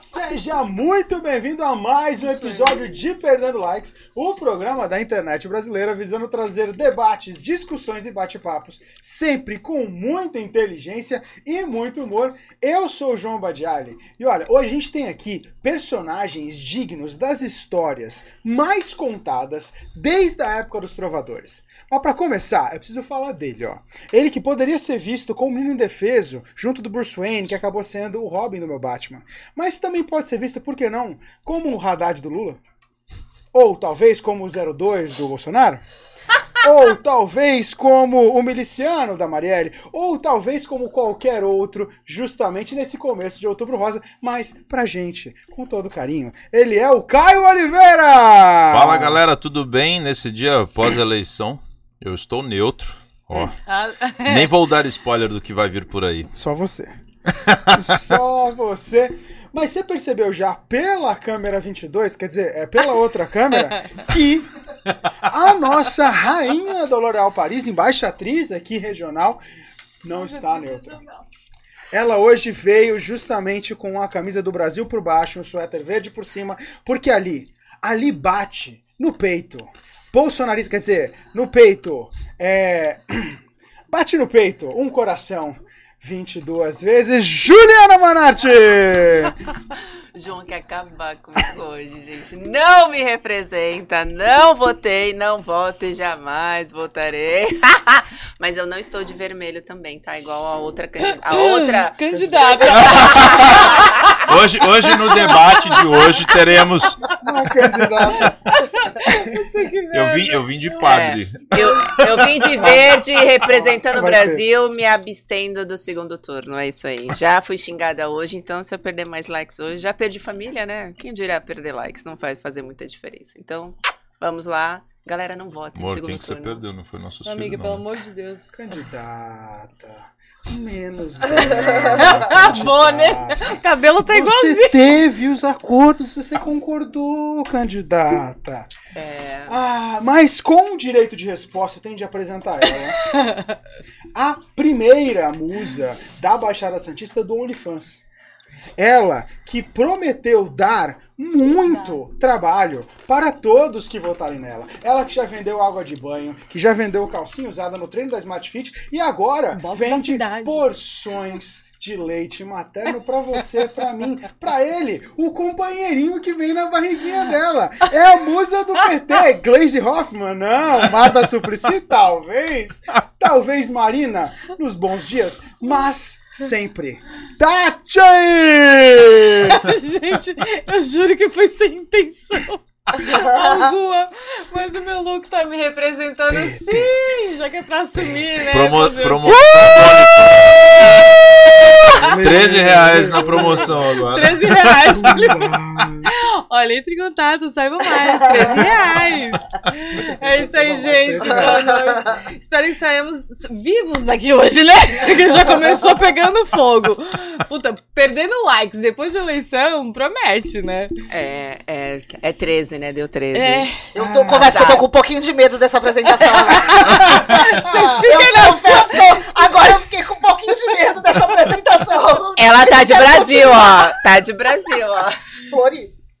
Seja muito bem-vindo a mais um episódio de Perdendo Likes, o programa da internet brasileira visando trazer debates, discussões e bate-papos, sempre com muita inteligência e muito humor. Eu sou o João Badiali e olha, hoje a gente tem aqui personagens dignos das histórias mais contadas desde a época dos trovadores. Mas para começar, eu preciso falar dele, ó. Ele que poderia ser visto como um menino indefeso, junto do Bruce Wayne, que acabou sendo o Robin do meu Batman. Mas também pode ser visto, por que não, como o Haddad do Lula? Ou talvez como o 02 do Bolsonaro? Ou talvez como o miliciano da Marielle, ou talvez como qualquer outro, justamente nesse começo de Outubro Rosa, mas pra gente, com todo carinho, ele é o Caio Oliveira! Fala galera, tudo bem? Nesse dia pós-eleição, eu estou neutro. Ó, nem vou dar spoiler do que vai vir por aí. Só você. Só você. Mas você percebeu já pela câmera 22, quer dizer, é pela outra câmera, que a nossa rainha do L'Oréal Paris, embaixatriz aqui regional, não está neutra. Ela hoje veio justamente com a camisa do Brasil por baixo, um suéter verde por cima, porque ali, ali bate no peito. Bolsonarista, quer dizer, no peito, é. Bate no peito, um coração. 22 vezes, Juliana Manarte! João quer acabar comigo hoje, gente. Não me representa, não votei, não voto e jamais votarei. Mas eu não estou de vermelho também, tá? Igual a outra candidata. A outra. Candidata. Hoje, hoje no debate de hoje teremos. Uma candidata. Eu vim, eu vim de padre. Eu, eu vim de verde representando o Brasil, me abstendo do segundo turno. É isso aí. Já fui xingada hoje, então se eu perder mais likes hoje, já perdi família, né? Quem dirá perder likes? Não vai fazer muita diferença. Então, vamos lá. Galera, não votem no Amor, segundo quem que você turno. perdeu? Não foi nosso filho, Amiga, não. pelo né? amor de Deus. Candidata. Menos. Bom, né? O cabelo tá igualzinho. Você teve os acordos, você concordou, candidata. É. Ah, mas com o direito de resposta, eu tenho de apresentar ela. A primeira musa da Baixada Santista do OnlyFans. Ela que prometeu dar muito trabalho para todos que votarem nela. Ela que já vendeu água de banho, que já vendeu calcinha usada no treino da Smart Fit e agora vende porções de leite materno para você, para mim, para ele, o companheirinho que vem na barriguinha dela. É a musa do PT, Glaze Hoffman, não, Marta Suplicy, talvez, talvez Marina, nos bons dias, mas sempre. Tati! Gente, eu juro que foi sem intenção alguma. Mas o meu look tá me representando assim, já que é pra assumir, né? Promo, promoção. 13 reais na promoção agora. 13 reais. Olha, entre em contato, saiba mais. 13 reais. É isso aí, gente. Boa noite. Espero que saímos vivos daqui hoje, né? Porque já começou pegando fogo. Puta, perdendo likes depois de eleição, promete, né? É, é, é 13, né? Deu 13. É. Eu tô, confesso que eu tô com um pouquinho de medo dessa apresentação. eu nessa- confesso eu- agora eu fiquei com um pouquinho de medo dessa apresentação. Ela tá de Brasil, continuar. ó. Tá de Brasil, ó. Flori.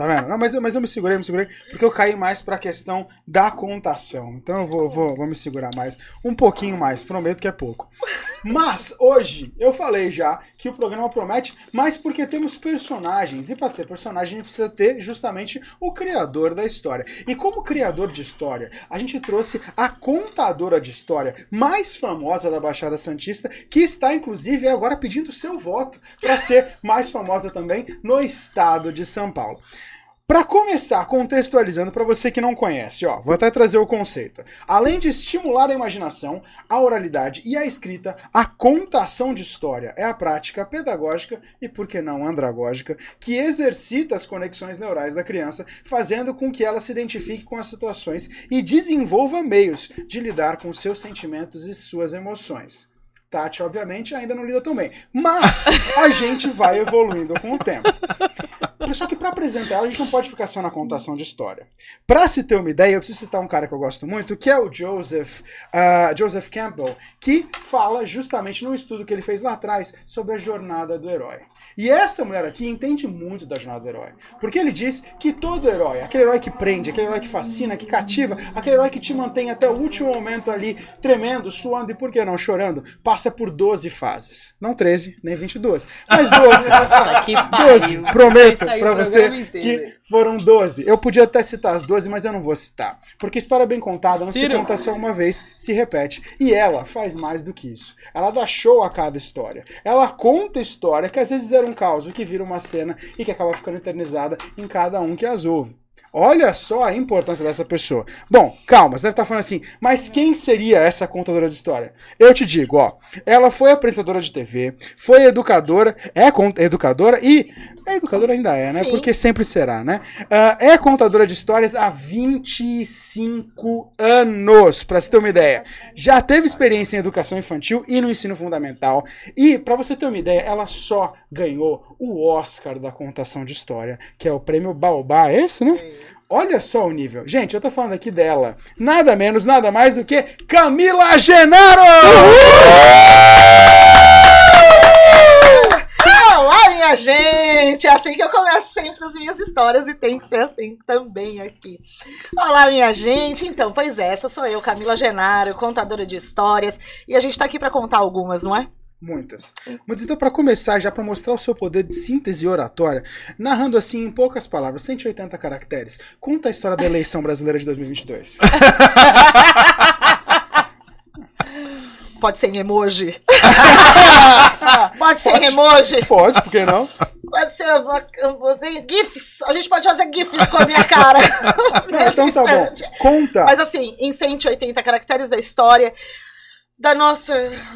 Tá vendo? Não, mas, eu- mas eu me segurei, me segurei, porque eu caí mais pra questão da contação. Então eu vou, vou, vou me segurar mais, um pouquinho mais, prometo que é pouco. Mas hoje eu falei já que o programa promete, mas porque temos personagens, e pra ter personagem a gente precisa ter justamente o criador da história. E como criador de história, a gente trouxe a contadora de história mais famosa da Baixada Santista, que está inclusive agora pedindo seu voto para ser mais famosa também no estado de São Paulo. Para começar, contextualizando para você que não conhece, ó, vou até trazer o conceito. Além de estimular a imaginação, a oralidade e a escrita, a contação de história é a prática pedagógica e, por que não, andragógica, que exercita as conexões neurais da criança, fazendo com que ela se identifique com as situações e desenvolva meios de lidar com seus sentimentos e suas emoções. Tati, obviamente, ainda não lida tão bem. Mas a gente vai evoluindo com o tempo. Só que pra apresentar ela, a gente não pode ficar só na contação de história. Pra se ter uma ideia, eu preciso citar um cara que eu gosto muito, que é o Joseph, uh, Joseph Campbell, que fala justamente num estudo que ele fez lá atrás sobre a jornada do herói. E essa mulher aqui entende muito da jornada do herói. Porque ele diz que todo herói, aquele herói que prende, aquele herói que fascina, que cativa, aquele herói que te mantém até o último momento ali, tremendo, suando e por que não chorando, passa por 12 fases. Não 13, nem 22, mas 12. que 12, pariu. prometo o você que foram 12. Eu podia até citar as 12, mas eu não vou citar. Porque história bem contada não se Ciro. conta só uma vez, se repete. E ela faz mais do que isso. Ela dá show a cada história. Ela conta história que às vezes era um caos, que vira uma cena e que acaba ficando eternizada em cada um que as ouve. Olha só a importância dessa pessoa. Bom, calma, você deve estar falando assim, mas quem seria essa contadora de história? Eu te digo, ó, ela foi apresentadora de TV, foi educadora, é educadora e. É educadora ainda é, né? Sim. Porque sempre será, né? Ah, é contadora de histórias há 25 anos, pra você ter uma ideia. Já teve experiência em educação infantil e no ensino fundamental. E, pra você ter uma ideia, ela só ganhou o Oscar da contação de história, que é o prêmio Baobá, é esse, né? Olha só o nível. Gente, eu tô falando aqui dela. Nada menos, nada mais do que Camila Genaro! Olá, minha gente! É assim que eu começo sempre as minhas histórias e tem que ser assim também aqui. Olá, minha gente! Então, pois é, essa sou eu, Camila Genaro, contadora de histórias, e a gente tá aqui pra contar algumas, não é? Muitas. Mas então, para começar, já para mostrar o seu poder de síntese oratória, narrando assim em poucas palavras, 180 caracteres, conta a história da eleição brasileira de 2022. Pode ser em emoji. pode ser em emoji. Pode, por que não? Pode ser uma, GIFs. A gente pode fazer GIFs com a minha cara. Então tá bom. Conta. Mas assim, em 180 caracteres da história da nossa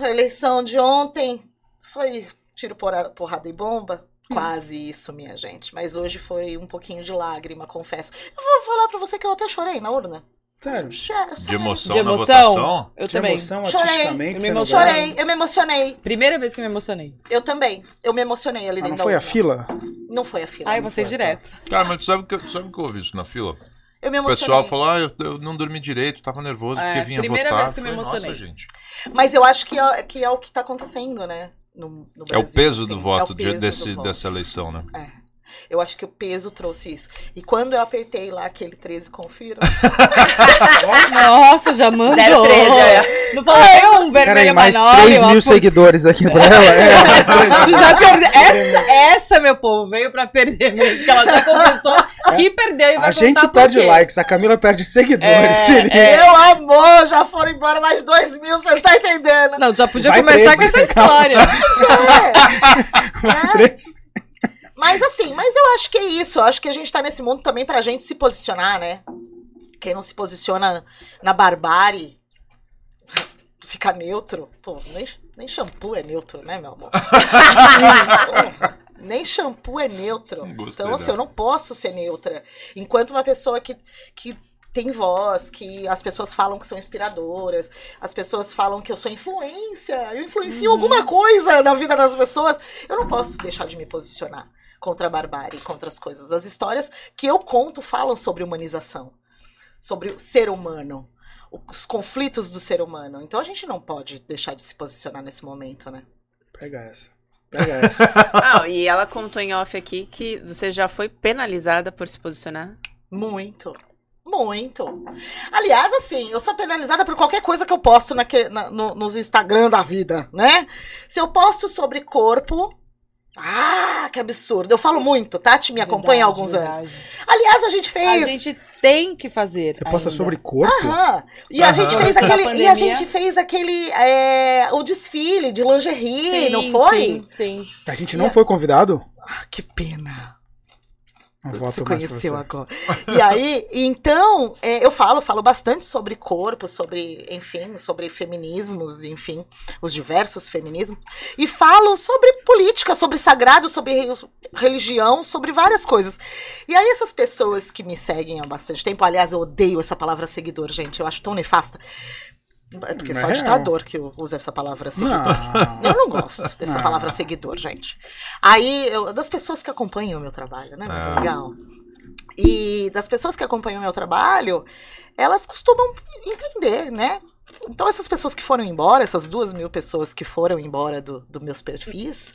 eleição de ontem, foi tiro, porra- porrada e bomba. Quase isso, minha gente. Mas hoje foi um pouquinho de lágrima, confesso. Eu vou falar pra você que eu até chorei na urna. Sério. De chorei. emoção, De na emoção? votação? Eu De também. emoção Chorei. artisticamente. Eu me. Chorei, eu me emocionei. Primeira vez que eu me emocionei. Eu também. Eu me emocionei ali Ah, dentro não da foi a fila? Não foi a fila. Ai, não você foi. direto. Cara, mas tu sabe que, tu sabe que eu ouvi isso na fila? Eu me O emocionei. pessoal falou, ah, eu, eu não dormi direito, tava nervoso É, porque vinha primeira votar. vez que eu me Falei, emocionei. Nossa, gente. Mas eu acho que é, que é o que tá acontecendo, né? No, no É o Brasil, peso assim. do É voto o de- peso do desse, voto. dessa eleição, né? É. Eu acho que o peso trouxe isso. E quando eu apertei lá aquele 13 confira, Nossa, já mandou. 013, olha. Não falou nem um vermelho Peraí, mais banório, 3 uma mil pu- seguidores aqui pra ela. É. Tu já perdeu. Essa, essa, meu povo, veio pra perder mesmo. Que ela já confessou que perdeu e vai A gente perde likes, a Camila perde seguidores. É, é. meu amor, já foram embora mais 2 mil, você não tá entendendo. Não, já podia Vai começar 13, com essa calma. história. É. Três. Mas assim, mas eu acho que é isso. Eu acho que a gente tá nesse mundo também pra gente se posicionar, né? Quem não se posiciona na barbárie fica neutro. Pô, nem, nem shampoo é neutro, né, meu amor? Nem shampoo é neutro. Gostei então, assim, dessa. eu não posso ser neutra. Enquanto uma pessoa que, que tem voz, que as pessoas falam que são inspiradoras, as pessoas falam que eu sou influência, eu influencio alguma coisa na vida das pessoas, eu não posso deixar de me posicionar contra a barbárie, contra as coisas. As histórias que eu conto falam sobre humanização, sobre o ser humano, os conflitos do ser humano. Então a gente não pode deixar de se posicionar nesse momento, né? Pega essa. Ah, e ela contou em off aqui que você já foi penalizada por se posicionar. Muito. Muito. Aliás, assim, eu sou penalizada por qualquer coisa que eu posto naque- na- no- nos Instagram da vida, né? Se eu posto sobre corpo. Ah, que absurdo. Eu falo muito. Tati me acompanha há Verdade, alguns anos. verdade. Aliás, a gente A fez. gente tem que fazer. Você posta ainda. sobre corpo? Aham. E a Aham. gente fez aquele. E a gente fez aquele. é, o desfile de lingerie, Sim, não foi? Sim, sim. A gente não foi convidado? Ah, que pena. Se conheceu agora. E aí, então, é, eu falo, falo bastante sobre corpo, sobre, enfim, sobre feminismos, enfim, os diversos feminismos. E falo sobre política, sobre sagrado, sobre re- religião, sobre várias coisas. E aí, essas pessoas que me seguem há bastante tempo, aliás, eu odeio essa palavra seguidor, gente, eu acho tão nefasta. É porque Não só é ditador que usa essa palavra seguidor. Não. Eu não gosto dessa Ah. palavra seguidor, gente. Aí, eu- das pessoas que acompanham o meu trabalho, né? Mas é Ah. legal. E das pessoas que acompanham o meu trabalho, elas costumam entender, né? Então, essas pessoas que foram embora, essas duas mil pessoas que foram embora do, do meus perfis,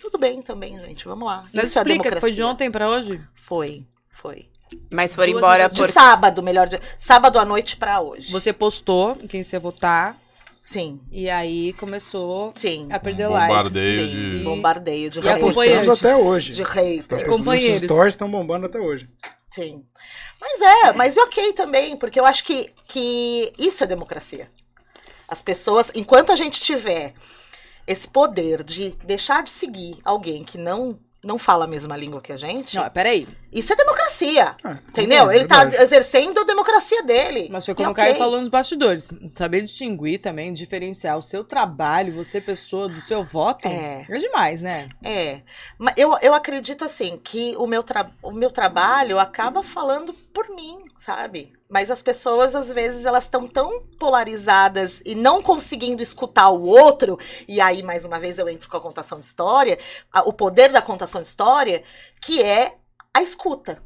tudo bem também, gente. Vamos lá. Mas Isso é explica, que foi de ontem pra hoje? Foi, foi. Mas foram Duas embora pessoas. De por. sábado, melhor de... Sábado à noite pra hoje. Você postou quem você ia votar, Sim, e aí começou sim. a perder Um likes. bombardeio Sim, de- bombardeio de E postando até hoje. De haters. Os companheiros. stories estão bombando até hoje. Sim. Mas é, mas ok também, porque eu acho que, que isso é democracia. As pessoas, enquanto a gente tiver esse poder de deixar de seguir alguém que não, não fala a mesma língua que a gente, Não, peraí. Isso é democracia. É, Entendeu? é Ele tá verdade. exercendo a democracia dele. Mas foi como o ok. Caio falou nos bastidores. Saber distinguir também, diferenciar o seu trabalho, você pessoa, do seu voto, É. é, demais, né? É. Mas eu, eu acredito assim que o meu, tra o meu trabalho acaba falando por mim, sabe? Mas as pessoas, às vezes, elas estão tão polarizadas e não conseguindo escutar o outro, e aí, mais uma vez, eu entro com a contação de história, a- o poder da contação de história, que é a escuta.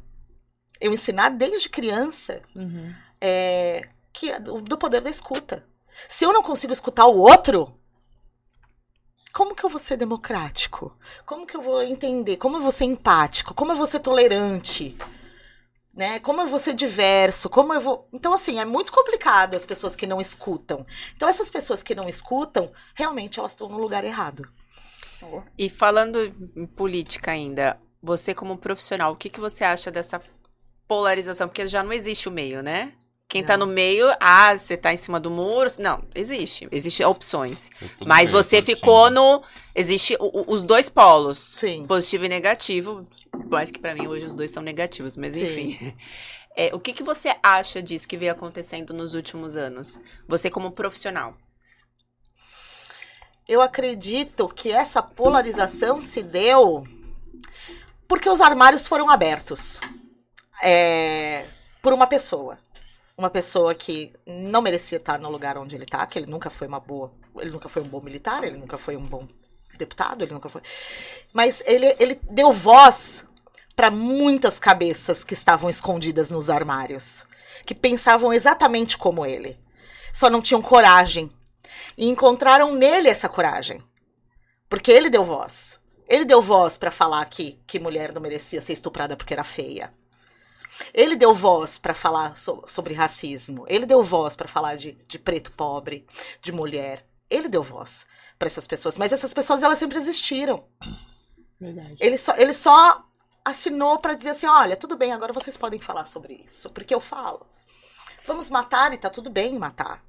Eu ensinar desde criança Uhum. é, que do, do poder da escuta. Se eu não consigo escutar o outro, como que eu vou ser democrático? Como que eu vou entender? Como eu vou ser empático? Como eu vou ser tolerante? Né? Como eu vou ser diverso? Como eu vou. Então, assim, é muito complicado as pessoas que não escutam. Então, essas pessoas que não escutam, realmente elas estão no lugar errado. E falando em política ainda, você como profissional, o que, que você acha dessa polarização? Porque já não existe o meio, né? Quem tá Não. no meio, ah, você tá em cima do muro. Não, existe. Existem opções. Mas você ficou no. Existe o- os dois polos. Sim. Positivo e negativo. Por mais que pra mim hoje os dois são negativos, mas Sim. enfim. É, o que, que você acha disso que vem acontecendo nos últimos anos? Você como profissional. Eu acredito que essa polarização se deu porque os armários foram abertos é, por uma pessoa. Uma pessoa que não merecia estar no lugar onde ele está, que ele nunca foi uma boa. Ele nunca foi um bom militar, ele nunca foi um bom deputado, ele nunca foi. Mas ele, ele deu voz para muitas cabeças que estavam escondidas nos armários, que pensavam exatamente como ele, só não tinham coragem e encontraram nele essa coragem. Porque ele deu voz. Ele deu voz pra falar que, que mulher não merecia ser estuprada porque era feia. Ele deu voz pra falar so- sobre racismo. Ele deu voz pra falar de, de preto pobre, de mulher. Ele deu voz pra essas pessoas. Mas essas pessoas, elas sempre existiram. Verdade. Ele só, ele só assinou pra dizer assim: olha, tudo bem, agora vocês podem falar sobre isso. Porque eu falo. Vamos matar e tá tudo bem matar.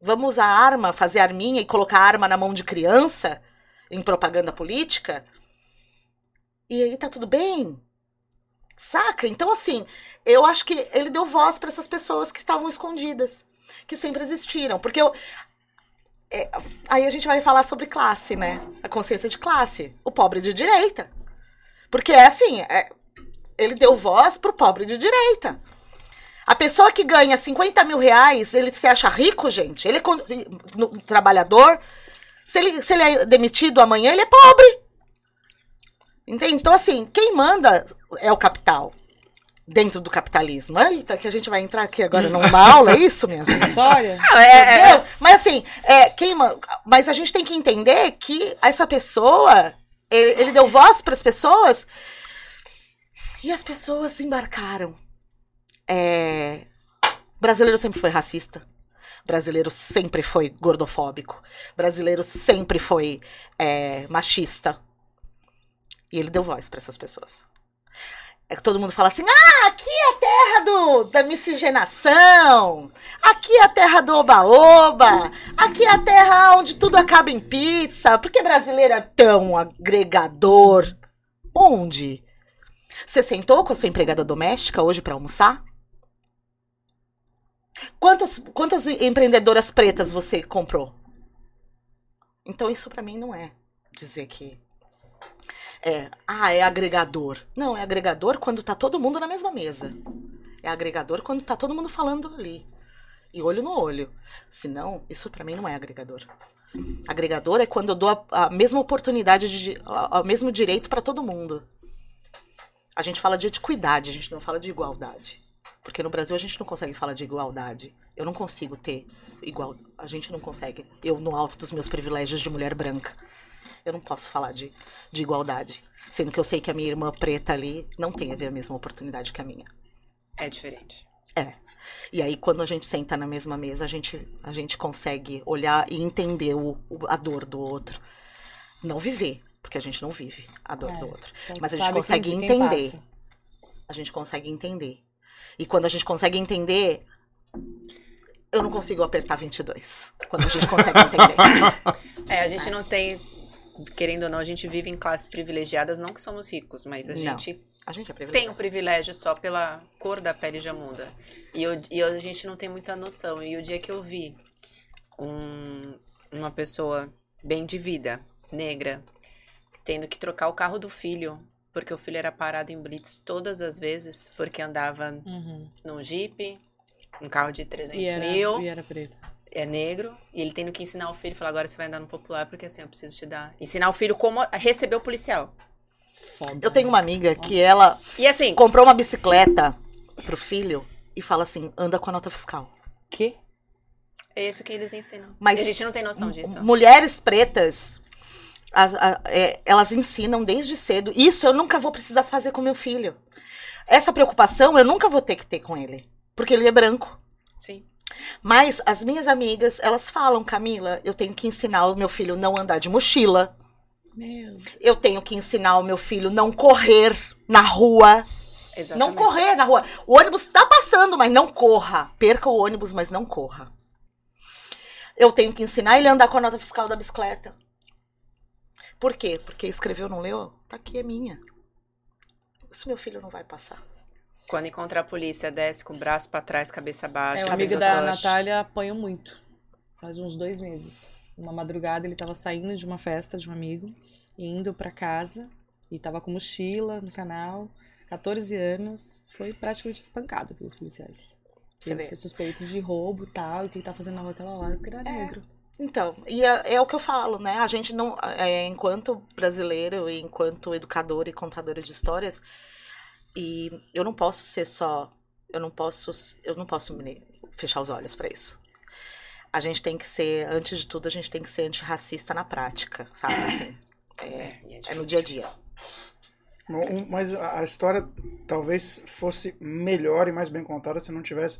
Vamos usar arma, fazer arminha e colocar arma na mão de criança em propaganda política? E aí tá tudo bem? Saca? Então, assim, eu acho que ele deu voz pra essas pessoas que estavam escondidas, que sempre existiram. Porque eu. é, aí a gente vai falar sobre classe, né? A consciência de classe. O pobre de direita. Porque é assim, é, ele deu voz pro pobre de direita. A pessoa que ganha 50 mil reais, ele se acha rico, gente. Ele é trabalhador. Se ele, se ele é demitido amanhã, ele é pobre. Entende? Então, assim, quem manda é o capital. Dentro do capitalismo. Eita, que a gente vai entrar aqui agora numa aula, é isso, minha gente? História? Entendeu? Mas assim, é, quem, ma- mas a gente tem que entender que essa pessoa, ele, ele deu voz para as pessoas e as pessoas embarcaram. É, brasileiro sempre foi racista. Brasileiro sempre foi gordofóbico. Brasileiro sempre foi é, machista. E ele deu voz para essas pessoas. É que todo mundo fala assim: ah, aqui é a terra do, da miscigenação. Aqui é a terra do oba-oba. Aqui é a terra onde tudo acaba em pizza. Por que brasileiro é tão agregador? Onde? Você sentou com a sua empregada doméstica hoje para almoçar? Quantas, quantas empreendedoras pretas você comprou? Então isso para mim não é dizer que é, ah, é agregador. Não, é agregador quando tá todo mundo na mesma mesa. É agregador quando tá todo mundo falando ali. e olho no olho. Senão, isso para mim não é agregador. Agregador é quando eu dou a, a mesma oportunidade, de, o mesmo direito para todo mundo. A gente fala de equidade, a gente não fala de igualdade. Porque no Brasil a gente não consegue falar de igualdade. Eu não consigo ter igual. A gente não consegue. Eu, no alto dos meus privilégios de mulher branca, eu não posso falar de, de igualdade. Sendo que eu sei que a minha irmã preta ali não tem a ver a mesma oportunidade que a minha. É diferente. É. E aí, quando a gente senta na mesma mesa, a gente, a gente consegue olhar e entender o, o a dor do outro. Não viver, porque a gente não vive a dor É, do outro. Mas a gente consegue entender. A gente consegue entender. E quando a gente consegue entender, eu não consigo apertar 22. Quando a gente consegue entender. É, a gente não tem, querendo ou não, a gente vive em classes privilegiadas, não que somos ricos, mas a Não. gente A gente é tem o privilégio só pela cor da pele já muda. E, eu, e a gente não tem muita noção. E o dia que eu vi um- uma pessoa bem de vida, negra, tendo que trocar o carro do filho, porque o filho era parado em blitz todas as vezes, porque andava Uhum. num Jeep, um carro de 300 E era, mil, e era preto. é negro, e ele tendo que ensinar o filho, falar, agora você vai andar no popular, porque assim, eu preciso te dar. Ensinar o filho como receber o policial. Foda. Eu tenho uma amiga que ela E assim, comprou uma bicicleta pro filho e fala assim: anda com a nota fiscal. Quê? é isso que eles ensinam. Mas- e a gente não tem noção disso. Mulheres pretas, as- a- é, elas ensinam desde cedo. Isso eu nunca vou precisar fazer com meu filho. Essa preocupação eu nunca vou ter que ter com ele. Porque ele é branco. Sim. Mas as minhas amigas, elas falam, Camila, eu tenho que ensinar o meu filho não andar de mochila. Meu. Eu tenho que ensinar o meu filho não correr na rua. Exatamente. Não correr na rua. O ônibus tá passando, mas não corra. Perca o ônibus, mas não corra. Eu tenho que ensinar ele a andar com a nota fiscal da bicicleta. Por quê? Porque escreveu, não leu? Tá aqui, é minha. Isso meu filho não vai passar. Quando encontrar a polícia, desce com o braço pra trás, cabeça baixa. É, o cabeça amigo da tocha. Natália apanhou muito. Faz uns dois meses. Uma madrugada ele tava saindo de uma festa de um amigo, indo pra casa, e tava com mochila no canal, 14 anos, foi praticamente espancado pelos policiais. Você ele vê. foi suspeito de roubo e tal, e o que ele tá fazendo na rua aquela hora, porque era É. negro. Então, e é, é o que eu falo, né? A gente não, é, enquanto brasileiro, e enquanto educadora e contadora de histórias, e eu não posso ser só, eu não posso, eu não posso me fechar os olhos pra isso. A gente tem que ser, antes de tudo, a gente tem que ser antirracista na prática, sabe? Assim, é, É, é é no dia a dia. Mas a história talvez fosse melhor e mais bem contada se não tivesse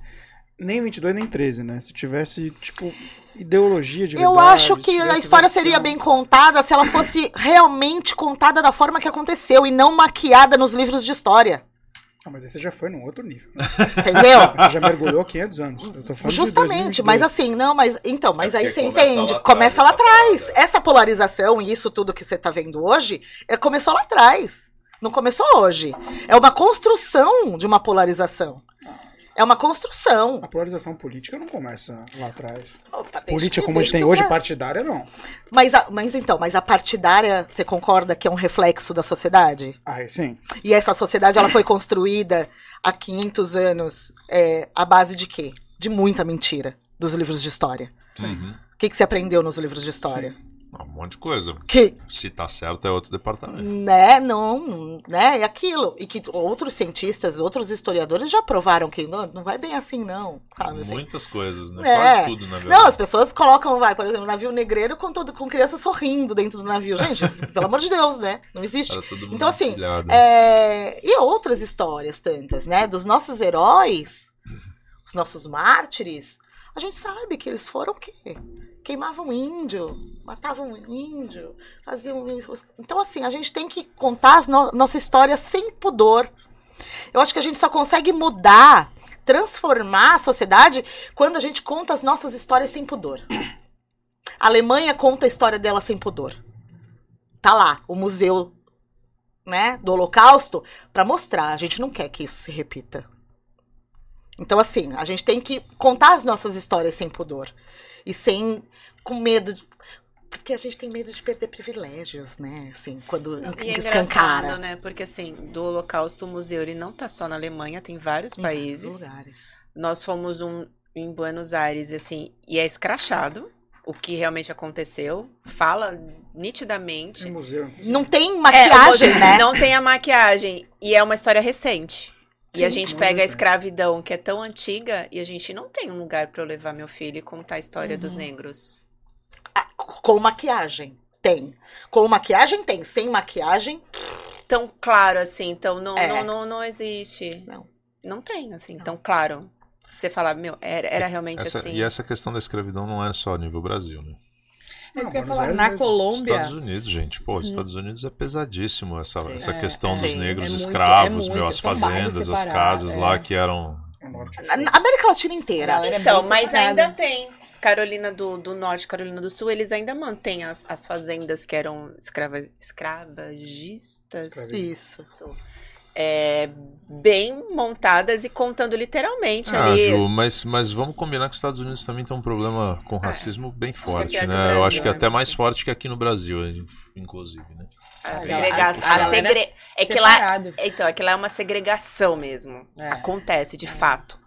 nem 22 nem 13, né? Se tivesse, tipo, ideologia de Eu verdade, acho se que a história versão. seria bem contada se ela fosse realmente contada da forma que aconteceu e não maquiada nos livros de história. Ah, mas aí você já foi num outro nível. Entendeu? Você já mergulhou 500 anos. Eu tô falando Justamente, 2022. mas assim, não, mas então, mas É aí você começa entende, lá começa atrás lá essa atrás. Essa polarização e isso tudo que você tá vendo hoje, é, começou lá atrás. Não começou hoje. É uma construção de uma polarização. É uma construção. A polarização política não começa lá atrás. Opa, Política como a gente tem hoje, partidária, não. Mas, a- mas então, mas a partidária, você concorda que é um reflexo da sociedade? Ah, sim. E essa sociedade ela foi construída há 500 anos é, à base de quê? De muita mentira dos livros de história. Uhum. O que, que você aprendeu nos livros de história? Ah, Um monte de coisa. Que, Se tá certo é outro departamento. né, não, né, é aquilo. E que outros cientistas, outros historiadores já provaram que não, não vai bem assim, não. Sabe, assim. Muitas coisas, né? É. Quase tudo, na Não, verdade. as pessoas colocam, vai, por exemplo, navio negreiro com, todo, com criança sorrindo dentro do navio. Gente, pelo amor de Deus, né? Não existe. Então, assim. É, e outras histórias tantas, né? Dos nossos heróis, os nossos mártires, a gente sabe que eles foram o quê? Queimavam índio, matavam índio, faziam isso. Então, assim, a gente tem que contar no- nossa história sem pudor. Eu acho que a gente só consegue mudar, transformar a sociedade quando a gente conta as nossas histórias sem pudor. A Alemanha conta a história dela sem pudor. Tá lá, o museu né, do Holocausto para mostrar. A gente não quer que isso se repita. Então, assim, a gente tem que contar as nossas histórias sem pudor e sem com medo, de- porque a gente tem medo de perder privilégios, né? Assim, quando Não, e é escancara. né? Porque assim, do Holocausto o museu, ele não tá só na Alemanha, tem vários Em vários países. lugares. Nós fomos um em Buenos Aires, assim, e é escrachado o que realmente aconteceu, fala nitidamente. Museu. inclusive. Não tem É, maquiagem, modelo né? Não tem a maquiagem. E é uma história recente. E a gente não pega a escravidão, que é tão antiga, e a gente não tem um lugar pra eu levar meu filho e contar a história Uhum. dos negros. Ah, Com maquiagem. Tem. Com maquiagem tem. Sem maquiagem, Tão claro assim, então não, É. não, não, não existe. Não. Não tem, assim, tão claro. Você falar, meu, era, era realmente Essa- assim. E essa questão da escravidão não é só nível Brasil, né? É isso Não, que eu ia Buenos falar. Aires Na. Colômbia. Estados Unidos, gente. Pô, Estados Unidos é pesadíssimo essa, Sim. essa É, questão é. dos Sim, negros é muito- escravos, é meu, muito, as são bairros fazendas, as casas é. lá que eram. Na América Latina inteira. É Então, mas separada. ainda tem. Carolina do, do Norte, Carolina do Sul, eles ainda mantêm as, as fazendas que eram escrava, escravagistas. Isso. Isso. É, bem montadas e contando literalmente Ah, ali. Ju, mas, mas vamos combinar que os Estados Unidos também tem um problema com racismo bem que é forte, né? Eu Brasil, acho que é né? até mais forte que aqui no Brasil, inclusive, né? A A segregação. a A galera segre... É que lá. Então, é que lá é uma segregação mesmo. É. Acontece, de fato.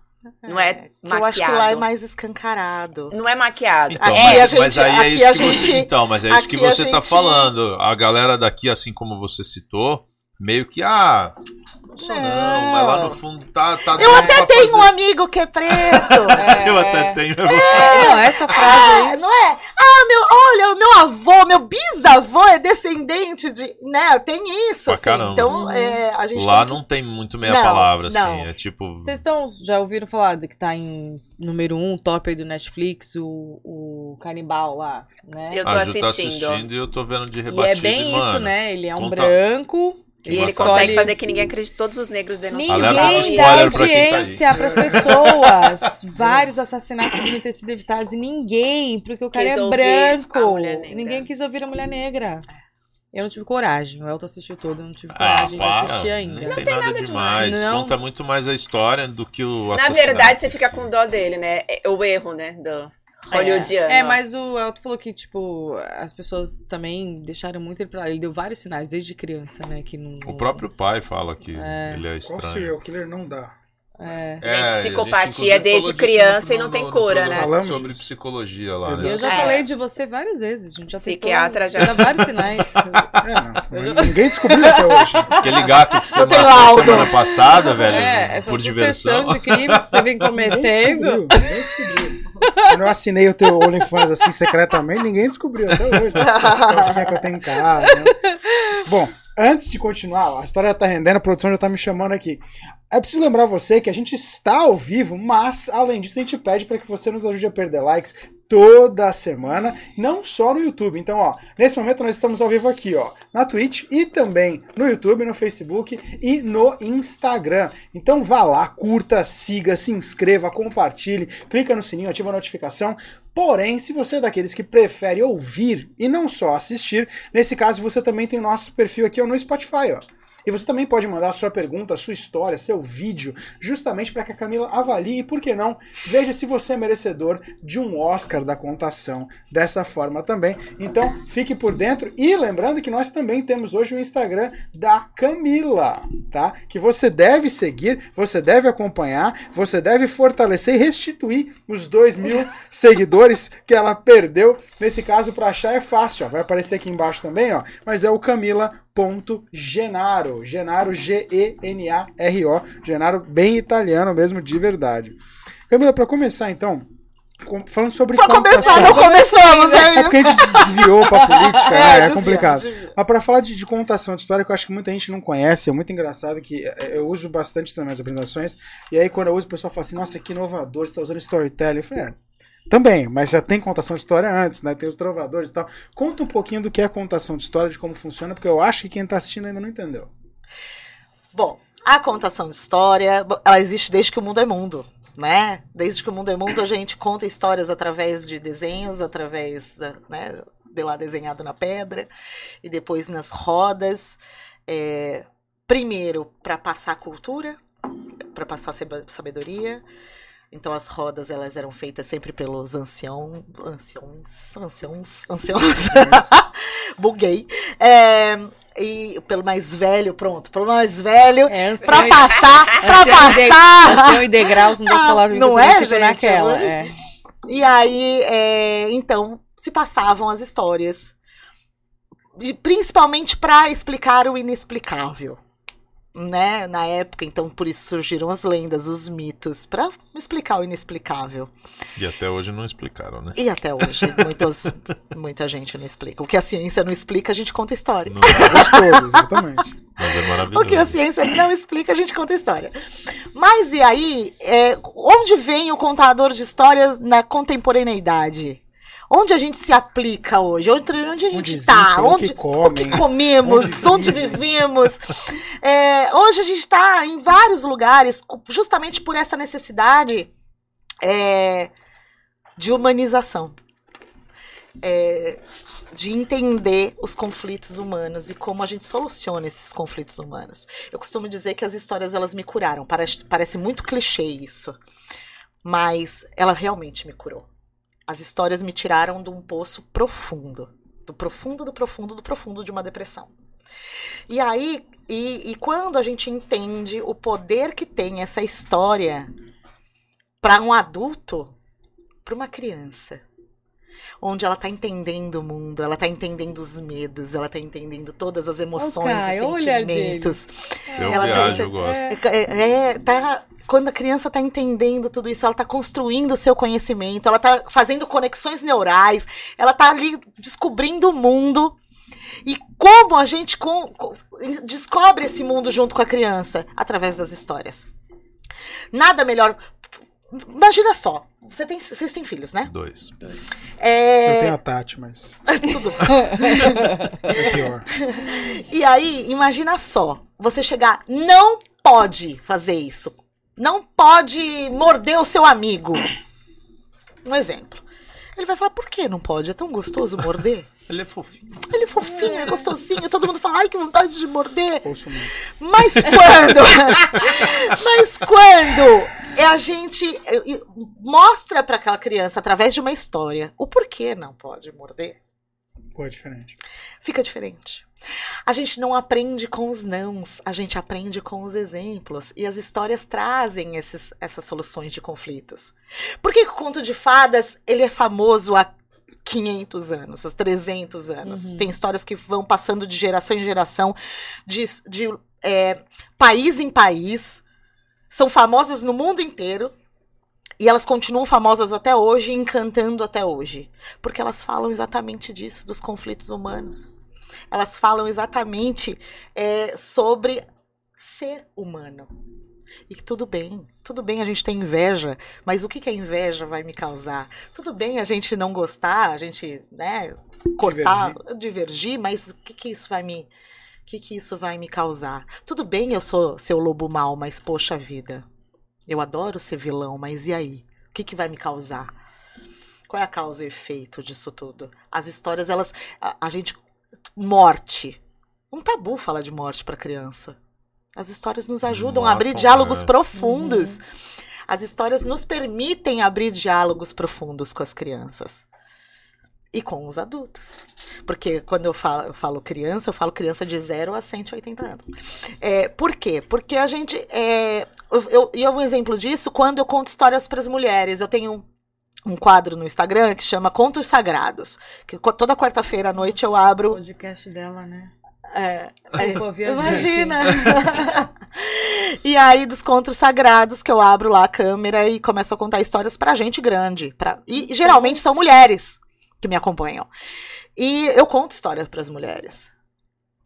Não é Que eu acho que lá é maquiado. mais escancarado. Não é maquiado. Então, Aqui mas, a gente- mas aí é aqui isso que você, gente- então, mas é isso que você tá gente- falando. A galera daqui, assim como você citou, meio que ah, não sou não, Não. mas lá no fundo tá tá Eu até tenho um fazer. amigo que é preto. É, Eu é. até tenho. É, não, essa frase aí. Ah, não é? Ah, meu, olha, o meu avô, meu bisavô é descendente de, né? Tem isso, Pra assim. caramba. Então, é, a gente Lá tem que- não tem muito meia Não, palavra, assim. não. É tipo. Vocês estão, já ouviram falar de que tá em número um, top aí do Netflix, o, o Canibal lá, né? Eu tô a Ju tá assistindo. assistindo e eu tô vendo de E é rebatido. bem mano, isso, né? Ele é um conta- branco. E ele Escolhe- consegue fazer que ninguém acredite, todos os negros do Ninguém dá tá audiência pras pessoas. Vários assassinatos poderiam ter sido evitados e ninguém, porque o cara Quis é branco. Ninguém quis ouvir a mulher negra. Eu não tive coragem. O Elton assistiu todo, eu não tive Ah, coragem de para. assistir ainda. Não, tem, nada, demais. Não. Conta muito mais a história do que o Na assassinato, verdade, você fica com dó dele, né? É O erro, né? Do hollywoodiano. É, mas o Elton falou que, tipo, as pessoas também deixaram muito ele pra lá. Ele deu vários sinais desde criança, né? Que não. O próprio pai fala que É. ele é Qual estranho. serial killer não dá? É. É, Gente, a psicopatia inclusive, desde criança e não tem no- no cura, né? Falamos Sobre disso. psicologia lá, né? Eu já É. falei de você várias vezes. A gente já citou- Psiquiatra já- dá vários sinais. É, não. Ninguém descobriu até hoje. Aquele gato que você matou laudo. semana passada, velho, É, essa por sucessão diversão. de crimes que você vem Ninguém cometendo. descobriu. Ninguém descobriu. Quando eu assinei o teu OnlyFans assim secretamente, ninguém descobriu até hoje. As calcinhas que eu tenho em casa. né? Bom, antes de continuar, a história tá rendendo, a produção já tá me chamando aqui. É preciso lembrar você que a gente está ao vivo, mas além disso a gente pede para que você nos ajude a perder likes toda semana, não só no YouTube. Então, ó, nesse momento nós estamos ao vivo aqui, ó, na Twitch e também no YouTube, no Facebook e no Instagram. Então vá lá, curta, siga, se inscreva, compartilhe, clica no sininho, ativa a notificação. Porém, se você é daqueles que prefere ouvir e não só assistir, nesse caso você também tem o nosso perfil aqui ó, no Spotify, ó. E você também pode mandar sua pergunta, sua história, seu vídeo, justamente para que a Camila avalie e, por que não, veja se você é merecedor de um Oscar da contação dessa forma também. Então, fique por dentro e lembrando que nós também temos hoje o Instagram da Camila, tá? Que você deve seguir, você deve acompanhar, você deve fortalecer e restituir os dois mil seguidores que ela perdeu. Nesse caso, para achar é fácil, ó. Vai aparecer aqui embaixo também, ó. Mas é o Camila.genaro. Genaro, G-E-N-A-R-O. Genaro, bem italiano mesmo, de verdade. Camila, para começar então, falando sobre Pra computação. começar, não começamos, é É isso. porque a gente desviou pra política, né? É, desvia, complicado. Mas pra falar de, de contação de história, que eu acho que muita gente não conhece, é muito engraçado que é, eu uso bastante nas minhas apresentações, e aí quando eu uso, o pessoal fala assim, nossa, que inovador, você tá usando storytelling. Eu falei, é, também, mas já tem contação de história antes, né? Tem os trovadores e tal. Conta um pouquinho do que é contação de história, de como funciona, porque eu acho que quem tá assistindo ainda não entendeu. Bom, a contação de história, ela existe desde que o mundo é mundo, né? Desde que o mundo é mundo, a gente conta histórias através de desenhos, através, né, de lá desenhado na pedra, e depois nas rodas. É, primeiro, para passar cultura, para passar sabedoria. Então as rodas elas eram feitas sempre pelos anciãos, anciões, anciãos, anciãos. Buguei. É, e pelo mais velho, pronto, pelo mais velho, É, ancião e- passar, ancião de- passar. ancião e degrau são duas Ah, palavras não é, gente? naquela. É. E aí, é, então, se passavam as histórias, principalmente para explicar o inexplicável. Né, na época, então por isso surgiram as lendas, os mitos, para explicar o inexplicável. E até hoje não explicaram, né? E até hoje, muitos, muita gente não explica. O que a ciência não explica, a gente conta história. Não, Gostoso, exatamente. mas é O maravilhoso. que a ciência não explica, a gente conta história. Mas e aí, é, onde vem o contador de histórias na contemporaneidade? Onde a gente se aplica hoje? Onde, onde a gente Onde está? Onde, o que comemos? Onde, vivemos? É, hoje a gente está em vários lugares, justamente por essa necessidade é, de humanização. É, de entender os conflitos humanos e como a gente soluciona esses conflitos humanos. Eu costumo dizer que as histórias elas me curaram. Parece, parece muito clichê isso, mas ela realmente me curou. As histórias me tiraram de um poço profundo, do profundo, do profundo, do profundo de uma depressão. E aí, e, e quando a gente entende o poder que tem essa história para um adulto, para uma criança, onde ela tá entendendo o mundo, ela tá entendendo os medos, ela tá entendendo todas as emoções Caio, e sentimentos. Eu Ela viajo, tenta- eu gosto. É, é, tá, quando a criança tá entendendo tudo isso, ela tá construindo o seu conhecimento, ela tá fazendo conexões neurais, ela tá ali descobrindo o mundo. E como a gente com- com- descobre esse mundo junto com a criança? Através das histórias. Nada melhor. Imagina só, você tem, vocês têm filhos, né? Dois. Eu É, tenho a Tati, mas tudo é pior. E aí, imagina só, você chegar, não pode fazer isso. Não pode morder o seu amigo. Um exemplo. Ele vai falar, por que não pode? É tão gostoso morder. Ele é fofinho. Ele é fofinho, é gostosinho, todo mundo fala, ai, que vontade de morder. Mas quando? mas quando é a gente eh, mostra para aquela criança, através de uma história, o porquê não pode morder, Pô, é diferente. fica diferente. A gente não aprende com os nãos, a gente aprende com os exemplos. E as histórias trazem esses, essas soluções de conflitos. Por que, que o conto de fadas ele é famoso há 500 anos, há 300 anos? Uhum. Tem histórias que vão passando de geração em geração, de, de é, país em país. São famosas no mundo inteiro. E elas continuam famosas até hoje, encantando até hoje. Porque elas falam exatamente disso, dos conflitos humanos. Elas falam exatamente é, sobre ser humano. E que tudo bem, tudo bem a gente ter inveja, mas o que, que a inveja vai me causar? Tudo bem a gente não gostar, a gente, né, cortar, divergir, mas o que, que isso vai me. O que, que isso vai me causar? Tudo bem eu sou seu lobo mau, mas poxa vida. Eu adoro ser vilão, mas e aí? O que, que vai me causar? Qual é a causa e efeito disso tudo? As histórias, elas. A, a gente. Morte. Um tabu falar de morte para criança. As histórias nos ajudam a abrir diálogos é. profundos. As histórias nos permitem abrir diálogos profundos com as crianças. E com os adultos. Porque quando eu falo, eu falo criança, eu falo criança de 0 a 180 anos. É, por quê? Porque a gente. É, eu, eu, e um exemplo disso, quando eu conto histórias para as mulheres. Eu tenho um quadro no Instagram que chama Contos Sagrados. Que toda quarta-feira à noite eu O abro. podcast dela, né? É, viajar Imagina! e aí, dos contos sagrados, que eu abro lá a câmera e começo a contar histórias pra gente grande. Pra... E geralmente são mulheres que me acompanham. E eu conto histórias pras mulheres.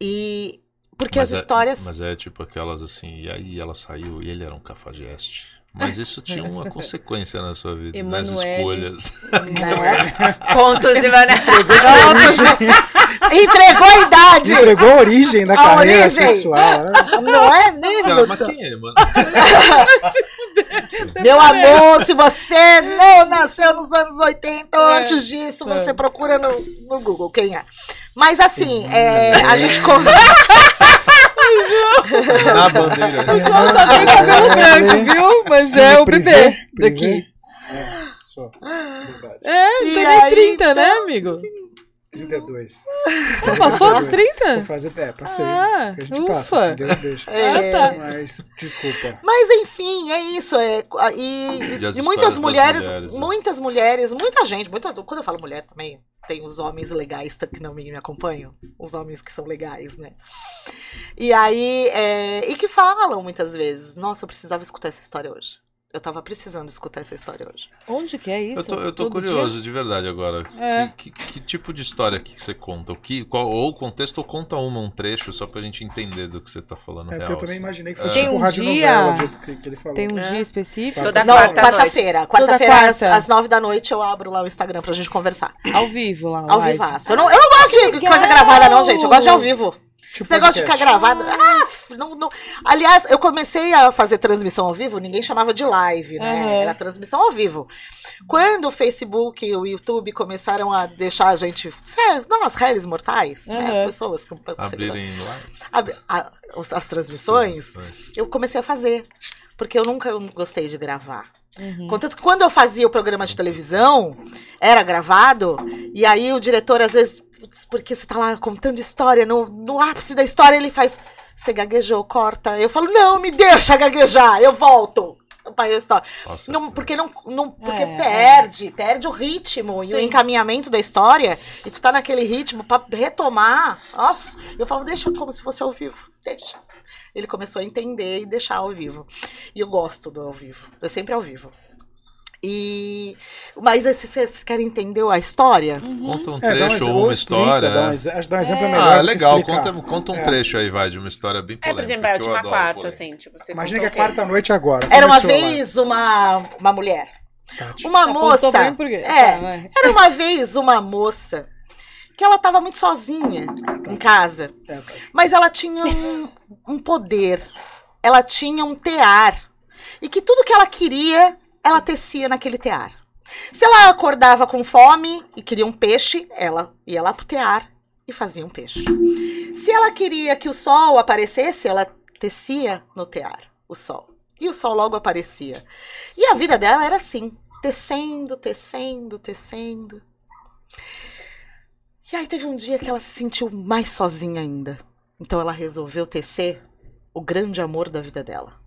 E. Porque Mas as é- histórias. Mas é tipo aquelas assim, e aí ela saiu e ele era um cafajeste. Mas isso tinha uma consequência na sua vida, nas Emanuele. escolhas. Né? Contos de Mané. Entregou a idade! Entregou a origem da A carreira origem. sexual. né? Não é, nem Cara, mas quem é, mano? Meu amor, se você não nasceu nos anos 80 ou É. antes disso, É. você procura no, no Google quem é. Mas assim, é, a gente. Na bandeira. Só tem cabelo branco, viu? Mas Sim, é o bebê daqui. É, só. Verdade. É, não tem nem aí, 30, né, amigo? 32. Você passou dos 30? Vou fazer, é, passei. Ah, a gente ufa. passa, se Deus deixa. É, Ah, tá. Mas, desculpa. Mas enfim, é isso. É, e, E as e muitas mulheres, mulheres, né? muitas mulheres, muita gente, muita, quando eu falo mulher também, tem os homens legais que não me, me acompanham, os homens que são legais, né? E aí, é, e que falam muitas vezes, nossa, eu precisava escutar essa história hoje. Eu tava precisando escutar essa história hoje. Onde que é isso? Eu tô, eu tô curioso, de verdade, agora. É. Que, que- que tipo de história que você conta? O que, qual, ou o contexto, ou conta uma, um trecho, só pra gente entender do que você tá falando É real. porque eu também assim. imaginei que É. fosse Tem tipo um radionovela, dia- do jeito que, que ele falou. Tem um É. dia específico? Toda quarta-feira. Quarta-feira, às, quarta. às nove da noite, eu abro lá o Instagram pra gente conversar. Ao vivo lá. Ao live. vivaço. Eu não, eu não gosto de legal! coisa gravada, não, gente. Eu gosto de ao vivo. Tipo Esse negócio de ficar gravado. Ah, não, não. Aliás, eu comecei a fazer transmissão ao vivo, ninguém chamava de live, né? Aham. Era transmissão ao vivo. Quando o Facebook e o YouTube começaram a deixar a gente. Sério, nós, réis mortais, né? Aham. pessoas que Abrirem lives. Ab- a- as transmissões, eu comecei a fazer. Porque eu nunca gostei de gravar. Uhum. Contanto que quando eu fazia o programa de televisão, era gravado, e aí o diretor, às vezes, porque você tá lá contando história, no, no ápice da história, ele faz. Você gaguejou, corta. Eu falo, não, me deixa gaguejar, eu volto. pra história. Nossa, Não, porque não, não porque É, perde, perde o ritmo e o Sim. encaminhamento da história, e tu tá naquele ritmo pra retomar. Nossa, eu falo, deixa como se fosse ao vivo, deixa. Ele começou a entender e deixar ao vivo. E eu gosto do ao vivo, é sempre ao vivo. E mas se vocês querem entender a história? Conta um É, dá trecho exe- ou uma explica, história. Dá um, né? acho que dar um exemplo é, É. melhor. Ah, legal. Conta, conta um É. trecho aí, vai, de uma história bem É, polêmica. por exemplo, a que eu última quarta, polêmica. assim, tipo, você Imagina que é quarta-noite agora. Era uma lá. vez uma, uma mulher, Tati. uma Tá, moça. É. Tá. Era uma vez uma moça que ela tava muito sozinha em casa. É. Mas ela tinha um, um poder. Ela tinha um tear. E que tudo que ela queria, ela tecia naquele tear. Se ela acordava com fome e queria um peixe, ela ia lá pro tear e fazia um peixe. Se ela queria que o sol aparecesse, ela tecia no tear o sol. E o sol logo aparecia. E a vida dela era assim, tecendo, tecendo, tecendo. E aí teve um dia que ela se sentiu mais sozinha ainda. Então ela resolveu tecer o grande amor da vida dela.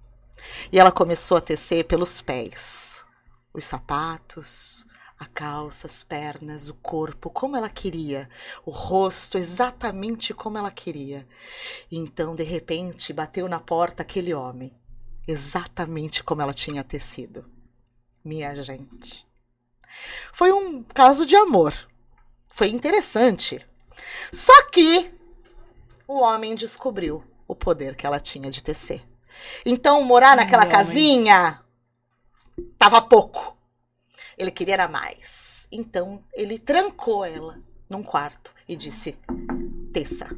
E ela começou a tecer pelos pés. Os sapatos, a calça, as pernas, o corpo, como ela queria. O rosto, exatamente como ela queria. E então, de repente, bateu na porta aquele homem. Exatamente como ela tinha tecido. Minha gente. Foi um caso de amor. Foi interessante. Só que o homem descobriu o poder que ela tinha de tecer. Então, morar naquela homens. casinha tava pouco. Ele queria era mais. Então, ele trancou ela num quarto e disse: Teça.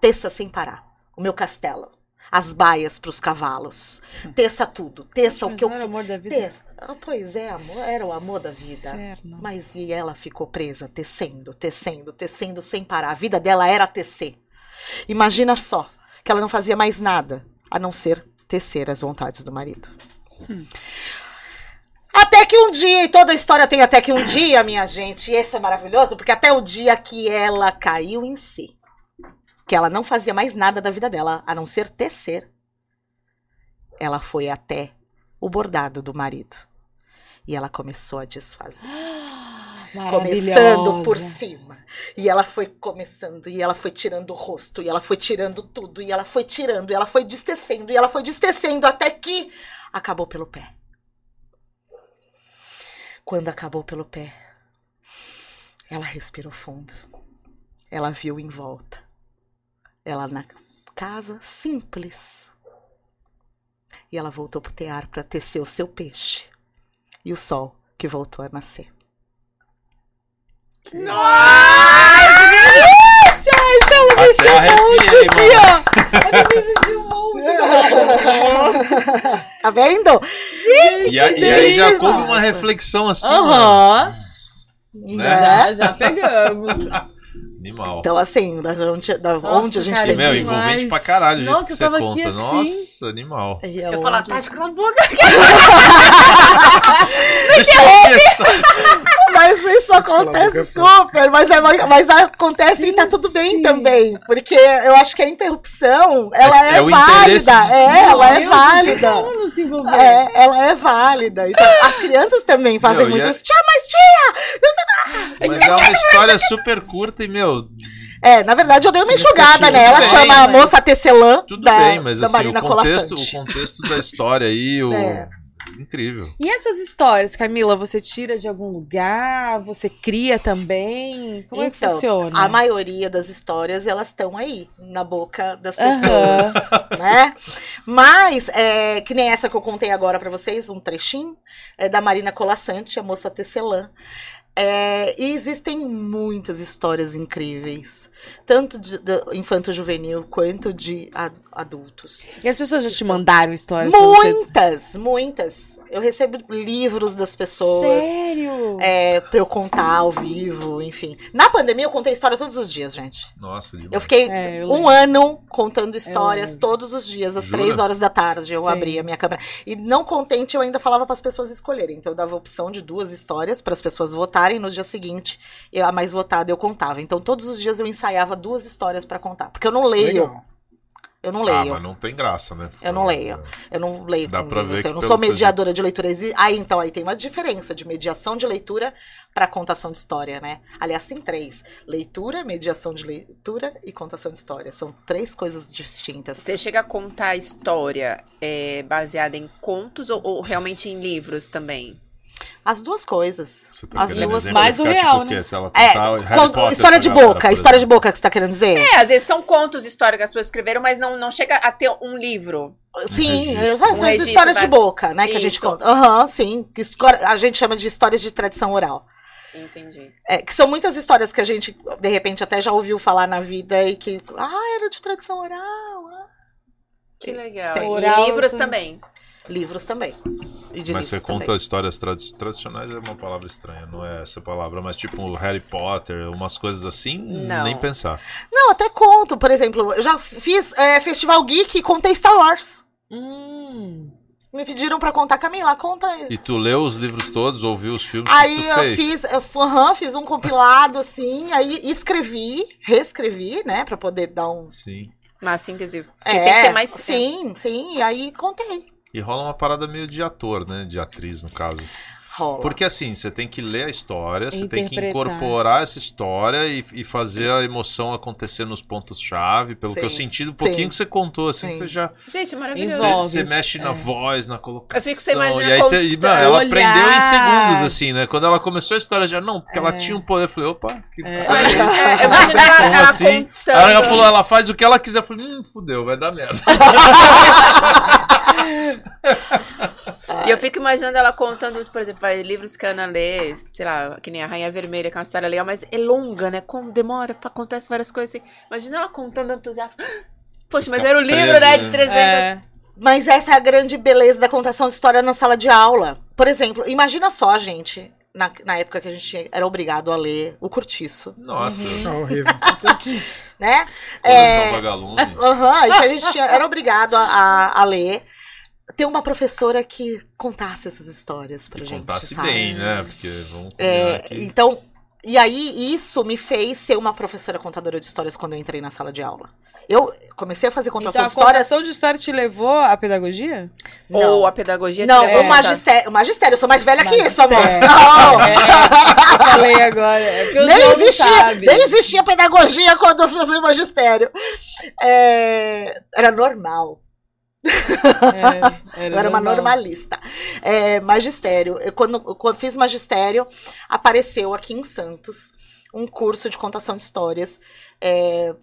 Teça sem parar. O meu castelo. As baias para os cavalos. Teça tudo. Teça o Mas que eu. não era o amor da vida? Teça. Ah, pois é, amor. Era o amor da vida. Inferno. Mas e ela ficou presa, tecendo, tecendo, tecendo sem parar. A vida dela era tecer. Imagina só que ela não fazia mais nada a não ser tecer as vontades do marido. Até que um dia, e toda a história tem até que um dia, minha gente, e esse é maravilhoso, porque até o dia que ela caiu em si, que ela não fazia mais nada da vida dela a não ser tecer, ela foi até o bordado do marido. E ela começou a desfazer começando por cima. E ela foi começando, e ela foi tirando o rosto, e ela foi tirando tudo, e ela foi tirando, e ela foi destecendo, e ela foi destecendo até que acabou pelo pé. Quando acabou pelo pé, ela respirou fundo. Ela viu em volta. Ela na casa simples. E ela voltou pro tear para tecer o seu peixe. E o sol que voltou a nascer. Até arrepiei, mano. tá vendo? E, a- e aí já coube uma reflexão assim, mano. Aham. Né? Já, já pegamos. Animal. Então, assim, da onde, da Nossa, onde a gente cara, teve. meu, demais. envolvente pra caralho jeito Nossa, que eu você tava conta. aqui assim. Nossa, animal. E Eu aonde- falo, Tati, cala a boca. Deixa eu. Mas isso acontece super, mas, é, mas acontece Sim, e tá tudo bem sim. também. Porque eu acho que a interrupção, ela é, é, é válida. De... É, ela é válida. É, ela é válida. Então, as crianças também fazem meu, muito é isso. Tia, mas tia! Mas é uma história super curta e, meu, é, na verdade eu dei uma enxugada, né? Ela bem, chama a moça Tecelã. Tudo da, bem, mas assim, o contexto, o contexto da história aí, o. É. Incrível. E essas histórias, Camila, você tira de algum lugar? Você cria também? Como então, é que então, funciona? A maioria das histórias, elas estão aí, na boca das pessoas, uhum. né? Mas, é, que nem essa que eu contei agora para vocês, um trechinho, é da Marina Colassante, a moça tecelã. É, e existem muitas histórias incríveis, tanto de, de infanto-juvenil quanto de adultos. E as pessoas já te mandaram histórias? Muitas, você... muitas. Eu recebo livros das pessoas. Sério? É, pra eu contar ao vivo, enfim. Na pandemia eu contei história todos os dias, gente. Nossa, demais. Eu fiquei é, eu um ano contando histórias todos os dias, às Jura? três horas da tarde. Eu Sim. abria a minha câmera. E não contente, eu ainda falava para as pessoas escolherem. Então eu dava a opção de duas histórias para as pessoas votarem. No dia seguinte, eu, a mais votada eu contava. Então todos os dias eu ensaiava duas histórias para contar. Porque eu não leio. Legal. Eu não leio. Ah, mas não tem graça, né? Eu não leio. Eu não leio. Dá pra ver Eu não sou mediadora de leitura. Aí, então, aí tem uma diferença de mediação de leitura para contação de história, né? Aliás, tem três: leitura, mediação de leitura e contação de história. São três coisas distintas. Você chega a contar história é, baseada em contos ou, ou realmente em livros também? As duas coisas. Tá As duas mais o real, tipo, né? Se ela é, história de boca, história de boca que você tá querendo dizer? É, às vezes são contos, histórias que as pessoas escreveram, mas não, não chega a ter um livro. Sim, um são um histórias vai... de boca, né, que Isso. a gente conta. Aham, uhum, sim. A gente chama de histórias de tradição oral. Entendi. É, que são muitas histórias que a gente, de repente, até já ouviu falar na vida e que, ah, era de tradição oral. Ah. Que legal. Tem, e livros também. Livros também. mas você conta também. histórias tradi tradicionais é uma palavra estranha, não é essa palavra, mas tipo Harry Potter, umas coisas assim, não. nem pensar. Não, até conto, por exemplo, eu já fiz é, Festival Geek e contei Star Wars. Hum. Me pediram para contar, Camila, conta aí. E tu leu os livros todos, ouviu os filmes aí que tu eu fez? fiz, eu uhum, fiz um compilado assim, aí escrevi, reescrevi, né, para poder dar um Sim. Uma síntese. Que é, tem que ter mais Sim, sim, e aí contei. E rola uma parada meio de ator, né? De atriz, no caso. Rola. Porque assim, você tem que ler a história, você tem que incorporar essa história e, e fazer a emoção acontecer nos pontos-chave. Pelo Sim. que eu senti, um pouquinho Sim. que você contou, assim, Sim. você já. Gente, é maravilhoso. Você, você mexe é. na voz, na colocação. Eu fico você imagina e aí você, não, ela aprendeu em segundos, assim, né? Quando ela começou a história, já não, porque é. ela tinha um poder. Eu falei, opa, que. É. É, imagina ela, ela assim. Contando. Aí ela falou, ela faz o que ela quiser. Eu falei, hum, fudeu, vai dar merda. e eu fico imaginando ela contando, por exemplo, vai, livros que a Ana lê, sei lá, que nem a Rainha Vermelha, que é uma história legal, mas é longa, né? Como demora, acontece várias coisas assim. Imagina ela contando entusiasmo. Poxa, mas era o livro, preso, né? De 300. É. Mas essa é a grande beleza da contação de história na sala de aula. Por exemplo, imagina só, gente. Na, na época que a gente era obrigado a ler o Curtiço. Nossa, uhum. horrível. Curtiço. Né? É, vagalume. Aham, uhum, que a gente tinha, era obrigado a, a, a ler ter uma professora que contasse essas histórias pra que gente. Contasse sabe? bem, né? Porque vamos é, Então, e aí isso me fez ser uma professora contadora de histórias quando eu entrei na sala de aula. Eu comecei a fazer contação então, de histórias. A contação de história te levou à pedagogia? Não. Ou a pedagogia Não, te levou o magistério. O magistério, eu sou mais velha magistério. que isso, amor. Não. É, é, falei agora. É nem, existia, nem existia pedagogia quando eu fiz o magistério. É, era normal. É, era eu era uma normalista. É, magistério. Eu, quando, quando fiz magistério, apareceu aqui em Santos um curso de contação de histórias é,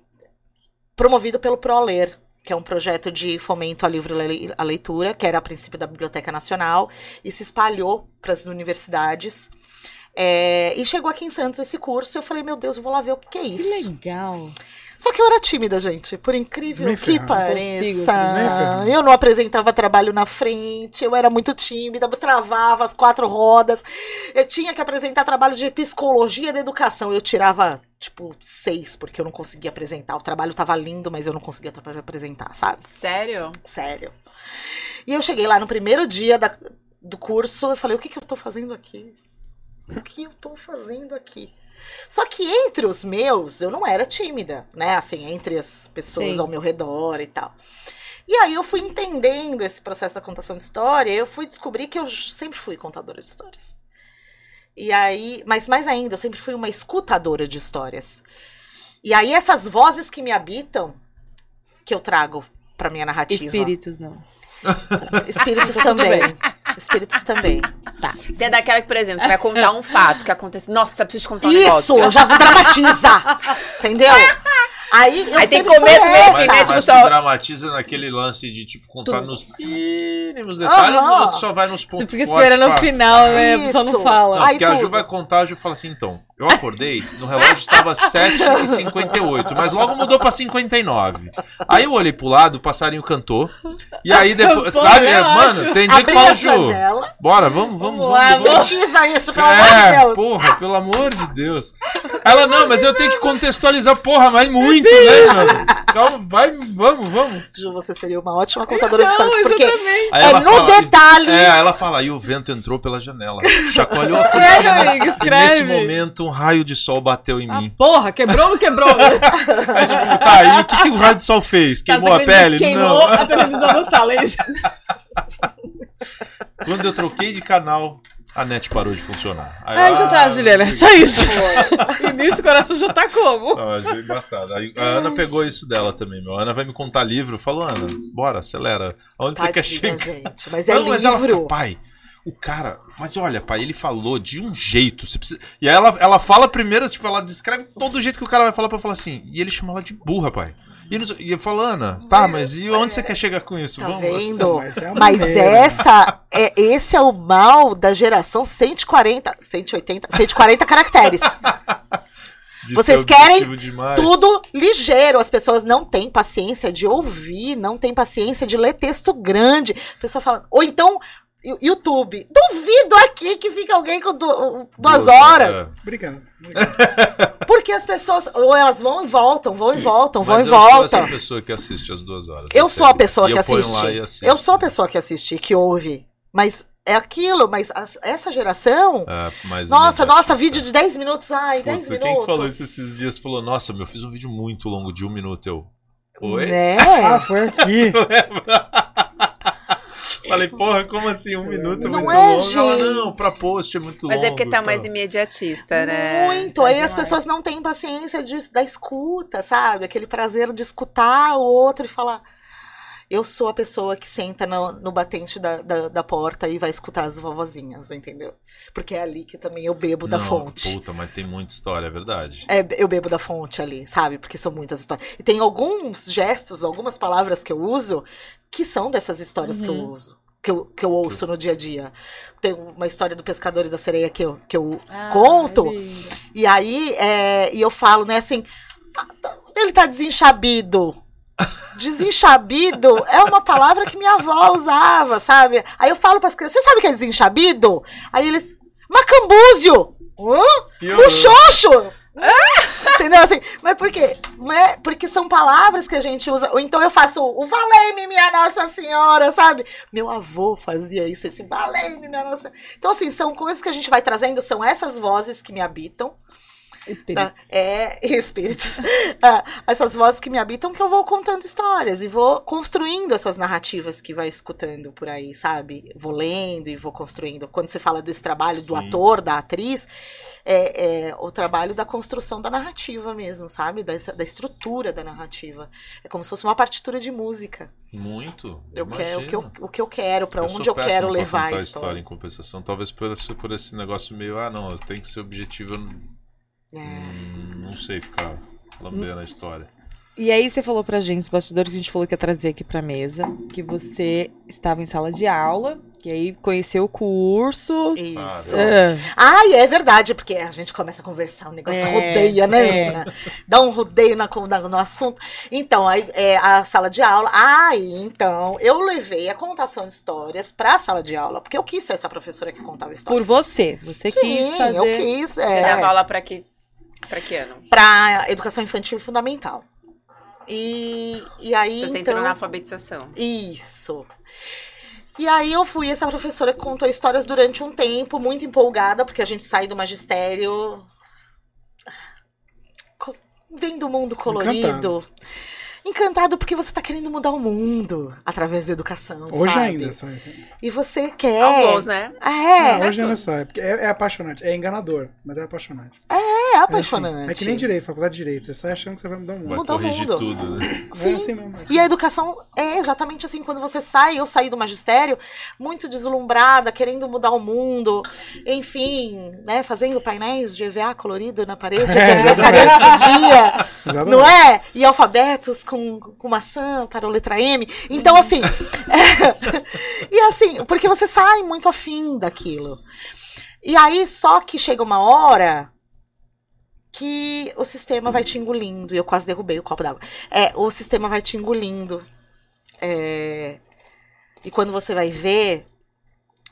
promovido pelo ProLer, que é um projeto de fomento ao livro e à leitura, que era a princípio da Biblioteca Nacional, e se espalhou para as universidades. É, e chegou aqui em Santos esse curso, eu falei, meu Deus, eu vou lá ver o que é isso. Que legal. Só que eu era tímida, gente, por incrível que pareça. eu não apresentava trabalho na frente, eu era muito tímida, travava as quatro rodas. Eu tinha que apresentar trabalho de psicologia da educação. Eu tirava, tipo, seis, porque eu não conseguia apresentar. O trabalho tava lindo, mas eu não conseguia apresentar, sabe? Sério? Sério. E eu cheguei lá no primeiro dia da, do curso, eu falei, o que, que eu tô fazendo aqui? o que eu tô fazendo aqui? Só que entre os meus, eu não era tímida, né? Assim, entre as pessoas Sim. ao meu redor e tal. E aí eu fui entendendo esse processo da contação de história, eu fui descobrir que eu sempre fui contadora de histórias. E aí, mas mais ainda, eu sempre fui uma escutadora de histórias. E aí essas vozes que me habitam, que eu trago para minha narrativa. Espíritos não. Espíritos também. Espíritos também. Tá. Você é daquela que, por exemplo, você vai contar um fato que aconteceu. Nossa, preciso te contar um Isso, negócio. Isso, já vou dramatizar. Entendeu? Aí, eu Aí tem começo, meio fim, né? Tipo, só... dramatiza naquele lance de, tipo, contar Tudo. nos mínimos detalhes uhum. o outro só vai nos pontos Você fica esperando o final, né? Isso. Só não fala. Não, porque tudo. a Ju vai contar, a Ju fala assim, então, eu acordei, no relógio estava 7h58, mas logo mudou pra 59. Aí eu olhei pro lado, o passarinho cantou. E aí depois, Pô, sabe, é, mano, tem dia que fala, Ju, bora, vamos, vamos, vamos. lá, isso, pelo é, amor de Deus. porra, pelo amor de Deus. Ela, não, mas eu tenho que contextualizar, porra, mas muito, né, mano? Então, vai, vamos, vamos. Ju, você seria uma ótima contadora não, de histórias, porque é no fala, detalhe. É, ela fala, e o vento entrou pela janela, chacoalhou a cortina. E nesse momento, um raio de sol bateu em ah, mim. Porra, quebrou ou não quebrou? Aí, tipo, tá, e o que, que o raio de sol fez? Tá, queimou a pele? Queimou não. a televisão da sala, é isso? Quando eu troquei de canal, a net parou de funcionar. Aí, ah, então tá, Juliana, é só isso. e nisso o coração já tá como? Não, achei embaçado. Aí, a Ana pegou isso dela também, meu. A Ana vai me contar livro. Falou, Ana, bora, acelera. Onde Tadinha, você quer chegar? Gente, mas é Não, livro. Mas ela fica, pai, o cara, mas olha, pai, ele falou de um jeito. Você precisa... E aí ela, ela fala primeiro, tipo, ela descreve todo o jeito que o cara vai falar pra falar assim. E ele chama ela de burra, pai. E, e Ana, tá, mas e onde você quer chegar com isso? Tá Vamos, vendo? Mas, é mas essa, é, esse é o mal da geração 140, 180, 140 caracteres. Vocês querem demais. tudo ligeiro. As pessoas não têm paciência de ouvir, não têm paciência de ler texto grande. A pessoa fala, ou então YouTube. Duvido aqui que fique alguém com du duas horas. É. Obrigado. Porque as pessoas, ou elas vão e voltam, vão e voltam, vão Mas e voltam. Eu sou essa pessoa que assiste as duas horas. Eu sou a pessoa que assiste. Eu sou a pessoa que assiste, que ouve. Mas é aquilo, mas as, essa geração. É, nossa, nossa, vídeo de 10 minutos. Ai, Puta, 10 minutos. Quem falou isso esses dias falou: Nossa, meu, fiz um vídeo muito longo de um minuto. Eu. Oi? Né? Ah, foi aqui. Falei, porra, como assim? Um minuto é não muito é, longo? Gente. Ela, não, pra post é muito Mas longo. Mas é porque tá mais imediatista, né? Muito. Tá Aí demais. as pessoas não têm paciência de, da escuta, sabe? Aquele prazer de escutar o outro e falar. Eu sou a pessoa que senta no, no batente da, da, da, porta e vai escutar as vovozinhas, entendeu? Porque é ali que também eu bebo da fonte. Puta, mas tem muita história, é verdade. É, eu bebo da fonte ali, sabe? Porque são muitas histórias. E tem alguns gestos, algumas palavras que eu uso que são dessas histórias uhum. que eu uhum. uso. Que eu, que eu ouço no dia a dia. Tem uma história do pescador e da sereia que eu, que eu ah, conto. E aí, é, e eu falo, né, assim, ah, ele tá desenchabido. Desenchabido é uma palavra que minha avó usava, sabe? Aí eu falo para as crianças, você sabe o que é desenchabido? Aí eles, macambúzio! Hã? O xoxo! Entendeu? Assim, mas por quê? É porque são palavras que a gente usa. Ou então eu faço o valei-me, minha Nossa Senhora, sabe? Meu avô fazia isso, esse valei-me, minha Nossa. Então, assim, são coisas que a gente vai trazendo, são essas vozes que me habitam. Espíritos. Tá? É, espíritos. ah, essas vozes que me habitam que eu vou contando histórias e vou construindo essas narrativas que vai escutando por aí, sabe? Vou lendo e vou construindo. Quando você fala desse trabalho Sim. do ator, da atriz, é, é, o trabalho da construção da narrativa mesmo, sabe? Da, da estrutura da narrativa. É como se fosse uma partitura de música. Muito. Eu quero, o, que eu, o que eu quero, para onde eu quero levar a história. história em compensação. Talvez por esse, por esse negócio meio, ah, não, tem que ser objetivo é. Hum, não sei ficar lambendo a história. E aí você falou pra gente, os bastidores que a gente falou que ia trazer aqui pra mesa, que você estava em sala de aula, que aí conheceu o curso. Isso. Ah, é. é verdade, porque a gente começa a conversar, o negócio é, rodeia, né, é. menina? Dá um rodeio na, na, no assunto. Então, aí é, a sala de aula. Aí, então, eu levei a contação de histórias pra sala de aula, porque eu quis ser essa professora que contava histórias. Por você. Você Sim, quis fazer. Eu quis. É. Você dava aula pra que Pra que ano? Pra educação infantil fundamental. E, e aí. Você então, entrou na alfabetização. Isso. E aí eu fui essa professora que contou histórias durante um tempo, muito empolgada, porque a gente sai do magistério. Vem do mundo colorido. Encantado. Encantado porque você tá querendo mudar o mundo através da educação. Hoje sabe? ainda, sabe assim. E você quer. Alguns, né? É. Não, hoje ainda sai. Porque é, é apaixonante. É enganador, mas é apaixonante. É, é apaixonante. É, assim, é, que nem direito, faculdade de direito. Você sai achando que você vai mudar o mundo. Vai mudar corrigir mundo. tudo, né? Sim. É assim mesmo, é assim. E a educação é exatamente assim. Quando você sai, eu saí do magistério muito deslumbrada, querendo mudar o mundo. Enfim, né? Fazendo painéis de EVA colorido na parede de aniversariante do dia. Exatamente. Não é? E alfabetos com, com maçã para o letra M. Então, assim. é, e assim, porque você sai muito afim daquilo. E aí, só que chega uma hora que o sistema vai te engolindo. E eu quase derrubei o copo d'água. É, o sistema vai te engolindo. É, e quando você vai ver,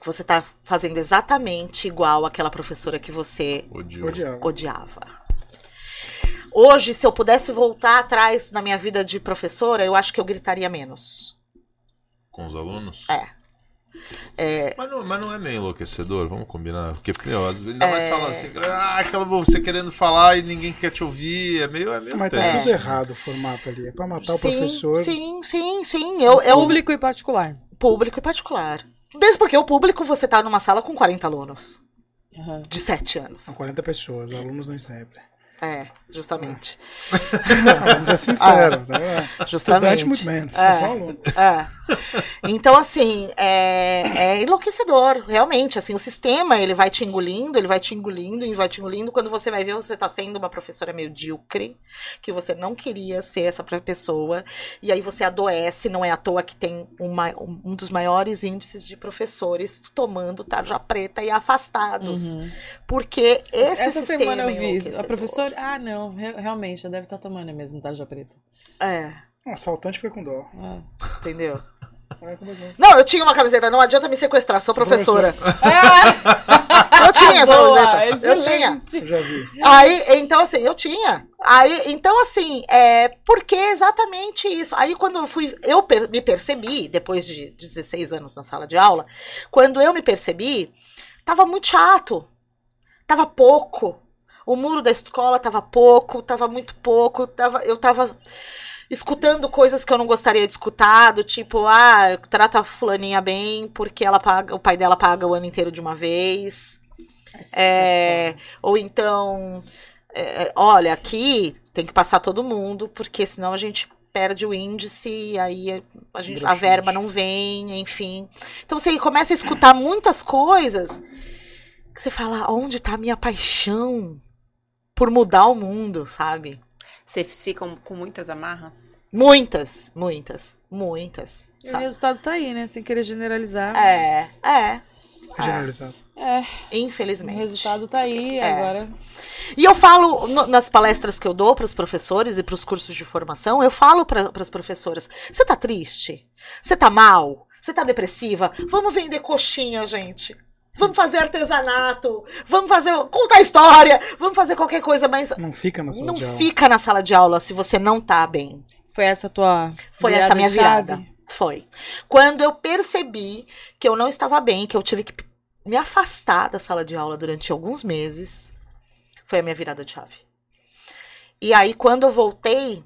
você tá fazendo exatamente igual aquela professora que você. Odiava. odiava. Hoje, se eu pudesse voltar atrás na minha vida de professora, eu acho que eu gritaria menos. Com os alunos? É. É, Mas não, mas não é meio enlouquecedor, vamos combinar. Porque, meu, às vezes ainda mais sala assim, ah, aquela você querendo falar e ninguém quer te ouvir. É meio. É meio Mas tá tudo errado o formato ali. É pra matar o sim, professor. Sim, sim, sim. Eu, eu, Público e particular. público e particular. Mesmo porque o público, você tá numa sala com 40 alunos. Aham. De 7 anos. São 40 pessoas, alunos nem sempre. É, justamente. Vamos ser sinceros. né? Justamente. Estudante muito menos. É. É. Só aluno. É. Então, assim, é, é enlouquecedor, realmente. Assim, o sistema, ele vai te engolindo, ele vai te engolindo e vai te engolindo. Quando você vai ver, você tá sendo uma professora medíocre, que você não queria ser essa pessoa. E aí você adoece, não é à toa que tem uma, um dos maiores índices de professores tomando tarja preta e afastados. Uhum. Porque esse Essa sistema semana eu é vi. A enlouquecedor. professora. Ah, não. Re- realmente, já deve estar tomando mesmo tarja preta. É, Um assaltante foi com dó. Ah. entendeu? É. Não, eu tinha uma camiseta, não adianta me sequestrar, sou Sou professora. Eu tinha essa Boa, camiseta. Eu tinha. Eu já vi. Aí, então, assim, eu tinha. Aí, então, assim, é porque é exatamente isso. Aí, quando eu fui, eu per- me percebi, depois de 16 anos na sala de aula, quando eu me percebi, tava muito chato. Tava pouco. O muro da escola tava pouco, tava muito pouco. Tava, eu tava escutando coisas que eu não gostaria de escutar, do tipo, ah, trata a fulaninha bem, porque ela paga, o pai dela paga o ano inteiro de uma vez. É, ou então, é, olha, aqui tem que passar todo mundo, porque senão a gente perde o índice e aí a, gente, a verba não vem, enfim. Então você começa a escutar muitas coisas que você fala, onde tá a minha paixão por mudar o mundo, sabe? Vocês ficam com muitas amarras? Muitas, muitas, muitas. E o sabe? resultado tá aí, né? Sem querer generalizar. É, é. Generalizado. É, o Infelizmente. resultado tá aí É. agora. E eu falo no- nas palestras que eu dou para os professores e para os cursos de formação, eu falo para as professoras: você tá triste? Você tá mal? Você tá depressiva? Vamos vender coxinha, gente. Vamos fazer artesanato, vamos fazer contar história, vamos fazer qualquer coisa, mas Não fica na sala não de aula. fica na sala de aula se você não tá bem. Foi essa a tua. Foi virada essa minha chave? virada. Foi. Quando eu percebi que eu não estava bem, que eu tive que me afastar da sala de aula durante alguns meses, foi a minha virada de chave. E aí, quando eu voltei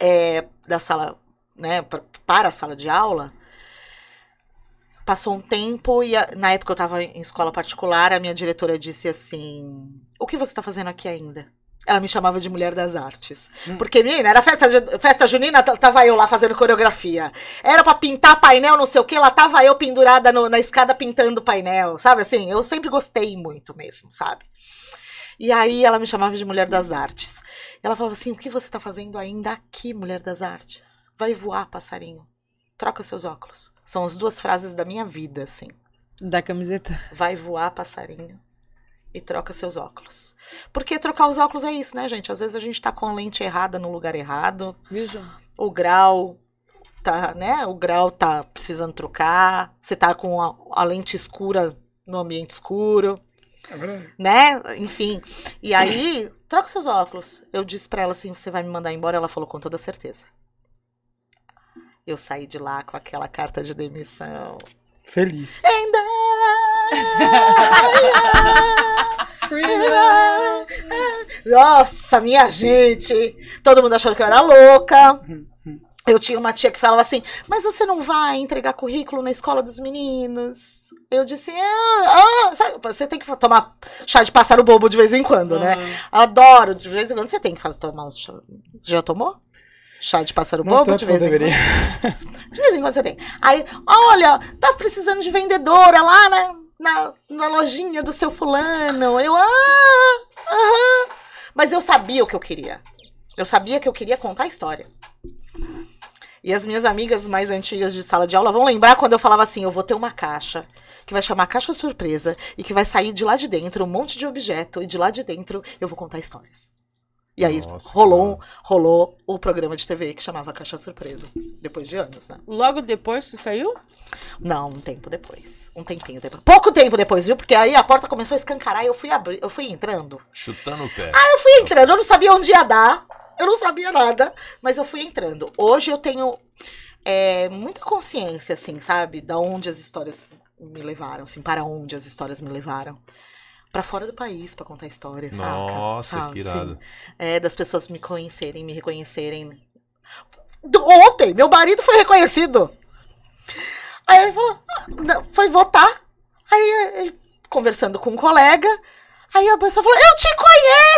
é, da sala, né, para a sala de aula, passou um tempo e a- na época eu estava em escola particular, a minha diretora disse assim: O que você está fazendo aqui ainda? Ela me chamava de mulher das artes. Hum. Porque, menina, era festa, festa junina, tava eu lá fazendo coreografia. Era pra pintar painel, não sei o que, lá tava eu pendurada no- na escada pintando painel, sabe assim? Eu sempre gostei muito mesmo, sabe? E aí ela me chamava de mulher das artes. Ela falava assim: o que você tá fazendo ainda aqui, mulher das artes? Vai voar, passarinho. Troca seus óculos. São as duas frases da minha vida, assim. Da camiseta. Vai voar, passarinho. E troca seus óculos. Porque trocar os óculos é isso, né, gente? Às vezes a gente tá com a lente errada no lugar errado. Viu, João? O grau tá, né? O grau tá precisando trocar. Você tá com a, a lente escura no ambiente escuro, É verdade. né? Enfim. E aí, troca seus óculos. Eu disse pra ela assim: você vai me mandar embora? Ela falou com toda certeza. Eu saí de lá com aquela carta de demissão. Feliz. And Nossa, minha gente! Todo mundo achou que eu era louca. Eu tinha uma tia que falava assim: Mas você não vai entregar currículo na escola dos meninos? Eu disse: Ah, ah sabe, você tem que tomar chá de pássaro bobo de vez em quando, uhum. né? Adoro, de vez em quando você tem que fazer, tomar um chá. Você já tomou? Chá de pássaro não bobo de vez em deveria. quando. De vez em quando você tem. Aí, olha, tá precisando de vendedora lá na, na, na lojinha do seu fulano. Eu, ah, aham. Mas eu sabia o que eu queria. Eu sabia que eu queria contar a história. E as minhas amigas mais antigas de sala de aula vão lembrar quando eu falava assim: eu vou ter uma caixa que vai chamar caixa surpresa e que vai sair de lá de dentro um monte de objeto e de lá de dentro eu vou contar histórias. E aí Nossa, rolou, rolou o programa de TV que chamava Caixa Surpresa. Depois de anos, né? Logo depois você saiu? Não, um tempo depois. Um tempinho depois. Pouco tempo depois, viu? Porque aí a porta começou a escancarar e eu fui abrir, eu fui entrando. Chutando o pé. Ah, eu fui entrando. Eu não sabia onde ia dar. Eu não sabia nada, mas eu fui entrando. Hoje eu tenho é, muita consciência, assim, sabe? Da onde as histórias me levaram, assim, para onde as histórias me levaram para fora do país para contar história, saca? Nossa, sabe? que irado. É, das pessoas me conhecerem, me reconhecerem. Ontem, meu marido foi reconhecido. Aí ele falou, ah, foi votar. Aí, conversando com um colega, Aí a pessoa falou: Eu te conheço!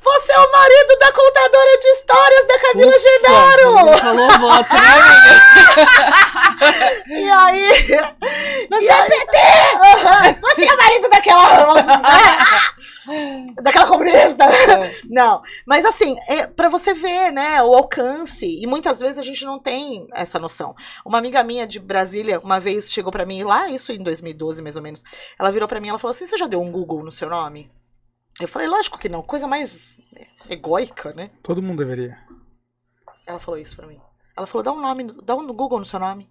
Você é o marido da contadora de histórias da Camila Ufa, Genaro! Falou voto, né, E aí. Você e é aí, PT! Uhum, você é o marido daquela. daquela comunista! É. Não, mas assim, é pra você ver, né, o alcance. E muitas vezes a gente não tem essa noção. Uma amiga minha de Brasília, uma vez chegou pra mim, lá, isso em 2012 mais ou menos, ela virou pra mim e falou assim: Você já deu um Google no seu nome? Eu falei, lógico que não, coisa mais egóica, né? Todo mundo deveria. Ela falou isso pra mim. Ela falou, dá um nome, dá um Google no seu nome.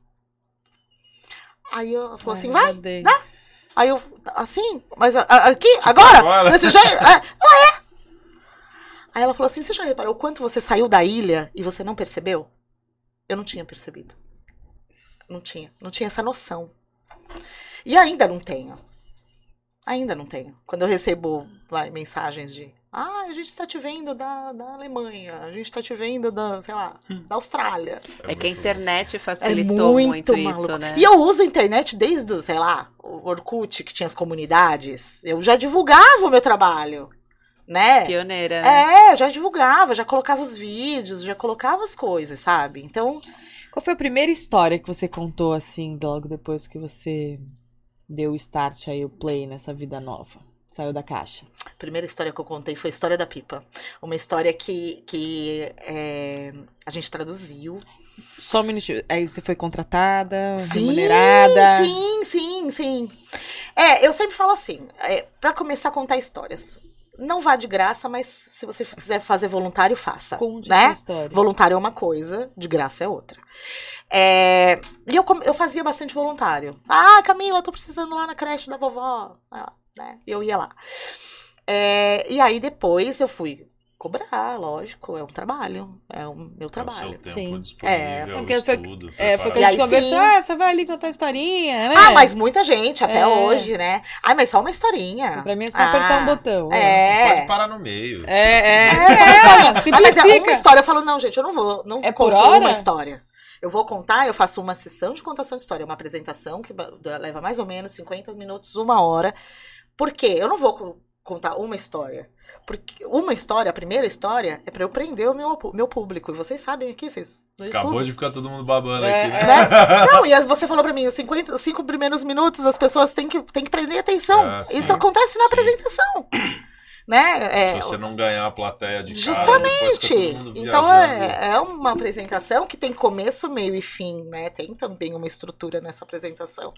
Aí eu falou assim, vai, dá. Aí eu, assim, mas aqui, tipo agora? agora? Desse jeito? É, ela é. Aí ela falou assim, você já reparou quanto você saiu da ilha e você não percebeu? Eu não tinha percebido. Não tinha, não tinha essa noção. E ainda não tenho. Ainda não tenho. Quando eu recebo vai, mensagens de ah, a gente está te vendo da, da Alemanha, a gente está te vendo da, sei lá, hum. da Austrália. É, é que a internet facilitou é muito, muito isso, né? E eu uso a internet desde, sei lá, o Orkut, que tinha as comunidades. Eu já divulgava o meu trabalho, né? Pioneira. Né? É, eu já divulgava, já colocava os vídeos, já colocava as coisas, sabe? Então. Qual foi a primeira história que você contou, assim, logo depois que você deu o start aí, o play nessa vida nova? Saiu da caixa. A primeira história que eu contei foi a história da pipa. Uma história que, que é, a gente traduziu. Só um minutinho. Aí você foi contratada, sim, remunerada? Sim, sim, sim. É, eu sempre falo assim, é, para começar a contar histórias, não vá de graça, mas se você quiser fazer voluntário, faça. Conte né? história. Voluntário é uma coisa, de graça é outra. É, e eu, eu fazia bastante voluntário. Ah, Camila, tô precisando lá na creche da vovó. Ah, né? Eu ia lá. É, e aí depois eu fui cobrar, lógico, é um trabalho, é o meu trabalho. É o seu tempo sim. disponível, é, porque estudo, foi, é, foi que a gente conversou, ah, você vai ali contar historinha, né? Ah, mas muita gente, até é. hoje, né? Ah, mas só uma historinha. Pra mim é só ah, apertar um botão. É. Não pode parar no meio. É, é. é. é. Ah, mas é uma história, eu falo, não, gente, eu não vou, não é conto uma história. Eu vou contar, eu faço uma sessão de contação de história, uma apresentação que leva mais ou menos 50 minutos, uma hora. Por quê? Eu não vou contar uma história. Porque uma história, a primeira história, é para eu prender o meu, meu público. E vocês sabem aqui, vocês. Acabou de ficar todo mundo babando é, aqui, né? É. Não, e você falou para mim, os 50, cinco primeiros minutos as pessoas têm que, têm que prender atenção. Ah, Isso acontece na sim. apresentação. Né? É, Se você não ganhar a plateia de Justamente. Cara, então é, é uma apresentação que tem começo, meio e fim, né? Tem também uma estrutura nessa apresentação.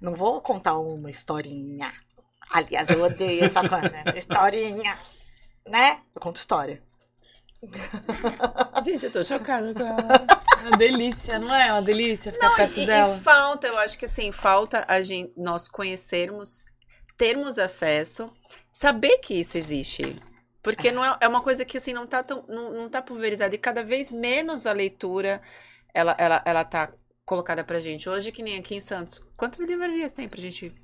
Não vou contar uma historinha. Aliás, eu odeio essa coisa, né? Historinha. Né? Eu conto história. Gente, eu tô chocada com ela. É uma delícia, não é? Uma delícia ficar não, perto e, dela. E falta, eu acho que assim, falta a gente, nós conhecermos, termos acesso, saber que isso existe. Porque é. não é, é uma coisa que assim não tá tão, não, não tá pulverizada e cada vez menos a leitura ela ela ela tá colocada pra gente. Hoje, que nem aqui em Santos, quantas livrarias tem pra gente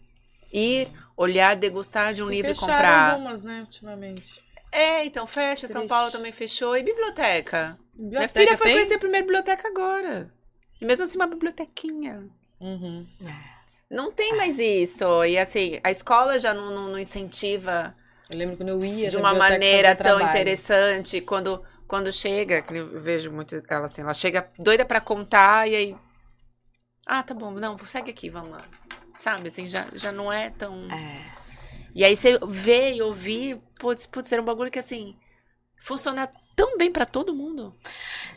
ir, olhar, degustar de um e livro e comprar? algumas, né, ultimamente. É, então fecha. Triste. São Paulo também fechou. E biblioteca? biblioteca Minha filha foi tem? conhecer a primeira biblioteca agora. E mesmo assim, uma bibliotequinha. Uhum. Não tem mais isso. E assim, a escola já não, não, não incentiva. Eu lembro quando eu ia. De uma maneira tão trabalho. interessante. Quando, quando chega, eu vejo muito ela assim, ela chega doida para contar e aí. Ah, tá bom, não, segue aqui, vamos lá. Sabe, assim, já, já não é tão. É. E aí você vê e ouvir, pode, pode ser um bagulho que assim. Funciona tão bem para todo mundo.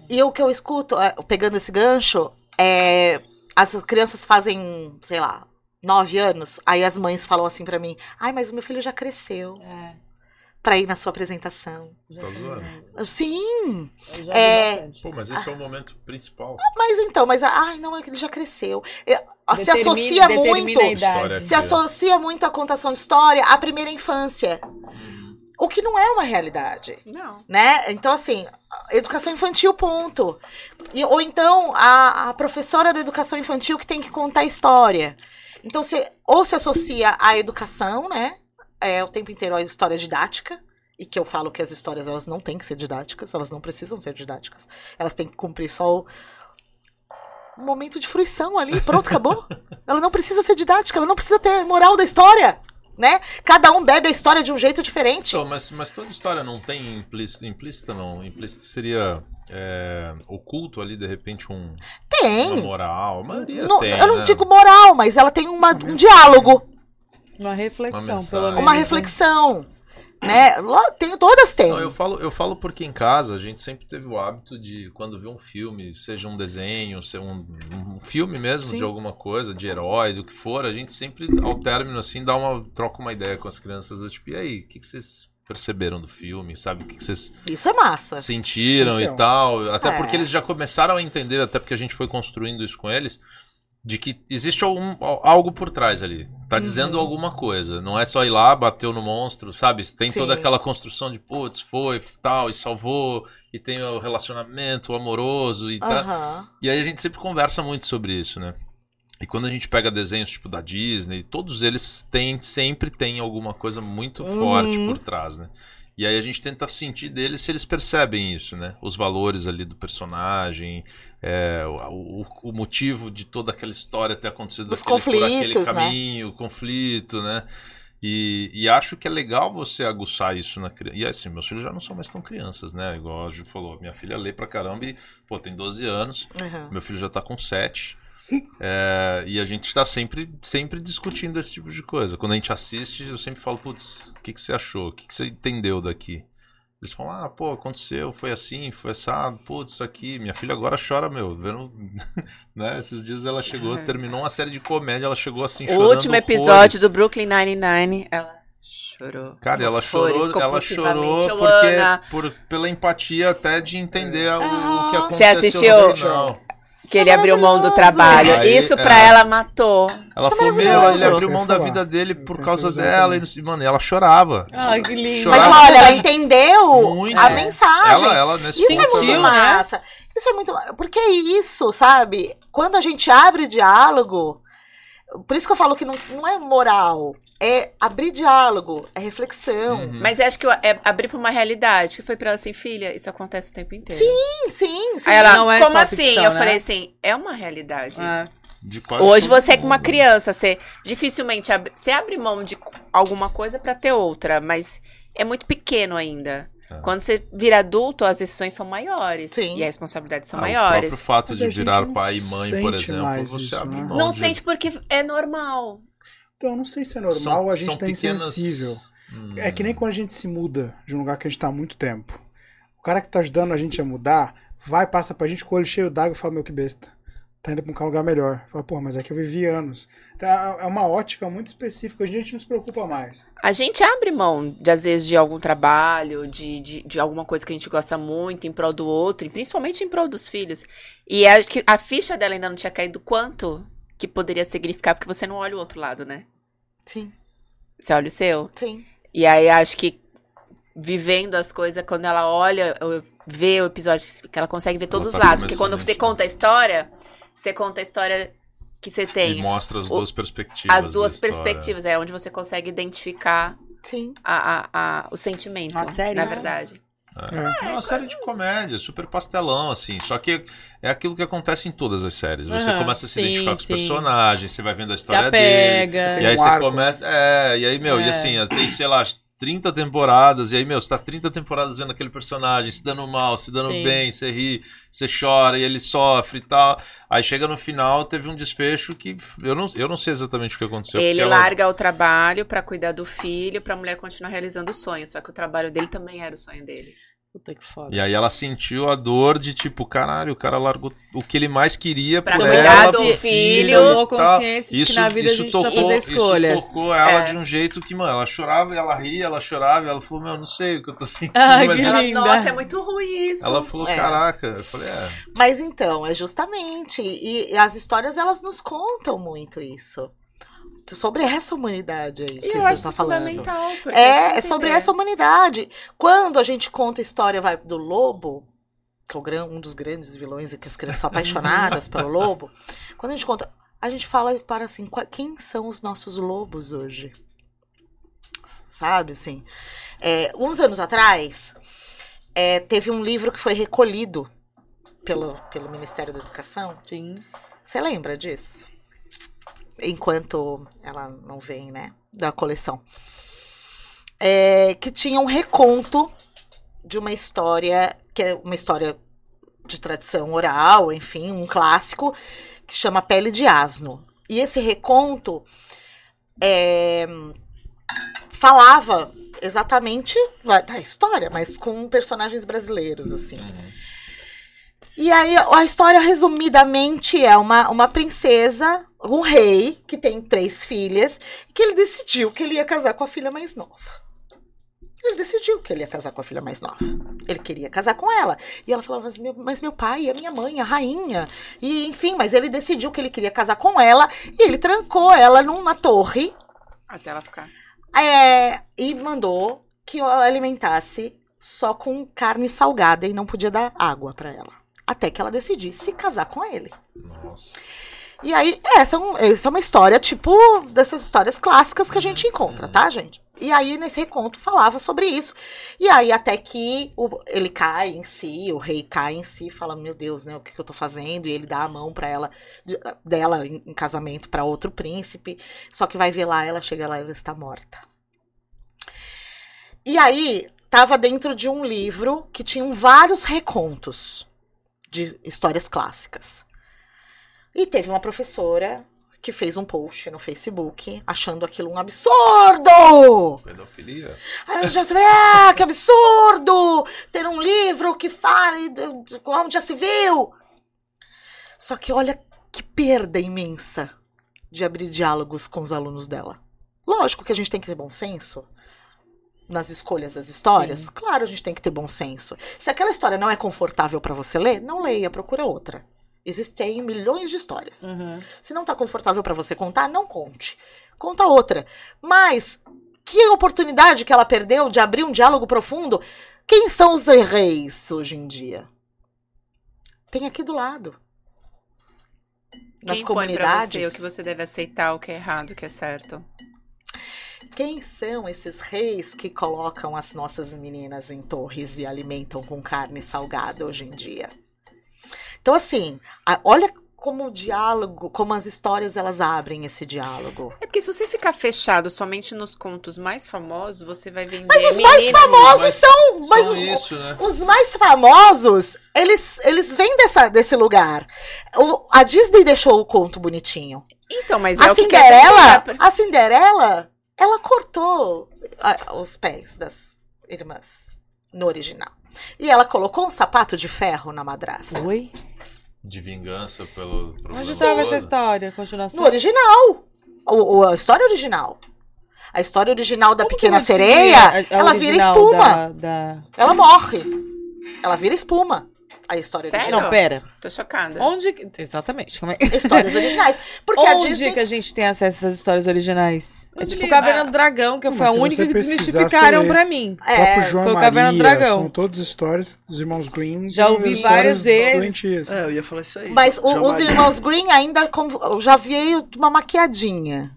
E o que eu escuto, é, pegando esse gancho, é. As crianças fazem, sei lá, nove anos, aí as mães falam assim para mim: ai, mas o meu filho já cresceu. É para ir na sua apresentação. Tá zoando? Sim. É... Pô, mas esse é o momento principal. Mas então, mas ai, não, é ele já cresceu. se associa muito. Se associa muito à contação de história à primeira infância. Hum. O que não é uma realidade. Não. Né? Então, assim, educação infantil, ponto. E, ou então, a, a professora da educação infantil que tem que contar história. Então, se, ou se associa à educação, né? É o tempo inteiro a história didática, e que eu falo que as histórias elas não têm que ser didáticas, elas não precisam ser didáticas. Elas têm que cumprir só o um momento de fruição ali, pronto, acabou. ela não precisa ser didática, ela não precisa ter moral da história. Né? Cada um bebe a história de um jeito diferente. Então, mas, mas toda história não tem implícita, implícita não. Implícita seria é, oculto ali, de repente, um, tem. uma moral. Não, tem, eu não né? digo moral, mas ela tem uma, um diálogo. Uma reflexão, uma pelo menos. Uma reflexão. Né? Tem, todas têm. Não, eu, falo, eu falo porque em casa a gente sempre teve o hábito de, quando vê um filme, seja um desenho, seja um, um filme mesmo Sim. de alguma coisa, de herói, do que for, a gente sempre, ao término, assim, dá uma, troca uma ideia com as crianças, do tipo, e aí, o que, que vocês perceberam do filme, sabe? O que, que vocês Isso é massa. sentiram e tal. Até é. porque eles já começaram a entender, até porque a gente foi construindo isso com eles de que existe algum, algo por trás ali. Tá uhum. dizendo alguma coisa. Não é só ir lá, bateu no monstro, sabe? Tem Sim. toda aquela construção de, putz, foi, tal, e salvou, e tem o relacionamento amoroso e uhum. tá. E aí a gente sempre conversa muito sobre isso, né? E quando a gente pega desenhos tipo da Disney, todos eles têm, sempre tem alguma coisa muito uhum. forte por trás, né? E aí a gente tenta sentir deles se eles percebem isso, né? Os valores ali do personagem, é, o, o, motivo de toda aquela história ter acontecido Os daquele, por aquele né? caminho, né? o conflito, né? E, e, acho que é legal você aguçar isso na criança. E assim, meus filhos já não são mais tão crianças, né? Igual a Ju falou, minha filha lê pra caramba e, pô, tem 12 anos, uhum. meu filho já tá com 7. É, e a gente está sempre, sempre discutindo esse tipo de coisa. Quando a gente assiste, eu sempre falo, putz, o que, que você achou? O que, que você entendeu daqui? Eles falam, ah, pô, aconteceu, foi assim, foi assado, putz, isso aqui. Minha filha agora chora, meu, vendo. né? Esses dias ela chegou, é. terminou uma série de comédia, ela chegou assim, o chorando. O último episódio horrores. do Brooklyn Nine-Nine, ela chorou. Cara, ela chorou, ela chorou porque, por, pela empatia até de entender ah, o, o, que aconteceu. Você assistiu? Que ele abriu mão do trabalho. Aí, Isso pra é. ela matou. Ela Isso falou, meu, ele abriu mão da vida dele por causa dela. E, mano, ela chorava. Ai, que lindo. Chorava. Mas olha, ela entendeu muito. a mensagem. Ela, ela nesse Isso é muito né? massa. Isso é muito Porque é isso, sabe? Quando a gente abre diálogo, por isso que eu falo que não, não é moral é abrir diálogo, é reflexão. Uhum. Mas acho que é abrir para uma realidade, que foi para ela assim, filha, isso acontece o tempo inteiro. Sim, sim, sim. Aí ela, não é como assim? Ficção, eu né? falei assim, é uma realidade. É. Hoje você é uma criança, você dificilmente abre, você abre mão de alguma coisa para ter outra, mas é muito pequeno ainda. É. Quando você vira adulto, as decisões são maiores. Sim. E as responsabilidades são ah, maiores. O próprio fato mas de virar pai e mãe, por exemplo, você isso, abre né? mão. Não de... sente porque é normal. Então, não sei se é normal são, a gente tá pequenas... insensível. Hum. É que nem quando a gente se muda de um lugar que a gente tá há muito tempo. O cara que tá ajudando a gente a mudar, vai, passa pra gente com o olho cheio d'água e fala, meu, que besta. Tá indo pra um lugar melhor. Fala, pô, mas é que eu vivi anos. Então, é uma ótica muito específica. Hoje a gente não se preocupa mais. A gente abre mão, de, às vezes, de algum trabalho, de, de, de alguma coisa que a gente gosta muito em prol do outro, e principalmente em prol dos filhos. E acho que a ficha dela ainda não tinha caído quanto que poderia significar, porque você não olha o outro lado, né? Sim. Você olha o seu? Sim. E aí acho que vivendo as coisas, quando ela olha, vê o episódio, que ela consegue ver todos os tá lados. Porque quando você conta a história, Você conta a história que você tem. E mostra as duas perspectivas. As duas perspectivas, é onde você consegue identificar Sim. A, a, a, o sentimento. Ah, sério? Na verdade. É. é. uma série de comédia, super pastelão, assim. Só que é aquilo que acontece em todas as séries. Você uhum, começa a se sim, identificar com os personagens, você vai vendo a história dele. E aí um você arco. começa. É, e aí, meu, é. e assim, tem, sei lá, 30 temporadas, e aí, meu, você tá 30 temporadas vendo aquele personagem se dando mal, se dando Sim. bem, você ri, você chora e ele sofre e tal. Aí chega no final, teve um desfecho que eu não, eu não sei exatamente o que aconteceu. Ele larga ela... o trabalho para cuidar do filho, pra mulher continuar realizando o sonho, só que o trabalho dele também era o sonho dele. Puta que foda. E aí ela sentiu a dor de tipo, caralho, o cara largou o que ele mais queria pra por ela, do filho. Tomou consciência de isso, que na vida isso a gente tocou, fazer escolhas. Isso tocou ela é. de um jeito que, mano, ela chorava, ela ria, ela chorava, ela falou, meu, não sei o que eu tô sentindo. Ai, mas ela, nossa, é muito ruim isso. Ela falou, é. caraca. Eu falei, é. Mas então, é justamente. E, e as histórias, elas nos contam muito isso sobre essa humanidade aí que eu você está falando. Fundamental, é, é sobre essa humanidade. Quando a gente conta a história vai, do lobo, que é um dos grandes vilões e que as crianças são apaixonadas pelo lobo, quando a gente conta, a gente fala para assim, quem são os nossos lobos hoje? Sabe, assim? É, uns anos atrás, é, teve um livro que foi recolhido pelo, pelo Ministério da Educação. Sim. Você lembra disso? Enquanto ela não vem, né, da coleção. É, que tinha um reconto de uma história, que é uma história de tradição oral, enfim, um clássico, que chama Pele de Asno. E esse reconto é, falava exatamente da história, mas com personagens brasileiros, assim. Uhum. E aí, a história, resumidamente, é uma, uma princesa, um rei, que tem três filhas, que ele decidiu que ele ia casar com a filha mais nova. Ele decidiu que ele ia casar com a filha mais nova. Ele queria casar com ela. E ela falava, mas meu, mas meu pai, a minha mãe, a rainha. E, enfim, mas ele decidiu que ele queria casar com ela. E ele trancou ela numa torre. Até ela ficar. É, e mandou que ela alimentasse só com carne salgada e não podia dar água para ela até que ela decidisse se casar com ele. Nossa. E aí, essa, é essa é uma história, tipo, dessas histórias clássicas que a gente encontra, tá, gente? E aí, nesse reconto, falava sobre isso. E aí, até que o, ele cai em si, o rei cai em si, fala: Meu Deus, né? O que, que eu tô fazendo? E ele dá a mão para ela, dela em, em casamento para outro príncipe. Só que vai ver lá, ela chega lá ela está morta. E aí, tava dentro de um livro que tinham vários recontos de histórias clássicas. E teve uma professora que fez um post no Facebook achando aquilo um absurdo! Pedofilia. Aí a gente já se vê, ah, que absurdo! Ter um livro que fale onde já se viu! Só que olha que perda imensa de abrir diálogos com os alunos dela. Lógico que a gente tem que ter bom senso nas escolhas das histórias, Sim. claro, a gente tem que ter bom senso. Se aquela história não é confortável para você ler, não leia, procura outra. Existem milhões de histórias. Uhum. Se não tá confortável para você contar, não conte. Conta outra. Mas que oportunidade que ela perdeu de abrir um diálogo profundo. Quem são os reis hoje em dia? Tem aqui do lado. Nas Quem comunidades. Põe você o que você deve aceitar, o que é errado, o que é certo? Quem são esses reis que colocam as nossas meninas em torres e alimentam com carne salgada hoje em dia? Então, assim, a, olha como o diálogo, como as histórias elas abrem esse diálogo. É porque se você ficar fechado somente nos contos mais famosos, você vai vender. Mas os mais famosos mas, são, mas são isso, né? os mais famosos, eles eles vêm dessa, desse lugar. O, a Disney deixou o conto bonitinho. Então, mas é a o Cinderela, que a Cinderela ela cortou os pés das irmãs no original. E ela colocou um sapato de ferro na madrasta. Oi? De vingança pelo. Onde estava essa história? Continuação? No original. O, a história original. A história original da Como Pequena Sereia, a, a ela vira espuma. Da, da... Ela morre. Ela vira espuma. A história Sério? original. Não, pera. Tô chocada. Onde. que- Exatamente. Como é... Histórias originais. Porque Onde a Disney. que a gente tem acesso a essas histórias originais? É Nos tipo livros. Caverna do Dragão, que foi mas a se única você que pesquisar, desmistificaram você lê. pra mim. O próprio É, João foi o Maria, Caverna do Dragão. são todas histórias dos irmãos Green. Já ouvi várias vezes. doentias. É, eu ia falar isso aí. Mas o- João os Maria. irmãos Green ainda com- já veio de uma maquiadinha.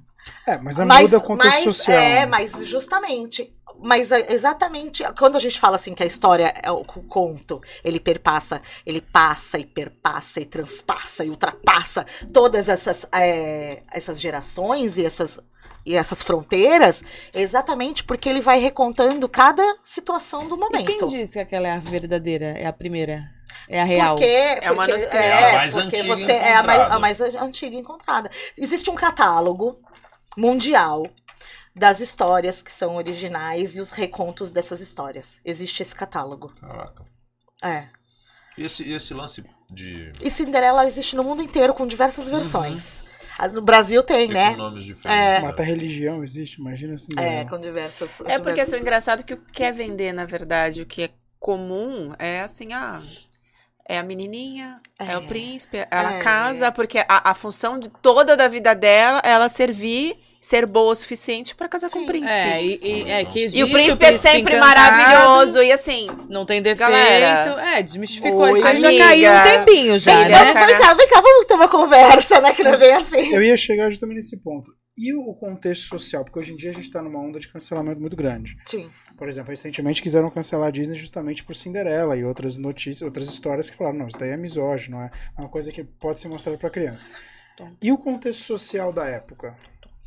É, mas a Mas, muda o contexto mas, social. É, mas justamente. Mas é exatamente quando a gente fala assim que a história é o, o conto, ele perpassa, ele passa e perpassa e transpassa e ultrapassa todas essas, é, essas gerações e essas, e essas fronteiras, exatamente porque ele vai recontando cada situação do E momento. quem disse que aquela é a verdadeira? É a primeira? É a real? Porque, É o porque- manuscrito. É, É a mais porque antiga você é a mais, a mais antiga encontrada. Existe um catálogo mundial das histórias que são originais e os recontos dessas histórias. Existe esse catálogo. Caraca. É. E esse, e esse lance de. E Cinderela existe no mundo inteiro com diversas versões. Ah, No Brasil tem, né? nomes diferentes. né? Mata religião existe, imagina assim. É, com diversas. É porque diversas... assim, o engraçado é que o que quer vender, na verdade, o que é comum é assim, ah. É a menininha, é, É. o príncipe, ela É. casa, porque a, a função de toda da vida dela é ela servir, ser boa o suficiente pra casar com Sim. o príncipe. É, e, e- é que existe E o príncipe é sempre encantado, maravilhoso, e assim, Não tem defeito. Galera. é, desmistificou. Oi, Isso aí já caiu um tempinho já, Vem, né? vamos, vem cá, vem cá, vamos ter uma conversa, né? Que não vem assim. Eu ia chegar justamente nesse ponto. E o contexto social? Porque hoje em dia a gente tá numa onda de cancelamento muito grande. Sim. Por exemplo, recentemente quiseram cancelar a Disney justamente por Cinderela e outras notícias, outras histórias que falaram, não, isso daí é misógino, é uma coisa que pode ser mostrada pra criança. E o contexto social da época?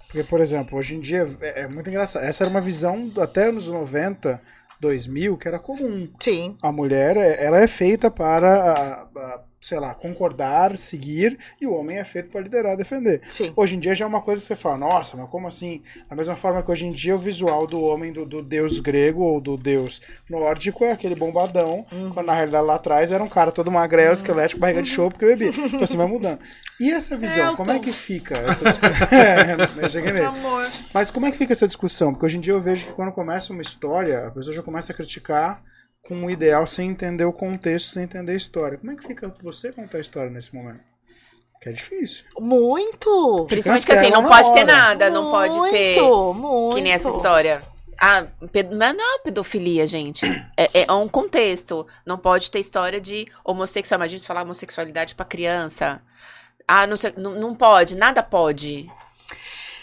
Porque, por exemplo, hoje em dia é, é muito engraçado. Essa era uma visão até nos 90, 2000, que era comum. Sim. A mulher, é- ela é feita para, a- a, sei lá, concordar, seguir, e o homem é feito para liderar, defender. Sim. Hoje em dia já é uma coisa que você fala, nossa, mas como assim? Da mesma forma que hoje em dia o visual do homem do, do deus grego ou do deus nórdico é aquele bombadão, Uhum. quando na realidade lá atrás era um cara todo magrelo, esquelético, barriga de chope que bebia. Então assim, vai mudando. E essa visão, como é que fica essa discussão? é, eu cheguei nele. amor. Mas como é que fica essa discussão? Porque hoje em dia eu vejo que quando começa uma história, a pessoa já começa a criticar com um ideal sem entender o contexto, sem entender a história. Como é que fica você contar a história nesse momento? Que é difícil. Muito. Principalmente que assim, não pode ter nada, não pode ter. Muito, muito. Que nem essa história. Ah, mas não é pedofilia, gente. É, é um contexto. Não pode ter história de homossexual. Imagina se falar homossexualidade pra criança. Ah, não, sei, não, não pode, nada pode.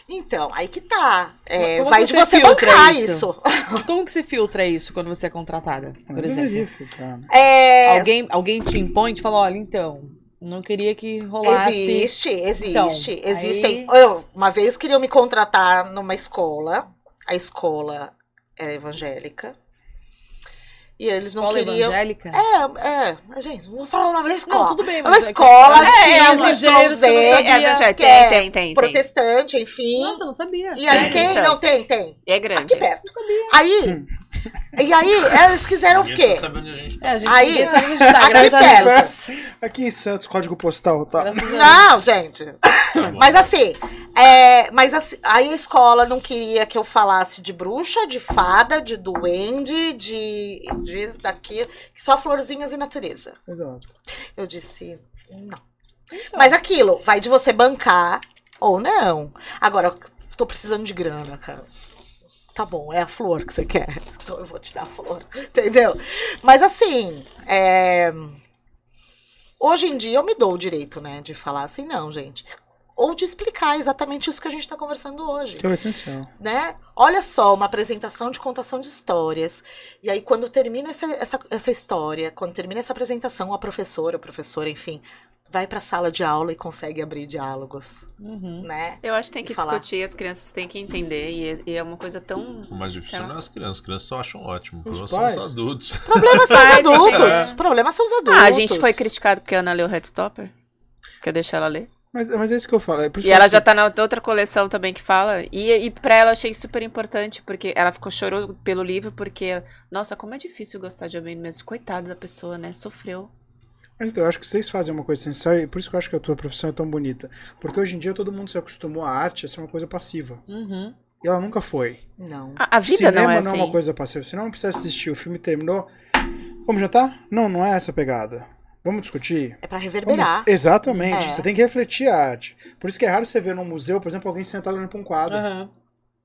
Então, aí que tá. É, Como vai que de você bancar isso? isso. Como que você filtra isso quando você é contratada, Não por deveria exemplo? filtrar, né? É, Alguém, alguém te impõe e te fala, olha, então, não queria que rolasse... Existe, existe. Então, Existem. aí- Eu, uma vez queriam me contratar numa escola. A escola era evangélica. E eles não Escola queriam. evangélica? É, é. Gente, não vou falar o nome da escola. Não, tudo bem, É uma mas... é que- escola, É, é Y, gênero Z, não É, sabia. tem, é tem, tem, tem. protestante, enfim. Nossa, eu não sabia. e aí quem? Não, tem, tem. E é grande. Aqui perto. Aí. E aí, eles quiseram o quê? tá tá. É, a gente Aí- tá, Aqui perto. Aqui em Santos, código postal, tá? Não, gente. Tá. Mas assim, é, mas assim, aí a escola não queria que eu falasse de bruxa, de fada, de duende, de, de daqui, só florzinhas e natureza. Exato. Eu disse, não. Mas aquilo, vai de você bancar ou não. Agora, eu tô precisando de grana, cara. Tá bom, é a flor que você quer. Então eu vou te dar a flor. Entendeu? Mas assim, é... hoje em dia eu me dou o direito, né, de falar assim, não, gente. Ou de explicar exatamente isso que a gente tá conversando hoje Que é o essencial. né? Olha só, uma apresentação de contação de histórias. E aí, quando termina essa, essa, essa história, quando termina essa apresentação, a professora, o professor, enfim, vai pra sala de aula e consegue abrir diálogos, Uhum. né? Eu acho que tem E que falar. discutir, as crianças têm que entender. E é, e é uma coisa tão. O mais difícil não é as crianças, as crianças só acham ótimo. O Os problema são pais. os adultos. Problemas são os Faz, adultos. entendeu? Problemas são os adultos. Ah, a gente foi criticado porque a Ana leu Headstopper. Quer deixar ela ler? Mas, mas é isso que eu falo. É E que ela acho já que- tá na outra coleção também que fala. E, e pra ela eu achei super importante, porque ela ficou chorou pelo livro, porque, nossa, como é difícil gostar de alguém mesmo. Coitada da pessoa, né? Sofreu. Mas então, eu acho que vocês fazem uma coisa essencial e por isso que eu acho que a tua profissão é tão bonita. Porque hoje em dia todo mundo se acostumou à arte a ser uma coisa passiva. Uhum. E ela nunca foi. Não. A, a O vida cinema não é não assim. é uma coisa passiva. Você não precisa assistir, o filme terminou. Vamos jantar? Não, não é essa a pegada. Vamos discutir? É para reverberar. Vamos... Exatamente. É. Você tem que refletir a arte. Por isso que é raro você ver num museu, por exemplo, alguém sentado olhando pra um quadro. Uhum.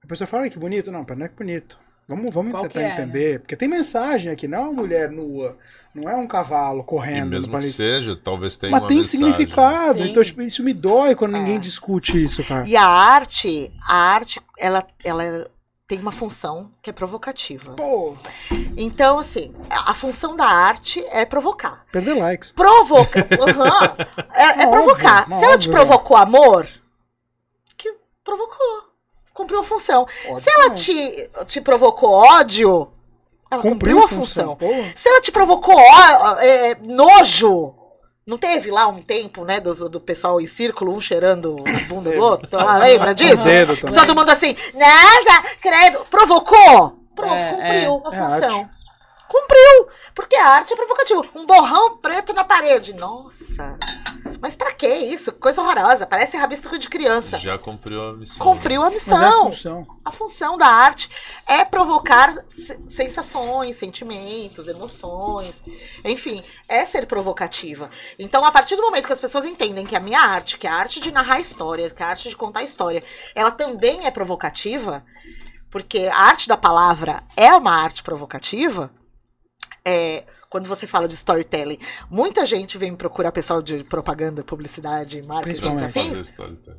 A pessoa fala, que bonito. Não, não é que bonito. Vamos, vamos tentar é, entender. Né? Porque tem mensagem aqui, não é uma mulher nua, não é um cavalo correndo. E mesmo que seja, talvez tenha Mas uma tem mensagem. significado. Sim. Então, tipo, isso me dói quando é. ninguém discute isso, cara. E a arte, a arte, ela, ela tem uma função que é provocativa. Pô. Então, assim, a função da arte é provocar. Perder likes. Provoca. Uhum. É, é provocar. Se ela te provocou amor, que provocou. Cumpriu a função. Ódio Se ela te, te provocou ódio, ela cumpriu, cumpriu a função. função. Se ela te provocou ó, é, nojo, não teve lá um tempo, né, do, do pessoal em círculo, um cheirando a bunda do outro? Então, lá, lembra disso? Todo mundo assim, NASA, credo, provocou. Pronto, é, cumpriu é, a é função. É Cumpriu! Porque a arte é provocativa. Um borrão preto na parede. Nossa! Mas para que isso? Coisa horrorosa. Parece rabisco de criança. Já cumpriu a missão. Cumpriu a missão. Mas é a função. A função da arte é provocar sensações, sentimentos, emoções. Enfim, é ser provocativa. Então, a partir do momento que as pessoas entendem que a minha arte, que a arte de narrar história, que a arte de contar história, ela também é provocativa, porque a arte da palavra é uma arte provocativa, é, quando você fala de storytelling, muita gente vem procurar pessoal de propaganda, publicidade, marketing, afins.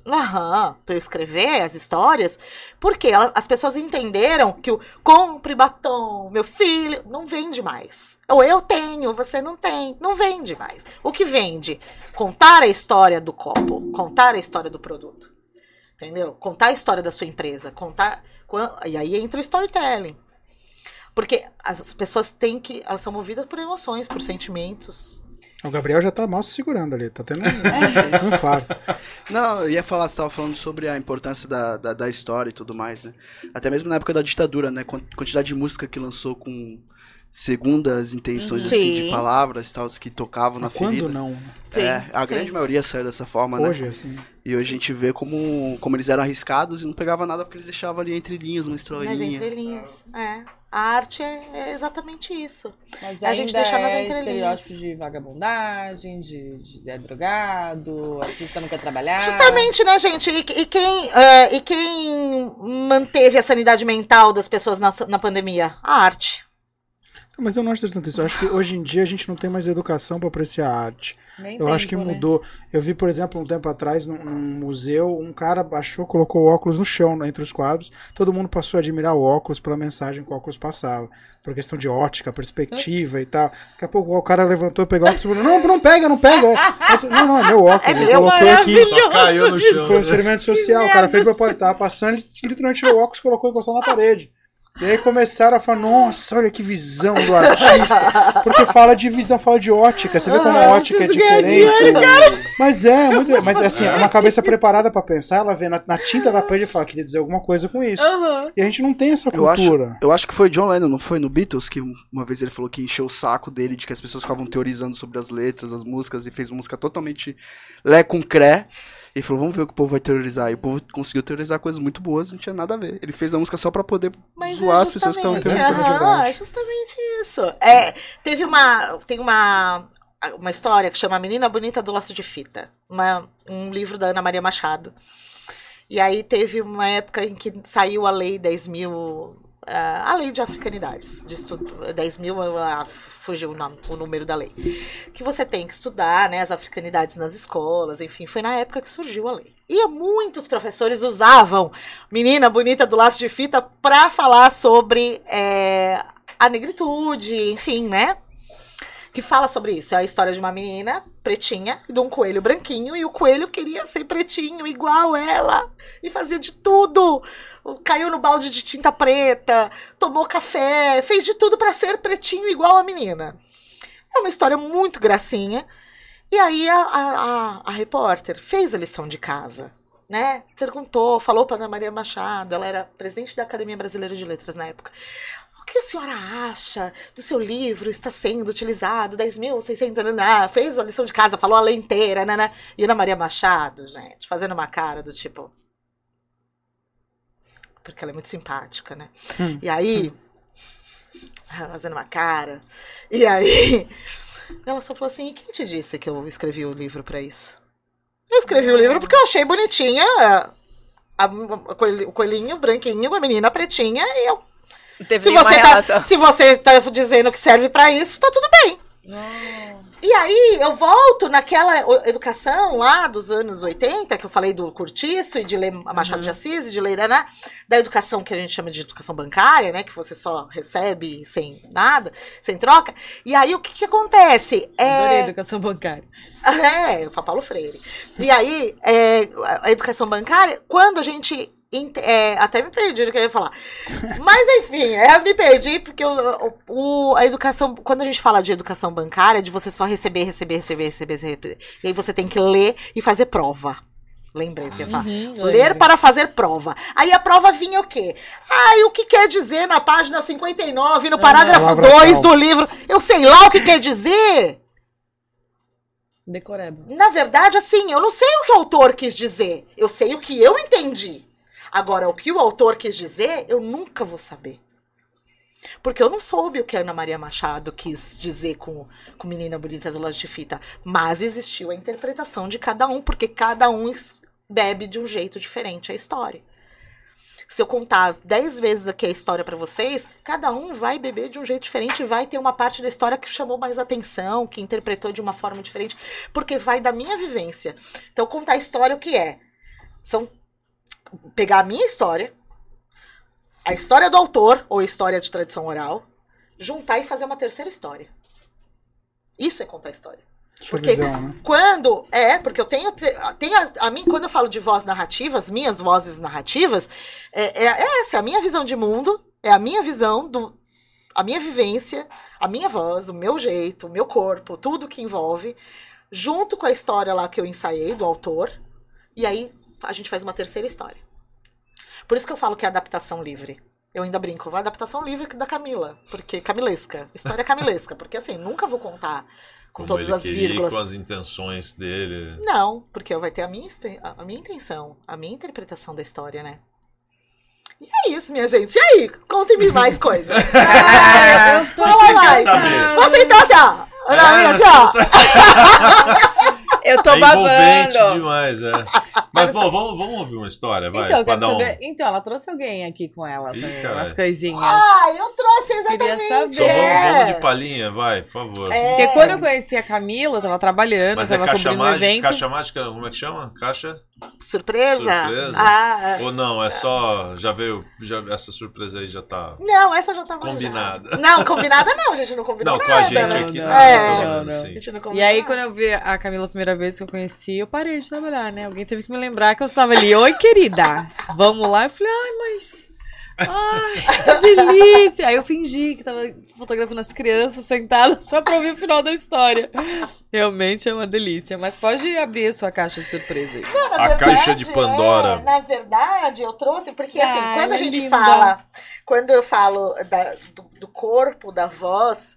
Aham, para eu escrever as histórias, porque ela, as pessoas entenderam que o compre batom, meu filho, não vende mais. Ou eu tenho, você não tem, não vende mais. O que vende? Contar a história do copo, contar a história do produto. Entendeu? Contar a história da sua empresa, contar. E aí entra o storytelling. Porque as pessoas têm que. Elas são movidas por emoções, por sentimentos. O Gabriel já tá mal se segurando ali, tá tendo um, um infarto. Não, eu ia falar, você tava falando sobre a importância da, da, da, história e tudo mais, né? Até mesmo na época da ditadura, né? Quantidade de música que lançou com segundas intenções assim, de palavras tal que tocavam na quando ferida. não? Sim, é, a sim. grande maioria saiu dessa forma, hoje, né? Hoje, assim. E hoje a gente vê como, como eles eram arriscados e não pegava nada porque eles deixavam ali entre linhas, uma historinha. Mas entre linhas, é. A arte é, exatamente isso. Mas a gente deixar nas é entrelinhas. de vagabundagem, de, de, de é drogado, artista não quer trabalhar. Justamente, né, gente? E, e quem, uh, e quem manteve a sanidade mental das pessoas na, na pandemia? A arte. Mas eu não acho tanto isso. Eu acho que hoje em dia a gente não tem mais educação para apreciar a arte. Nem eu tempo, acho que né? mudou. Né? Eu vi, por exemplo, um tempo atrás, num, num, museu, um cara baixou, colocou o óculos no chão, entre os quadros. Todo mundo passou a admirar o óculos pela mensagem que o óculos passava. Por questão de ótica, perspectiva e tal. Daqui a pouco o cara levantou, pegou o óculos e falou: Não, não pega, não pega. não, não, é meu óculos. É ele colocou aqui. Só caiu no chão. Foi um experimento social. O cara fez pra tava passando, ele literalmente tirou o óculos e colocou encostado na parede. E aí começaram a falar, nossa, olha que visão do artista. Porque fala de visão, fala de ótica. Você vê como a ótica é diferente. Mas é, muito, mas assim, é uma cabeça preparada para pensar, ela vê na, na, tinta da parede e fala, queria dizer alguma coisa com isso. Uhum. E a gente não tem essa cultura. Eu acho, eu acho que foi John Lennon, não foi no Beatles, que uma vez ele falou que encheu o saco dele de que as pessoas ficavam teorizando sobre as letras, as músicas, e fez música totalmente lé com cré. Ele falou, vamos ver o que o povo vai teorizar. E o povo conseguiu teorizar coisas muito boas, não tinha nada a ver. Ele fez a música só pra poder Mas zoar é as pessoas que estavam interessando de verdade. É justamente isso. É, teve uma. Tem uma. Uma história que chama Menina Bonita do Laço de Fita. Uma, um livro da Ana Maria Machado. E aí teve uma época em que saiu a lei 10 mil a lei de africanidades, de estudo, 10 mil, fugiu o, nome, o, número da lei, que você tem que estudar, né, as africanidades nas escolas, enfim, foi na época que surgiu a lei. E muitos professores usavam Menina Bonita do Laço de Fita para falar sobre é, a negritude, enfim, né, que fala sobre isso. É a história de uma menina pretinha de um coelho branquinho, e o coelho queria ser pretinho igual ela, e fazia de tudo. Caiu no balde de tinta preta, tomou café, fez de tudo para ser pretinho igual a menina. É uma história muito gracinha. E aí a, a, a repórter fez a lição de casa. Né? Perguntou, falou para Ana Maria Machado, ela era presidente da Academia Brasileira de Letras na época que a senhora acha do seu livro está sendo utilizado 10.600, fez a lição de casa, falou a lei inteira, né? E Ana Maria Machado, gente, fazendo uma cara do tipo... Porque ela é muito simpática, né? Hum. E aí... Fazendo uma cara. E aí... Ela só falou assim: e quem te disse que eu escrevi o livro para isso? Eu escrevi o livro porque eu achei bonitinha a, a, o coelhinho branquinho, a menina pretinha, e eu. Se, você tá, se você tá dizendo que serve para isso, tá tudo bem. E aí eu volto naquela educação lá dos anos 80, que eu falei do Curtiço e de ler Machado uhum. de Assis e de ler né, da educação que a gente chama de educação bancária, né? Que você só recebe sem nada, sem troca. E aí o que, que acontece? É... Adorei educação bancária. É, eu falo Paulo Freire. E aí, é, a educação bancária, quando a gente é, até me perdi o que eu ia falar. Mas enfim, é, eu me perdi porque o, o, a educação. Quando a gente fala de educação bancária, de você só receber, receber, receber, receber, receber. E aí você tem que ler e fazer prova. Lembrei o que eu ia falar. Uhum, Ler para fazer prova. Aí a prova vinha o quê? Ah, e o que quer dizer na página 59, no parágrafo 2 do livro? Eu sei lá o que quer dizer. Decoreba. Na verdade, assim, eu não sei o que o autor quis dizer. Eu sei o que eu entendi. Agora, o que o autor quis dizer, eu nunca vou saber. Porque eu não soube o que a Ana Maria Machado quis dizer com, com Menina Bonita as Lojas de Fita. Mas existiu a interpretação de cada um, porque cada um bebe de um jeito diferente a história. Se eu contar dez vezes aqui a história para vocês, cada um vai beber de um jeito diferente, vai ter uma parte da história que chamou mais atenção, que interpretou de uma forma diferente, porque vai da minha vivência. Então, contar a história o que é? São pegar a minha história, a história do autor, ou história de tradição oral, juntar e fazer uma terceira história. Isso é contar história. Porque visão, né? quando. É, porque eu tenho. tenho a, a, mim, quando eu falo de voz narrativa, as minhas vozes narrativas, é, é, é essa, é a minha visão de mundo, é a minha visão do. A minha vivência, a minha voz, o meu jeito, o meu corpo, tudo que envolve, junto com a história lá que eu ensaiei do autor, e aí a gente faz uma terceira história. Por isso que eu falo que é adaptação livre. Eu ainda brinco, vai adaptação livre da Camila, porque camilesca, história camilesca, porque assim, nunca vou contar com Como todas as vírgulas. com as intenções dele. Não, porque vai ter a minha, a minha intenção, a minha interpretação da história, né? E é isso, minha gente. E aí? Contem-me mais coisas. ah, eu tô que mais. Vocês estão assim, ó. É, assim, ó. Eu tô é babando. demais, é. Mas, bom, vamos, vamos ouvir uma história, vai. Então, quero saber... Um... então, ela trouxe alguém aqui com ela Ih, também, umas coisinhas. Ah, eu trouxe exatamente. Queria saber. Então, vamos, vamos, de palhinha, vai, por favor. É. Porque quando eu conheci a Camila, eu tava trabalhando, Mas eu tava é caixa mágica, um evento. Caixa mágica, como é que chama? Caixa... Surpresa? Surpresa? Ah, Ou não, é só. Já veio. Já, essa surpresa aí já tá. Não, essa já tá Combinada. Já. Não, combinada não, a gente não combinou. Não, nada. com a gente aqui não. não, é, não, não. Assim. E aí, quando eu vi a Camila a primeira vez que eu conheci, eu parei de trabalhar, né? Alguém teve que me lembrar que eu estava ali. Oi, querida. Vamos lá? Eu falei, ai, mas. Ai, que delícia! Aí eu fingi que tava fotografando as crianças sentadas só pra ouvir o final da história. Realmente é uma delícia. Mas pode abrir a sua caixa de surpresa aí. Não, a verdade, caixa de Pandora. É, na verdade, eu trouxe, porque assim, Ai, quando a gente linda. fala, quando eu falo da, do, do corpo, da voz,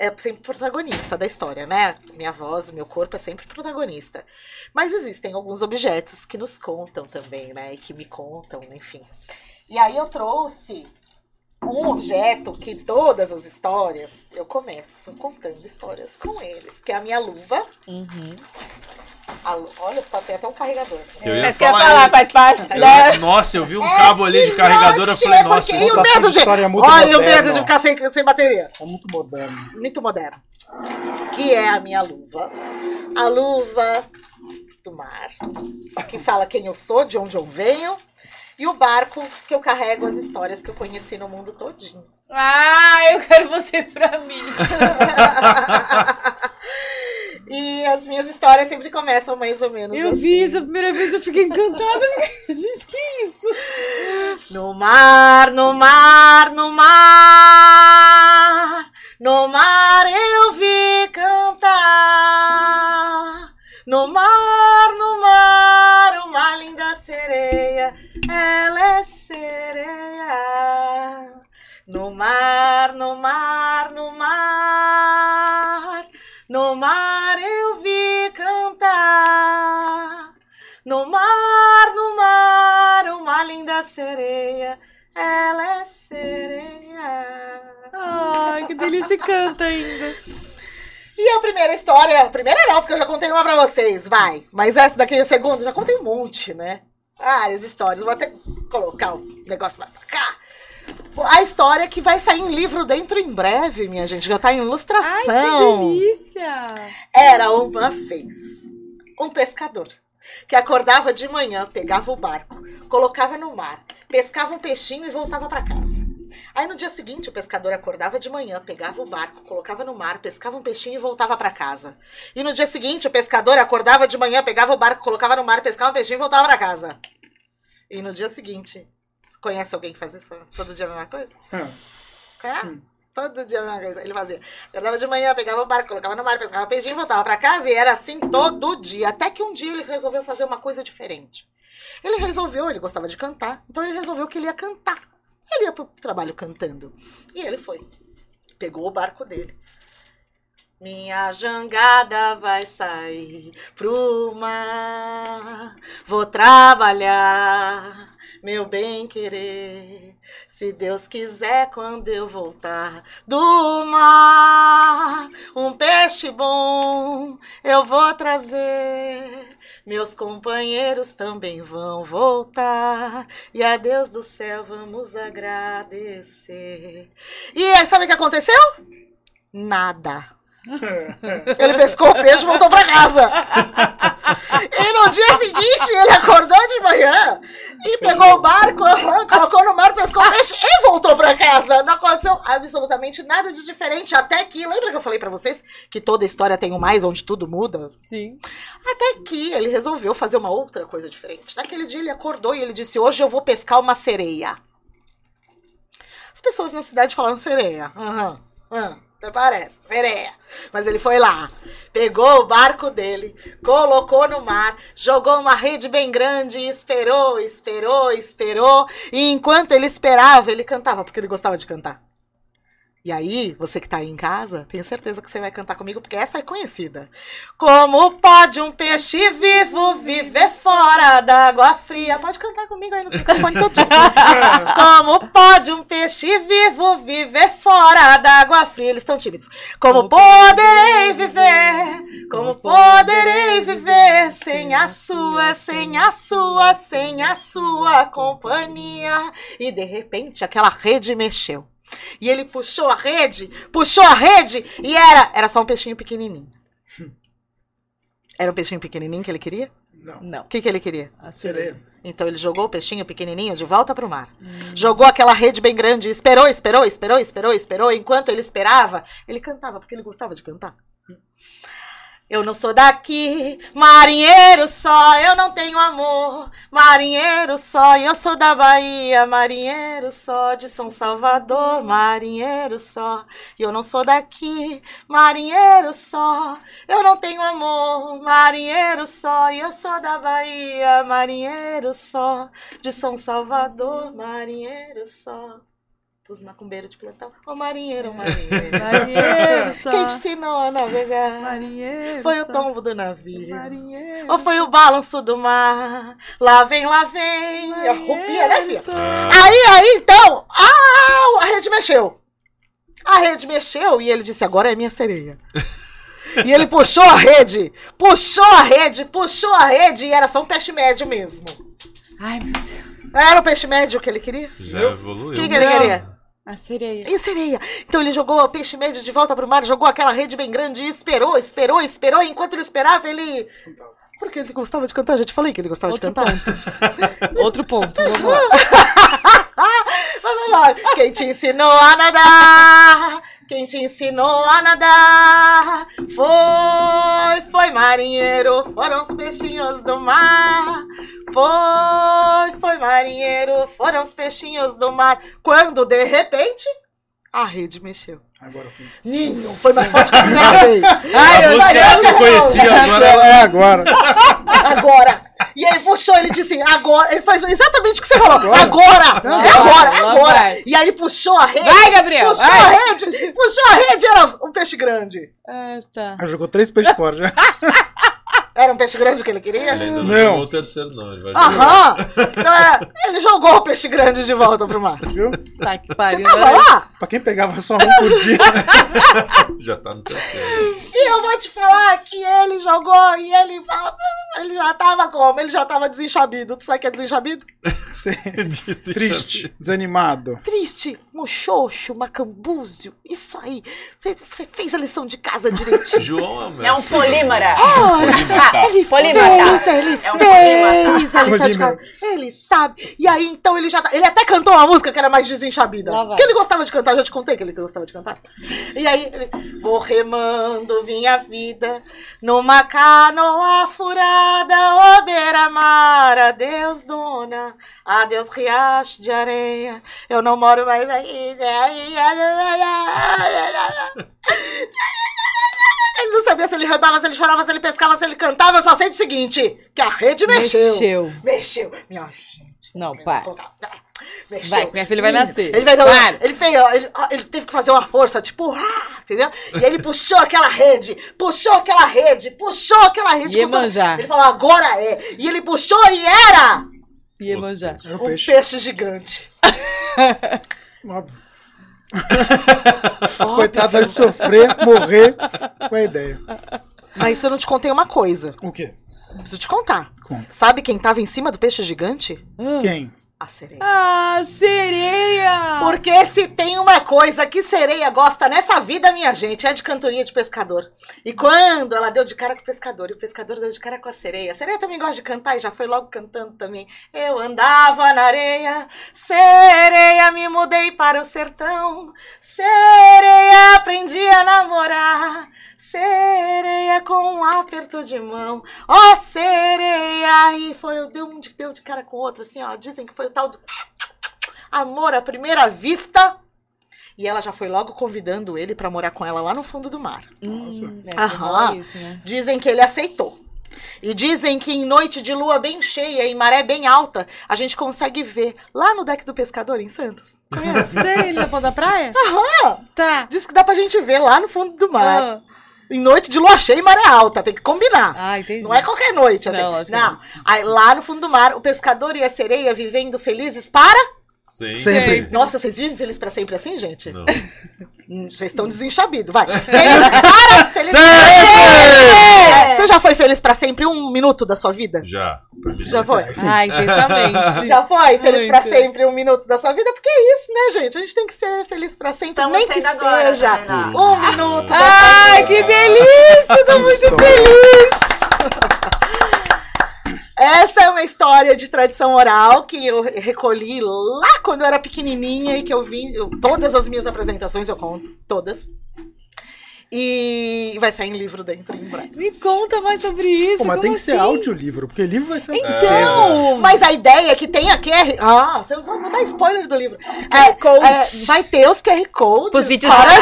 é sempre protagonista da história, né? Minha voz, meu corpo é sempre protagonista. Mas existem alguns objetos que nos contam também, né? E que me contam, enfim. E aí eu trouxe um objeto que todas as histórias eu começo contando histórias com eles, que é a minha luva. Uhum. A, olha só, tem até um carregador. Eu ia Mas falar, quer falar, faz parte. Eu, nossa, eu vi um é cabo ali de carregador, eu falei, nossa, e o medo de. É olha o medo de ficar sem, sem bateria. É muito moderno. Muito moderno. Que é a minha luva. A luva do mar, que fala quem eu sou, de onde eu venho e o barco que eu carrego as histórias que eu conheci no mundo todinho. Ah, eu quero você pra mim. e as minhas histórias sempre começam mais ou menos eu assim. vi isso a primeira vez, eu fiquei encantada. Gente, que isso? No mar, no mar, no mar, no mar eu vi cantar. No mar, no mar, uma linda sereia ela é sereia. No mar, no mar, no mar, no mar eu vi cantar. No mar, no mar, uma linda sereia, ela é sereia. Ai, que delícia, canta ainda. E a primeira história, a primeira não, porque eu já contei uma pra vocês, vai. Mas essa daqui é a segunda, já contei um monte, né? Várias histórias. Vou até colocar o negócio mais pra cá. A história que vai sair em livro dentro em breve, minha gente. Já tá em ilustração. Ai, que delícia! Era uma vez um pescador que acordava de manhã, pegava o barco, colocava no mar, pescava um peixinho e voltava para casa. Aí no dia seguinte o pescador acordava de manhã, pegava o barco, colocava no mar, pescava um peixinho e voltava para casa. E no dia seguinte o pescador acordava de manhã, pegava o barco, colocava no mar, pescava um peixinho e voltava para casa. E no dia seguinte, conhece alguém que faz isso todo dia a mesma coisa? É. é? Hum. Todo dia a mesma coisa. Ele fazia. Acordava de manhã, pegava o barco, colocava no mar, pescava peixinho, voltava para casa e era assim todo dia. Até que um dia ele resolveu fazer uma coisa diferente. Ele resolveu, ele gostava de cantar, então ele resolveu que ele ia cantar. Ele ia pro trabalho cantando. E ele foi. Pegou o barco dele. Minha jangada vai sair pro mar. Vou trabalhar, meu bem querer. Se Deus quiser, quando eu voltar do mar, um peixe bom eu vou trazer. Meus companheiros também vão voltar. E a Deus do céu vamos agradecer. E sabe o que aconteceu? Nada. Ele pescou o peixe e voltou para casa. E no dia seguinte ele acordou de manhã e pegou o barco, colocou no mar, pescou o peixe e voltou para casa. Não aconteceu absolutamente nada de diferente. Até que, lembra que eu falei para vocês que toda história tem um mais onde tudo muda? Sim. Até que ele resolveu fazer uma outra coisa diferente. Naquele dia ele acordou e ele disse: Hoje eu vou pescar uma sereia. As pessoas na cidade falaram sereia. Aham. Uhum. Uhum. Até parece, sereia. Mas ele foi lá, pegou o barco dele, colocou no mar, jogou uma rede bem grande e esperou, esperou, esperou. E enquanto ele esperava, ele cantava, porque ele gostava de cantar. E aí, você que tá aí em casa, tenho certeza que você vai cantar comigo, porque essa é conhecida. Como pode um peixe vivo viver fora da água fria? Pode cantar comigo aí no microfone todinho. Como pode um peixe vivo viver fora da água fria? Eles estão tímidos. Como poderei viver? Como poderei viver sem a sua, sem a sua, sem a sua companhia? E de repente, aquela rede mexeu. E ele puxou a rede, puxou a rede e era, era só um peixinho pequenininho. Era um peixinho pequenininho que ele queria? Não. Não. O que, que ele queria? A sereia. Então ele jogou o peixinho pequenininho de volta para o mar. Hum. Jogou aquela rede bem grande, esperou, esperou, esperou, esperou, esperou. Enquanto ele esperava, ele cantava, porque ele gostava de cantar. Hum. Eu não sou daqui, marinheiro só, eu não tenho amor. Marinheiro só, eu sou da Bahia, marinheiro só, de São Salvador, marinheiro só. Eu não sou daqui, marinheiro só, eu não tenho amor. Marinheiro só, eu sou da Bahia, marinheiro só, de São Salvador, marinheiro só os macumbeiros de plantão. Ô marinheiro, marinheiro. marinheiro. Quem te ensinou a navegar? Marinheiro. Foi o tombo do navio. Marinheiro. Ou foi o balanço do mar? Lá vem, lá vem. A rupia, né, filha? Aí, aí, então. Ah, a rede mexeu. A rede mexeu e ele disse: agora é minha sereia. E ele puxou a rede, puxou a rede, puxou a rede e era só um peixe médio mesmo. Ai, meu Deus. Era o peixe médio que ele queria? Já evoluiu. O que, que ele queria? A sereia. E a sereia? Então ele jogou o peixe médio de volta pro mar, jogou aquela rede bem grande e esperou, esperou, esperou. E enquanto ele esperava, ele. Porque ele gostava de cantar, já te falei que ele gostava Outro de cantar. Ponto. Outro ponto, vamos lá. vamos lá. Quem te ensinou a nadar? Quem te ensinou a nadar? Foi, foi marinheiro, foram os peixinhos do mar. Foi, foi marinheiro, foram os peixinhos do mar. Quando de repente a rede mexeu. Agora sim. Ninho, foi mais forte que a primeira vez. Ai, a música essa eu conhecia agora. É agora. Agora. E ele puxou, ele disse assim, agora. Ele faz exatamente o que você falou. Agora! Agora! É agora, é agora! E aí puxou a rede. Vai, Gabriel! Puxou vai. a rede! Puxou a rede, era um peixe grande. Ah, tá. Ela jogou três peixes fora já. Era um peixe grande que ele queria? Ele ainda não, Não. jogou o terceiro, não. Ele vai jogar. Aham! Então era, ele jogou o peixe grande de volta pro mar. Viu? Tá que Você pariu. tava lá? Pra quem pegava só um por dia. Já tá no terceiro. E eu vou te falar que ele jogou e ele ele já tava como? Ele já tava desenchabido. Tu sabe o que é desenchabido? Sim. Triste, desanimado. Triste, mochoxo, macambúzio. Isso aí. Você, fez a lição de casa direitinho. João é, é um polímara. Olha, ele polímata. fez, ele é um fez a lição de casa. Ele sabe. E aí, então, ele já... Tá, ele até cantou uma música que era mais desenchabida. Porque ele gostava de cantar. Já te contei que ele gostava de cantar. E aí, ele... Vou remando minha vida numa canoa furada, ô beira-mar, adeus, dona, adeus, riacho de areia, eu não moro mais aí. Ele não sabia se ele remava, se ele chorava, se ele pescava, se ele cantava. Eu só sei do seguinte: que a rede mexeu. Mexeu. Mexeu. Minha gente. Não, pai. Mexeu. Vai, minha filha vai nascer. Ele, vai dar ele, fez, ele, ele, teve que fazer uma força, tipo, ah, entendeu? E ele puxou aquela rede, puxou aquela rede, puxou aquela rede. Iemanjá. Ele falou, agora é. E ele puxou e era. Iemanjá. Era um peixe, peixe gigante. Óbvio. Coitado vai sofrer, morrer com a ideia. Mas eu não te contei uma coisa. O quê? Preciso te contar. Conta. Sabe quem tava em cima do peixe gigante? Quem? A sereia. Ah, sereia! Porque se tem uma coisa que sereia gosta nessa vida, minha gente, é de cantoria de pescador. E quando ela deu de cara com o pescador e o pescador deu de cara com a sereia, a sereia também gosta de cantar e já foi logo cantando também. Eu andava na areia, sereia, me mudei para o sertão, sereia, aprendi a namorar. Sereia com um aperto de mão. Ó, oh, sereia! E foi, deu um de, deu de cara com o outro, assim, ó. Dizem que foi o tal do amor à primeira vista. E ela já foi logo convidando ele para morar com ela lá no fundo do mar. Nossa. Hum, Aham. Isso, né? Dizem que ele aceitou. E dizem que em noite de lua bem cheia e maré bem alta, a gente consegue ver lá no deck do pescador em Santos. Conhece? Sei, ele na da praia? Aham. Tá. Diz que dá pra gente ver lá no fundo do mar. Ah em noite de lua cheia e maré alta, tem que combinar. Ah, entendi. Não é qualquer noite, assim. Não, não. Aí lá no fundo do mar, o pescador e a sereia vivendo felizes para Sim. Sempre. Nossa, vocês vivem felizes para sempre assim, gente? Não. Vocês estão desenchabidos, vai. Feliz para, feliz sempre! Você já foi feliz para sempre um minuto da sua vida? Já. Já foi? Ah, intensamente. Já foi feliz para sempre um minuto da sua vida? Porque é isso, né, gente? A gente tem que ser feliz para sempre, Estamos nem que agora, seja né, um minuto. Ai, que delícia! Tô muito feliz! Essa é uma história de tradição oral que eu recolhi lá quando eu era pequenininha e que eu vi. Todas as minhas apresentações eu conto, todas. E vai sair em livro dentro em breve. Me conta mais sobre isso. Pô, mas tem que assim? ser audiolivro, porque livro vai ser Então, é. mas a ideia é que tenha QR. Ah, eu vou, vou dar spoiler do livro. É, é, vai ter os QR Codes os vídeos para, as,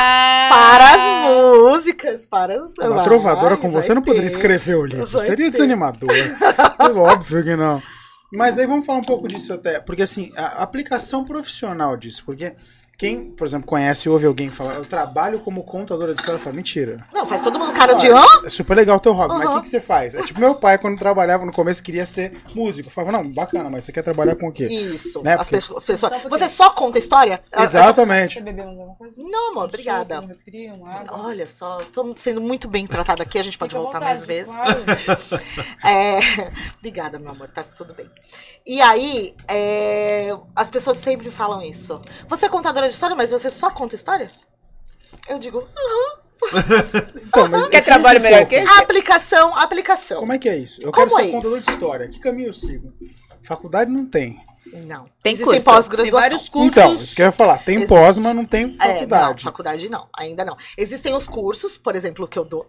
para as músicas. Para as, Uma trovadora com você não poderia escrever o livro. Vai Seria ter. desanimador. Óbvio que não. Mas aí vamos falar um pouco disso até. Porque assim, a aplicação profissional disso, porque quem, por exemplo, conhece ou ouve alguém falar, eu trabalho como contadora de história, fala, mentira. Não, faz todo mundo cara de hã? É super legal o teu hobby, uhum. mas o que, que você faz? É tipo meu pai, quando trabalhava no começo, queria ser músico. Falava, não, bacana, mas você quer trabalhar com o quê? Isso. Né? As pessoas, pessoas... Você só conta história? Exatamente. Você bebeu alguma coisa? Não, amor, obrigada. Olha só, tô sendo muito bem tratada aqui, a gente pode Fica voltar vontade, mais vezes. Claro. é... Obrigada, meu amor, tá tudo bem. E aí, é... as pessoas sempre falam isso. Você é contadora de história, mas você só conta história? Eu digo, aham. então, mas Quer trabalho melhor que esse? Aplicação, aplicação. Como é que é isso? Eu Como quero ser é contador de história. Que caminho eu sigo? Faculdade não tem. Não. Tem Existem pós-graduação. vários cursos. Então, isso que eu ia falar. Tem Existe. pós, mas não tem faculdade. É, não, faculdade não. Ainda não. Existem os cursos, por exemplo, que eu dou.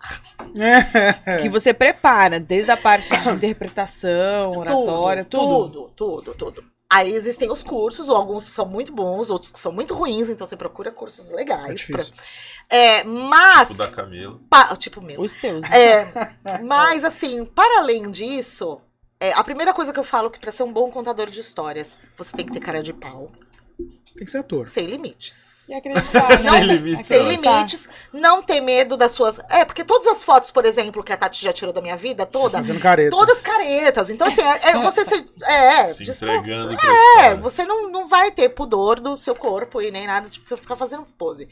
que você prepara, desde a parte de interpretação, oratória, tudo. Tudo, tudo, tudo. Aí existem os cursos, alguns são muito bons, outros são muito ruins, então você procura cursos legais. É, pra... é mas. Tipo da Camila. Pa... Tipo meu. Os seus. É, mas, assim, para além disso, é, a primeira coisa que eu falo é que para ser um bom contador de histórias, você tem que ter cara de pau. Tem que ser ator. Sem limites. E acreditar, Sem limites. Sem limites, não ter medo das suas. É, porque todas as fotos, por exemplo, que a Tati já tirou da minha vida toda, Fazendo careta. todas caretas. Então, assim, é, é você se. É, Se dispo- entregando É, você não, não vai ter pudor do seu corpo e nem nada de ficar fazendo pose.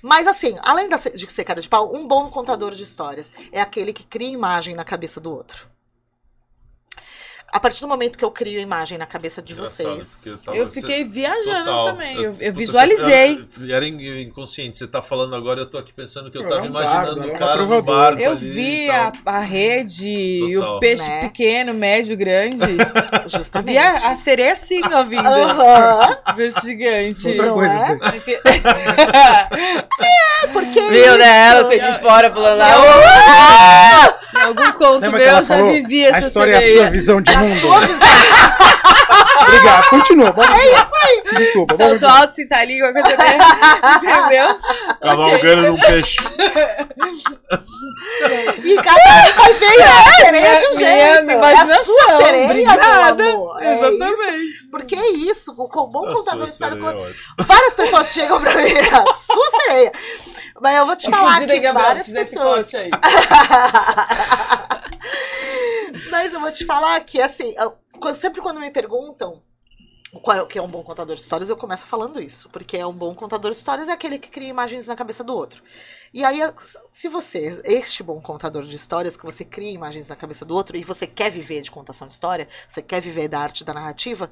Mas, assim, além da- de ser cara de pau, um bom contador de histórias é aquele que cria imagem na cabeça do outro. A partir do momento que eu crio imagem na cabeça de Engraçado, vocês. porque eu tava- Eu fiquei viajando Total. também. Eu, eu puta, visualizei. você- Era in- inconsciente. Você tá falando agora, eu tô aqui pensando que eu tava é um imaginando bardo, é o cara no barco Eu ali vi e a, a rede e Total. o peixe Né? pequeno, médio, grande. Justamente. vi a, a sereia assim, ó, vindo. Aham. Peixe gigante. Outra coisa. é? isso daí. Porque. Viu, né? Ela isso? fez de fora pulando lá. Algum conto Lembra meu, eu já vivi essa A história é a sua visão de mundo. Obrigado, continua. Pode é isso aí. Desculpa, Salto alto, cinta língua, coisa dele. Entendeu? Cavalgando num peixe. E cada um vai ver a sereia de um jeito. É a sua sereia, obrigada. amor. É isso. Exatamente. Porque é isso, o bom contador de história. é. Várias pessoas chegam pra mim, a sua sereia. Mas eu vou te falar que várias pessoas. Mas eu vou te falar que, assim, eu- sempre quando me perguntam qual é o que é um bom contador de histórias, eu começo falando isso. Porque é um bom contador de histórias é aquele que cria imagens na cabeça do outro. E aí, se você, este bom contador de histórias, que você cria imagens na cabeça do outro e você quer viver de contação de história, você quer viver da arte da narrativa,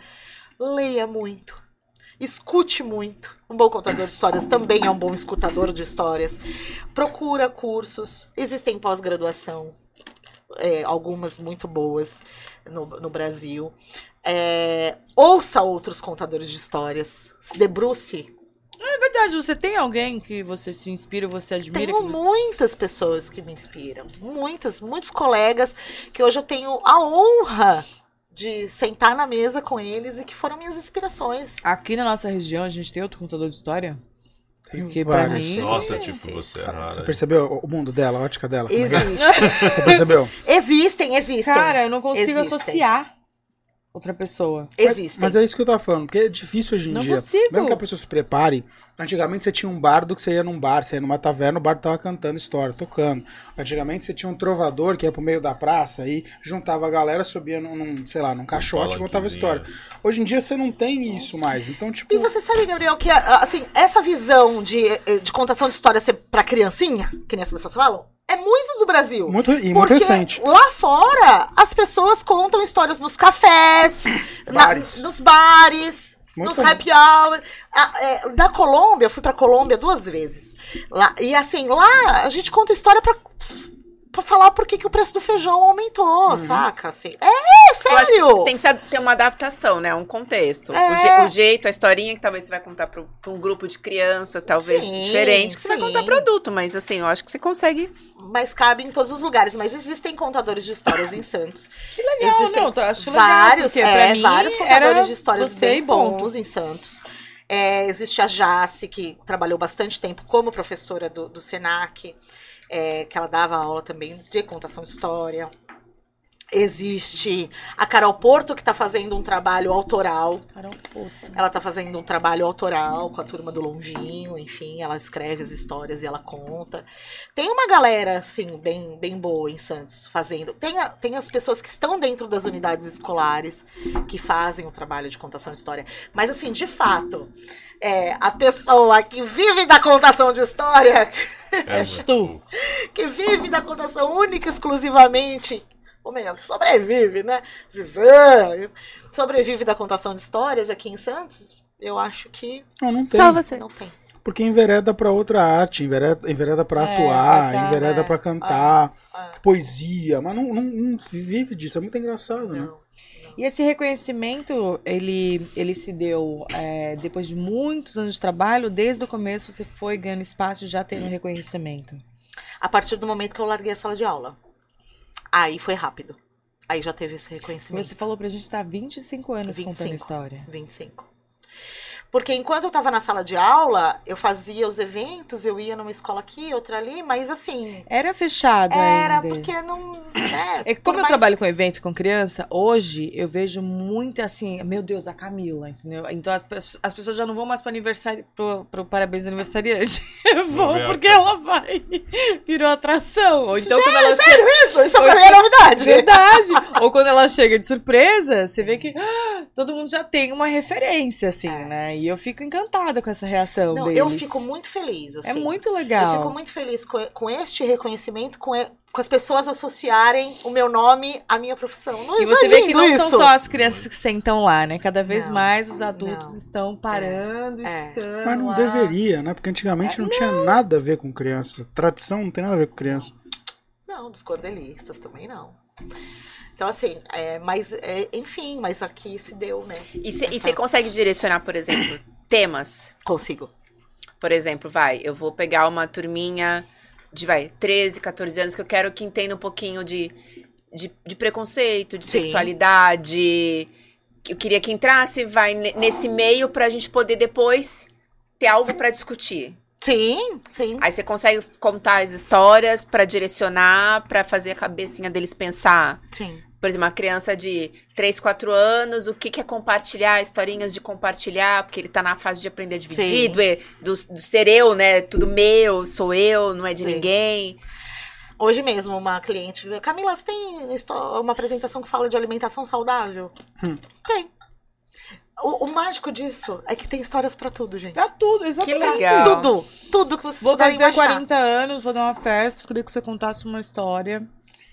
leia muito. Escute muito. Um bom contador de histórias também é um bom escutador de histórias. Procura cursos. Existem pós-graduação é, algumas muito boas no, no Brasil. É, ouça outros contadores de histórias. Se debruce. É verdade, você tem alguém que você se inspira, você admira? Tenho que muitas pessoas que me inspiram. Muitas, muitos colegas que hoje eu tenho a honra de sentar na mesa com eles e que foram minhas inspirações. Aqui na nossa região a gente tem outro contador de história? Tem Porque pra mim- Nossa, tipo, você é rara. Você percebeu o mundo dela, a ótica dela? É é? Existe. Você percebeu? existem, existem. Cara, eu não consigo Existem. associar outra pessoa. existem. Mas é isso que eu tava falando, porque é difícil hoje em Não dia. consigo. Mesmo que a pessoa se prepare, antigamente você tinha um bardo que você ia num bar, você ia numa taverna, o bardo tava cantando história, tocando. Antigamente você tinha um trovador que ia pro meio da praça e juntava a galera, subia num, num, sei lá, num caixote e contava história. Hoje em dia você não tem isso mais. Então, tipo. E você sabe, Gabriel, que assim, essa visão de, eh, de contação de história ser pra criancinha, que nem as pessoas falam, é muito do Brasil. Muito, e muito Porque recente. lá fora, as pessoas contam histórias nos cafés, na- Bares. nos bares, Muito nos happy hour. Ah, é, na Colômbia, eu fui pra Colômbia duas vezes. Lá, e assim, lá a gente conta história pra, pra falar por que, que o preço do feijão aumentou, Uhum. saca? Assim, é, Eu acho que sério! tem que ter uma adaptação, né? Um contexto. É. O, je- o jeito, a historinha que talvez você vai contar para um grupo de criança, talvez Sim, diferente, que você vai sim. contar para adulto. Mas assim, eu acho que você consegue. Mas cabe em todos os lugares. Mas existem contadores de histórias em Santos. Que legal, Existem não, eu acho legal. vários, pra é, mim vários contadores era de histórias bem e ponto. bons em Santos. É, existe a Jace, que trabalhou bastante tempo como professora do, do Senac, é, que ela dava aula também de contação de história. Existe a Carol Porto, que está fazendo um trabalho autoral. Carol, puta. Ela tá fazendo um trabalho autoral com a turma do Longinho, enfim, ela escreve as histórias e ela conta. Tem uma galera, assim, bem, bem boa em Santos fazendo. Tem, a- tem as pessoas que estão dentro das unidades escolares que fazem o trabalho de contação de história. Mas, assim, de fato, é, a pessoa que vive da contação de história, É És tu. que vive da contação única e exclusivamente. Ou melhor, que sobrevive, né? Viver. Sobrevive da contação de histórias aqui em Santos. Eu acho que Não, não tem. Só você. não tem. Porque envereda pra outra arte, envereda, envereda pra É, atuar, tá, envereda é, pra cantar, ah. poesia, mas não, não, não vive disso, é muito engraçado, né? E esse reconhecimento, ele, ele se deu é, depois de muitos anos de trabalho, desde o começo você foi ganhando espaço já tendo reconhecimento. A partir do momento que eu larguei a sala de aula. Aí foi rápido. Aí já teve esse reconhecimento. Você falou pra gente estar há 25 anos 25. contando história. 25. Porque enquanto eu estava na sala de aula, eu fazia os eventos, eu ia numa escola aqui, outra ali, mas assim. Era fechado Era, ainda. porque não. Né, é, como eu mais... trabalho com evento com criança, hoje eu vejo muito assim, meu Deus, a Camila, entendeu? Então as, as pessoas já não vão mais para aniversário, pro, pro parabéns do aniversariante. vão porque ela vai. Virou atração. Ou então Gente, quando ela é sério chega... isso? Isso pra mim é novidade. Verdade. Ou quando ela chega de surpresa, você vê que ah, todo mundo já tem uma referência, assim, é. né? E eu fico encantada com essa reação Não, deles. Eu fico muito feliz, assim. É muito legal. Eu fico muito feliz com, com este reconhecimento, com, com as pessoas associarem o meu nome à minha profissão. Não, e você vê que não isso. são só as crianças que sentam lá, né? Cada vez não, mais os adultos não. estão parando é. e é. ficando Mas não lá. deveria, né? Porque antigamente é. não, tinha nada a ver com criança. Tradição não tem nada a ver com criança. Não, dos cordelistas também não. Então, assim, é, mas, é, enfim, mas aqui se deu, né? E você consegue direcionar, por exemplo, temas? Consigo. Por exemplo, vai, eu vou pegar uma turminha de, vai, 13, 14 anos que eu quero que entenda um pouquinho de, de, de preconceito, de Sim. sexualidade. Eu queria que entrasse, vai, nesse meio pra gente poder depois ter algo para discutir. Sim, sim. Aí você consegue contar as histórias para direcionar, para fazer a cabecinha deles pensar. Sim. Por exemplo, uma criança de 3, 4 anos, o que, que é compartilhar, historinhas de compartilhar, porque ele tá na fase de aprender a dividir, do, do, do, ser eu, né? Tudo meu, sou eu, não é de sim. ninguém. Hoje mesmo, uma cliente, Camila, você tem uma apresentação que fala de alimentação saudável? Hum. Tem. O, o, mágico disso é que tem histórias para tudo, gente. Pra tudo, exatamente. Que legal. Tudo. Tudo que vocês Vou fazer imaginar. 40 anos, vou dar uma festa, queria que você contasse uma história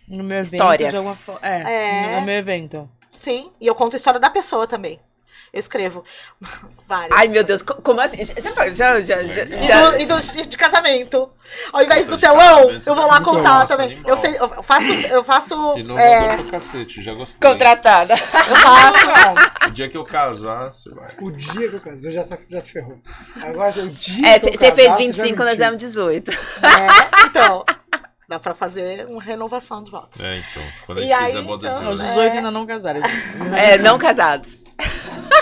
no meu evento. Histórias. É, é, no meu evento. Sim, e eu conto a história da pessoa também. Eu escrevo várias. Ai, meu Deus, como assim? Já, já, já, já, E, do, e do, de casamento. Ao invés do telão, eu vou lá contar também. Eu, sei, eu faço. Eu faço é... pra cacete, já gostei. Contratada. Eu faço. o dia que eu casar, você vai. O dia que eu casar, já, já se ferrou. Agora, o dia é, Você fez 25, nós éramos 18. É, então. Dá pra fazer uma renovação de votos. É, então. Quando a gente e fizer aí, boda então, de Os 18 ainda não casaram. É, não casados.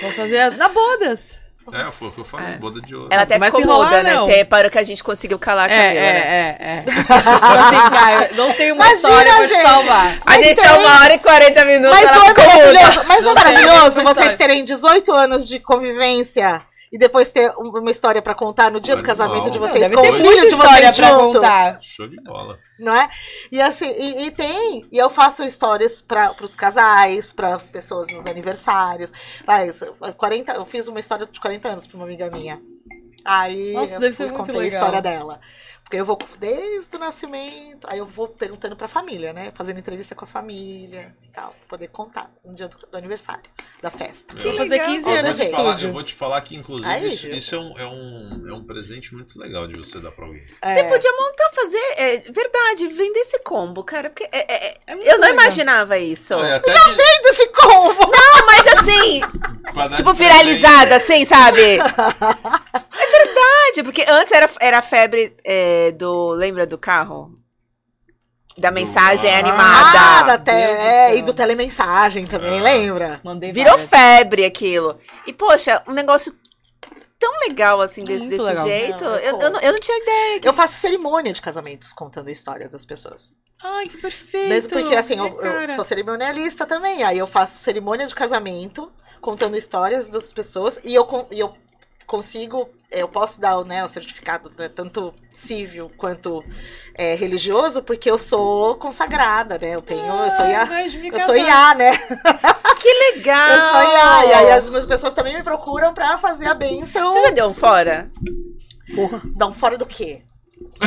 Vamos fazer na bodas. É, foi o que eu falei, é. boda de ouro. Ela até Mas ficou muda, né? Você reparou que a gente conseguiu calar a é, Camila, é, né? É, é, é. assim, cara, não tem uma Imagina, história pra gente. te salvar. A gente tá uma hora e 40 minutos, Mas ela ficou muda. Mas não é maravilhoso vocês terem 18 anos de convivência e depois ter uma história para contar no dia do casamento de vocês com o filho de vocês pra junto. Contar. Show de bola. Não é? E assim, e, e tem, e eu faço histórias para os casais, para as pessoas nos aniversários. Mas 40, eu fiz uma história de 40 anos para uma amiga minha. Aí Nossa, eu deve fui, ser muito contei legal. a história dela. Porque eu vou desde o nascimento, aí eu vou perguntando pra família, né? Fazendo entrevista com a família e tal, pra poder contar no dia do, do aniversário, da festa. Que vou fazer 15 anos de falar, Eu vou te falar que, inclusive, aí, isso, isso é, um, é, um, é um presente muito legal de você dar pra alguém. É. Você podia montar, fazer, é, verdade, vender esse combo, cara, porque é, é, é eu não legal. imaginava isso. Olha, Já que... vendo esse combo! Não, mas assim, tipo, viralizada, assim, sabe? É verdade, porque antes era, era febre é, do. Lembra do carro? Da mensagem ah, animada. Ah, da te... é, e do telemensagem também, ah. lembra? Mandei Virou várias. febre aquilo. E, poxa, um negócio tão legal assim, desse, desse legal. jeito. Não, eu, eu, não, eu não tinha ideia. Que... Eu faço cerimônia de casamentos contando a história das pessoas. Ai, que perfeito. Mesmo porque, assim, eu, eu, sou cerimonialista também. Aí eu faço cerimônia de casamento, contando histórias das pessoas. E eu, e eu consigo, é, eu posso dar né, o certificado né, tanto civil quanto é, religioso, porque eu sou consagrada, né? Eu tenho, eu sou IA, eu sou IA, né? Que legal! Eu sou IA, e aí as pessoas também me procuram pra fazer a benção. Você já deu um fora? Porra. Dá um fora do quê?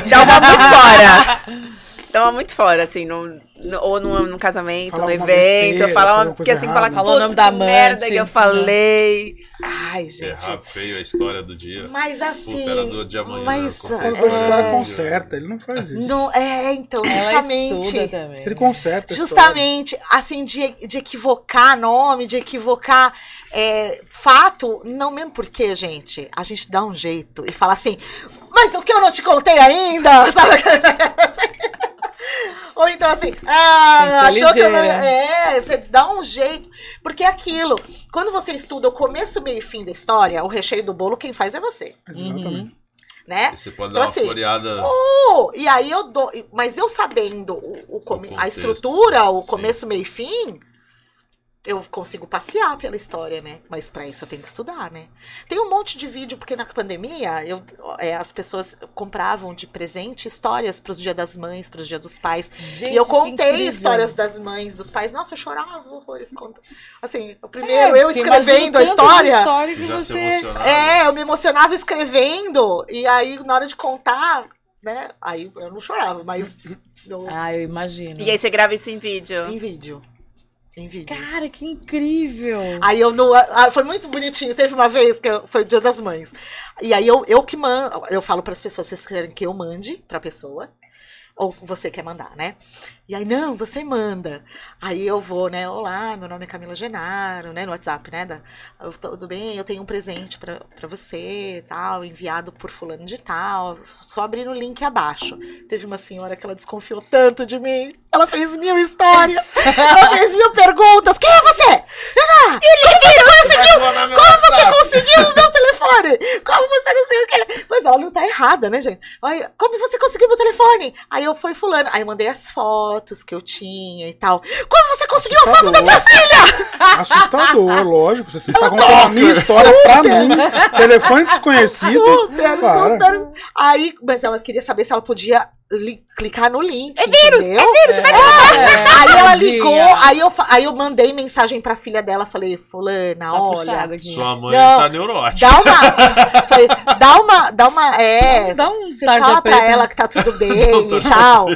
Dá uma muito fora! Tava muito fora, assim, no, no ou no, no casamento, falar no evento, besteira, falar uma. Porque assim, falar Falou o nome da merda que eu falei. Ai, gente. Errar feio a história do dia. Mas assim. do dia amanhã. Mas. A é... história conserta, ele não faz isso. Não, é, então, justamente. Ele conserta. Justamente, assim, de, de equivocar nome, de equivocar é, fato. Não mesmo porque, gente, a gente dá um jeito e fala assim. Mas o que eu não te contei ainda? Sabe? Ou então assim, ah, achou que eu não... É, você dá um jeito. Porque é aquilo, quando você estuda o começo, meio e fim da história, o recheio do bolo, quem faz é você. Exatamente. Uhum. Né? Você pode então, dar uma assim, floreada. Oh, e aí eu dou. Mas eu sabendo o, o, o a estrutura, o começo, meio e fim, eu consigo passear pela história, né? Mas para isso eu tenho que estudar, né? Tem um monte de vídeo, porque na pandemia eu, é, as pessoas compravam de presente histórias para os Dia das Mães, para os Dia dos Pais. Gente, e eu contei histórias das mães, dos pais. Nossa, eu chorava horrores. Assim, o primeiro, é, eu escrevendo a história. Que você... É, eu me emocionava escrevendo. E aí, na hora de contar, né? Aí eu não chorava, mas. Eu... Ah, eu imagino. E aí você grava isso em vídeo? Em vídeo. Em vídeo. Cara, que incrível! Aí eu não. Foi muito bonitinho. Teve uma vez que eu, foi o Dia das Mães. E aí eu, eu que mando. Eu falo para as pessoas, vocês querem que eu mande pra pessoa? Ou você quer mandar, né? E aí, não, você manda. Aí eu vou, né? Olá, meu nome é Camila Genaro, né? No WhatsApp, né? Da, tudo bem, eu tenho um presente para você, tal, enviado por fulano de tal. Só abrir o link abaixo. Teve uma senhora que ela desconfiou tanto de mim. Ela fez mil histórias. ela fez mil perguntas. Quem é você? Ah, como você conseguiu? Como você conseguiu o meu telefone? Como você não sei o quê? Mas ela não tá errada, né, gente? Aí, como você conseguiu meu telefone? Aí eu fui fulano. Aí eu mandei as fotos fotos que eu tinha e tal. Como você conseguiu Assustador. a foto da minha filha? Assustador, lógico. Você está contando a minha história super. pra mim. Telefone desconhecido. Super, Para. super. Aí, mas ela queria saber se ela podia clicar no link. É vírus, entendeu? é vírus, é. É. Aí ela ligou, aí eu, aí eu mandei mensagem pra filha dela, falei, fulana, tá olha. Sua mãe não, tá neurótica. Dá uma. falei, dá uma. Dá uma. É. Dá um você fala pra ela que tá tudo bem e tal.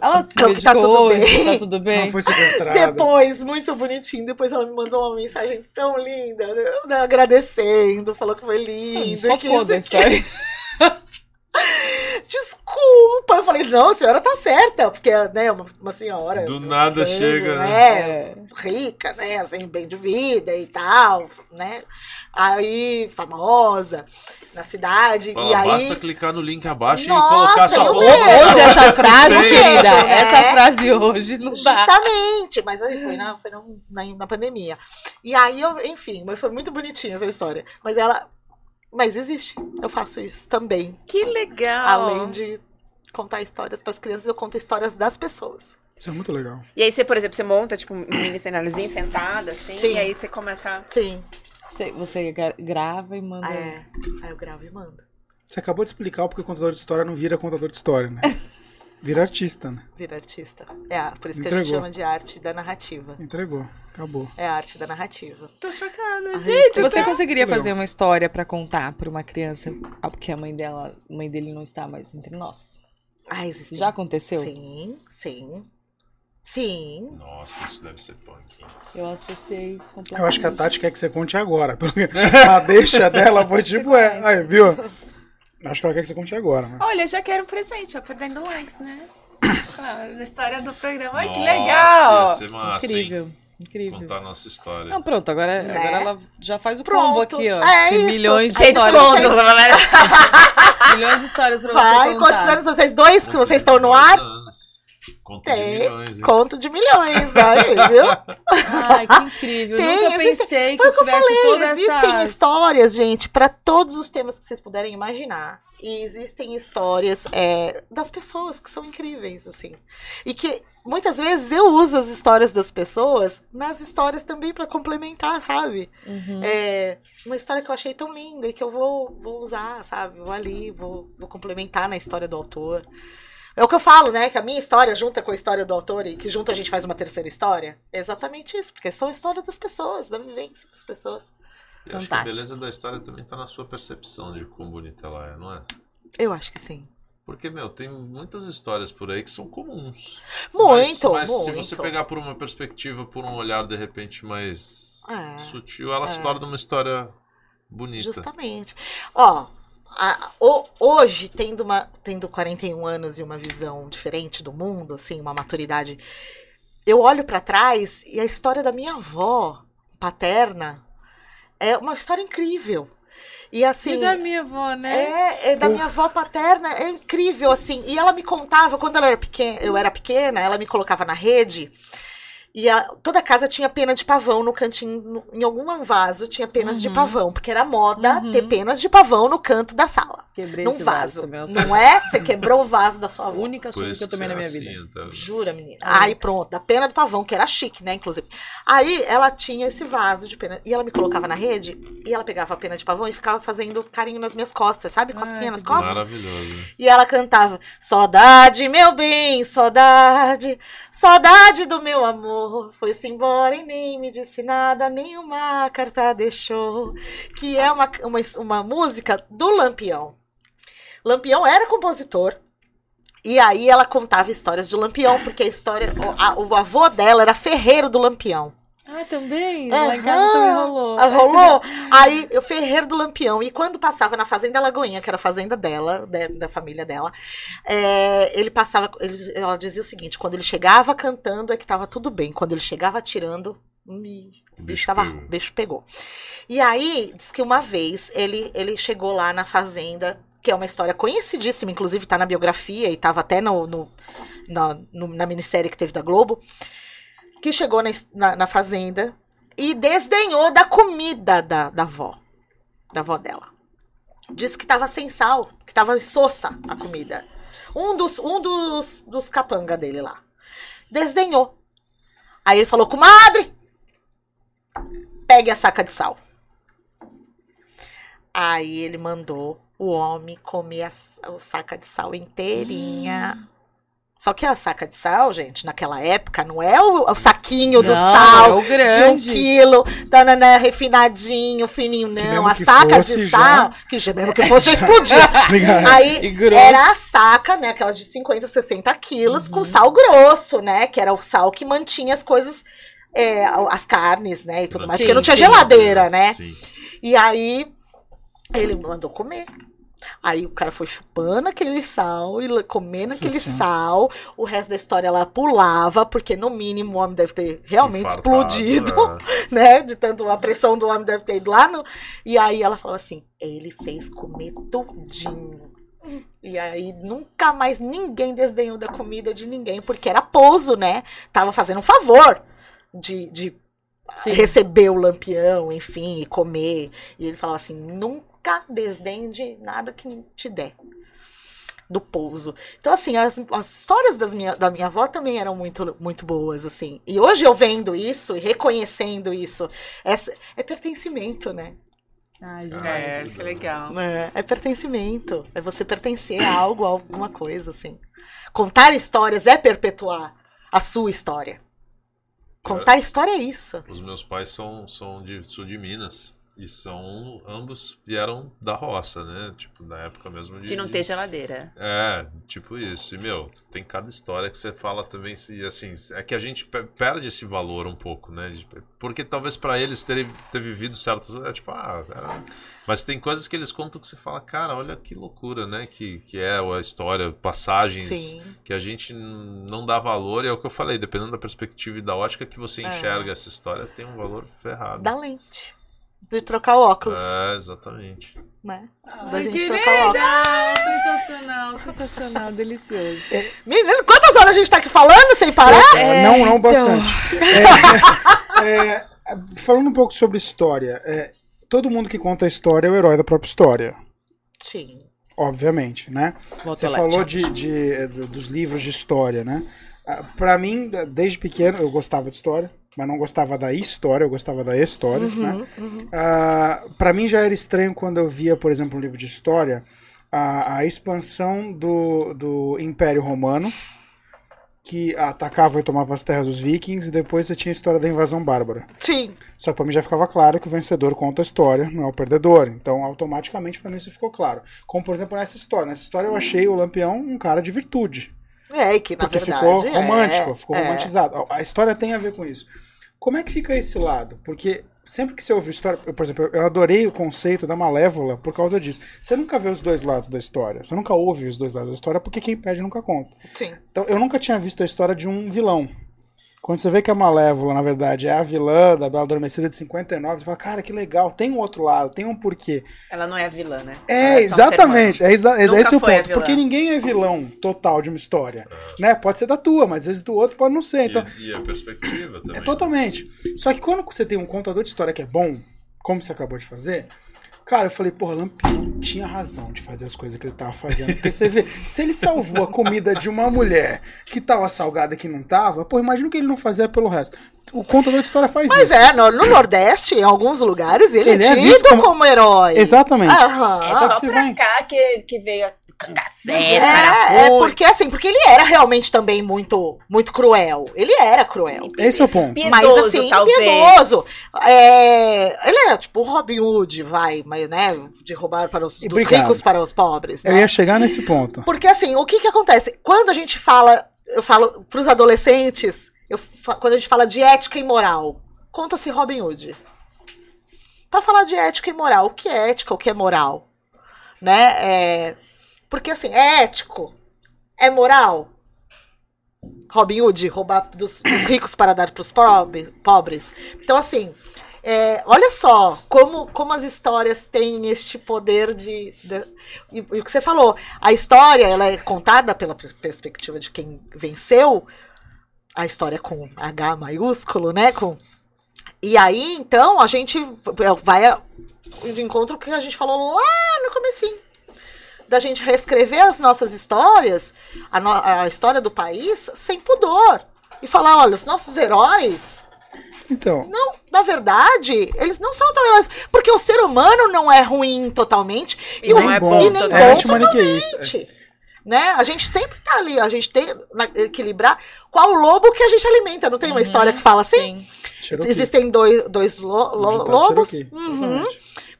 Ela se que tá tudo bem. Tá tudo bem. Não foi sequestrada. Depois, muito bonitinho, depois ela me mandou uma mensagem tão linda, né, agradecendo, falou que foi lindo. Só que, da história. Desculpa! Eu falei, não, a senhora tá certa, porque, né, uma, uma senhora. Do nada chega, né? É, rica, né? Assim, bem de vida e tal, né? Aí, famosa na cidade. Fala, e aí... Basta clicar no link abaixo Nossa, e colocar sua conta. Hoje essa frase, querida, é. essa frase hoje não dá. Justamente, mas aí foi, na, foi na, na, na pandemia. E aí, eu, enfim, mas foi muito bonitinha essa história. Mas ela mas existe. Eu faço isso também. Que legal! Além de contar histórias para as crianças, eu conto histórias das pessoas. Isso é muito legal. E aí você, por exemplo, você monta tipo um mini cenáriozinho sentada, assim, Sim. e aí você começa. Sim. Você, você grava e manda. É. Aí eu gravo e mando. Você acabou de explicar porque o contador de história não vira contador de história, né? Vira artista, né? Vira artista. É, por isso Entregou. que a gente chama de arte da narrativa. Entregou. Acabou. É a arte da narrativa. Tô chocada. gente, você tá... conseguiria fazer uma história para contar para uma criança porque a mãe dela, a mãe dele não está mais entre nós? Ah, existe. Já aconteceu? Sim, sim. Sim. Nossa, isso deve ser punk. Eu acessei completamente. Eu acho que a Tati quer que você conte agora. Porque a deixa dela foi tipo, é. Aí, viu? Acho que ela quer que você conte agora. Né? Olha, já quero um presente, ó, perdendo likes, né? Claro, na história do programa. Ai, que legal! Ia ser massa, Incrível. Hein? Incrível. Contar a nossa história. Não, pronto, agora, né? agora ela já faz o combo pronto. aqui, ó. É isso. milhões de Tem histórias. Desconto. milhões de histórias pra Vai, você contar. quantos anos vocês dois que vocês estão no ar? Anos. Conto Tem, de milhões. Hein? Conto de milhões, aí, viu? Ai, que incrível. Tem, Nunca pensei foi que o que eu falei, toda existem essa... histórias, gente, para todos os temas que vocês puderem imaginar. E existem histórias é, das pessoas que são incríveis, assim. E que muitas vezes eu uso as histórias das pessoas nas histórias também para complementar, sabe? Uhum. É, uma história que eu achei tão linda e que eu vou, vou usar, sabe? Vou ali, vou, vou complementar na história do autor. É o que eu falo, né? Que a minha história junta com a história do autor e que junto a gente faz uma terceira história. É exatamente isso, porque são a história das pessoas, da vivência das pessoas. Eu acho que a beleza da história também tá na sua percepção de quão bonita ela é, não é? Eu acho que sim. Porque, meu, tem muitas histórias por aí que são comuns. Muito, mas, mas muito. se você pegar por uma perspectiva, por um olhar de repente mais é, sutil, ela é. se torna uma história bonita. Justamente. Ó, a, o, hoje, tendo, uma, tendo 41 anos e uma visão diferente do mundo, assim, uma maturidade, eu olho para trás e a história da minha avó paterna é uma história incrível. E assim. E da minha avó, né? É, é da Uf. minha avó paterna. É incrível, assim. E ela me contava, quando ela era pequena, eu era pequena, ela me colocava na rede. E a, toda casa tinha pena de pavão no cantinho, no, em algum vaso tinha penas uhum. de pavão, porque era moda uhum. ter penas de pavão no canto da sala. Quebrei num vaso. vaso não é? Você quebrou o vaso da sua avó. única surra que eu tomei na minha assim, vida. Então. Jura, menina? Aí pronto, da pena de pavão, que era chique, né, inclusive. Aí ela tinha esse vaso de pena, e ela me colocava na rede, e ela pegava a pena de pavão e ficava fazendo carinho nas minhas costas, sabe? Cosquinha nas costas. Maravilhoso. E ela cantava, saudade, meu bem, saudade, saudade do meu amor, foi-se embora e nem me disse nada, nenhuma carta deixou. Que é uma, uma, uma música do Lampião. Lampião era compositor. E aí ela contava histórias de Lampião, porque a história. O, a, o avô dela era ferreiro do Lampião. Ah, também? Uhum. Lá em casa também rolou. Ah, rolou? Aí, o Ferreiro do Lampião. E quando passava na Fazenda Lagoinha, que era a fazenda dela, de, da família dela, é, ele passava. Ele, ela dizia o seguinte: quando ele chegava cantando, é que tava tudo bem. Quando ele chegava atirando, o bicho, tava, pegou. bicho pegou. E aí, diz que uma vez ele, ele chegou lá na fazenda, que é uma história conhecidíssima, inclusive tá na biografia e tava até no, no, na, no, na minissérie que teve da Globo que chegou na, na, na fazenda e desdenhou da comida da, da avó, da avó dela. Disse que estava sem sal, que estava sossa a comida. Um dos, um dos, dos capanga dele lá. Desdenhou. Aí ele falou, comadre, pegue a saca de sal. Aí ele mandou o homem comer a, a saca de sal inteirinha. Hum. Só que a saca de sal, gente, naquela época, não é o, o saquinho do não, sal é o grande. de um quilo, tanana, refinadinho, fininho, não. A saca de sal, já... que mesmo que fosse, já explodia. Aí era a saca, né, aquelas de 50, 60 quilos, uhum. com sal grosso, né, que era o sal que mantinha as coisas, é, as carnes, né, e tudo mais, sim, porque não tinha sim, geladeira, né. Sim. E aí ele mandou comer. Aí o cara foi chupando aquele sal e comendo aquele sim. sal. O resto da história ela pulava, porque no mínimo o homem deve ter realmente Infartado, explodido, é. né? De tanto a pressão do homem deve ter ido lá no. E aí ela falou assim: ele fez comer tudinho. E aí nunca mais ninguém desdenhou da comida de ninguém, porque era pouso, né? Tava fazendo um favor de, de receber o lampião, enfim, e comer. E ele falava assim: nunca nunca desdém de nada que te der. Do pouso. Então, assim, as, as histórias das minha, da minha avó também eram muito, muito boas, assim. E hoje eu vendo isso e reconhecendo isso, é, é pertencimento, né? Ai, É, que legal. É, é pertencimento. É você pertencer a algo, a alguma coisa, assim. Contar histórias é perpetuar a sua história. Contar história é isso. Os meus pais são, são de sul de Minas. E são. Ambos vieram da roça, né? Tipo, na época mesmo de. De não ter geladeira. É, tipo isso. E, meu, tem cada história que você fala também. E assim, é que a gente perde esse valor um pouco, né? Porque talvez para eles terem ter vivido certas. É tipo, ah. É... Mas tem coisas que eles contam que você fala, cara, olha que loucura, né? Que, que é a história, passagens Sim. que a gente não dá valor. E é o que eu falei, dependendo da perspectiva e da ótica que você é. enxerga é. essa história, tem um valor ferrado. Da lente de trocar o óculos. É, exatamente. Né? Ai, da gente querida! trocar o óculos. Sensacional, sensacional, delicioso. É, menino, quantas horas a gente tá aqui falando sem parar? É, não, não então... bastante. É, é, falando um pouco sobre história, é, todo mundo que conta a história é o herói da própria história. Sim. Obviamente, né? Você falou de, de, de, dos livros de história, né? Ah, Para mim, desde pequeno, eu gostava de história mas não gostava da história, eu gostava da história, uhum, né? Uhum. Uh, ah, para mim já era estranho quando eu via, por exemplo, um livro de história, a, a expansão do, do Império Romano, que atacava e tomava as terras dos vikings, e depois você tinha a história da invasão bárbara. Sim. Só que pra mim já ficava claro que o vencedor conta a história, não é o perdedor. Então, automaticamente, para mim isso ficou claro. Como, por exemplo, nessa história. Nessa história eu achei o Lampião um cara de virtude. É, e que na Porque verdade, ficou romântico, é, ficou é. romantizado. A história tem a ver com isso. Como é que fica esse lado? Porque sempre que você ouve história, eu, por exemplo, eu adorei o conceito da Malévola por causa disso. Você nunca vê os dois lados da história. Você nunca ouve os dois lados da história porque quem perde nunca conta. Sim. Então, eu nunca tinha visto a história de um vilão. Quando você vê que a Malévola, na verdade, é a vilã da Bela Adormecida de 59, você fala, cara, que legal, tem um outro lado, tem um porquê. Ela não é a vilã, né? É, é exatamente. É, exa é esse o ponto. Porque ninguém é vilão total de uma história. É. Né? Pode ser da tua, mas às vezes do outro pode não ser. Então, e, e a perspectiva também. É totalmente. Só que quando você tem um contador de história que é bom, como você acabou de fazer, Cara, eu falei, porra, Lampião tinha razão de fazer as coisas que ele tava fazendo. Porque você vê, se ele salvou a comida de uma mulher que tava salgada e que não tava, pô, imagina o que ele não fazia pelo resto. O contador de história faz Mas isso. Mas é, no, no, Nordeste, em alguns lugares, ele, ele é tido é como... como... herói. Exatamente. Aham. É só, pra vai... cá que, que veio cangaceiro, é, é, porque assim, porque ele era realmente também muito muito cruel. Ele era cruel. Esse é o ponto. Piedoso, mas assim, talvez. piedoso. É, ele era tipo Robin Hood, vai, mas né, de roubar para os dos ricos para os pobres. Né? Eu ia chegar nesse ponto. Porque assim, o que que acontece? Quando a gente fala, eu falo para os adolescentes, eu, quando a gente fala de ética e moral, conta-se Robin Hood. Para falar de ética e moral, o que é ética, o que é moral? Né? É, porque assim, é ético? É moral? Robin Hood, roubar dos, dos ricos para dar para os pobres. Então, assim, é, olha só como, como as histórias têm este poder de. de e, e, o que você falou, a história ela é contada pela perspectiva de quem venceu, a história com H maiúsculo, né? Com, e aí, então, a gente vai de encontro que a gente falou lá no comecinho da gente reescrever as nossas histórias, a, no, a história do país, sem pudor. E falar, olha, os nossos heróis. Então. Não, na verdade, eles não são tão heróis. Porque o ser humano não é ruim totalmente. E, e não o, é bom, e nem é bom totalmente. Né? A gente sempre tá ali, a gente tem que equilibrar qual o lobo que a gente alimenta. Não tem uma uhum, história que fala assim? Sim. Existem dois, dois lo, lo, lobos. Uhum.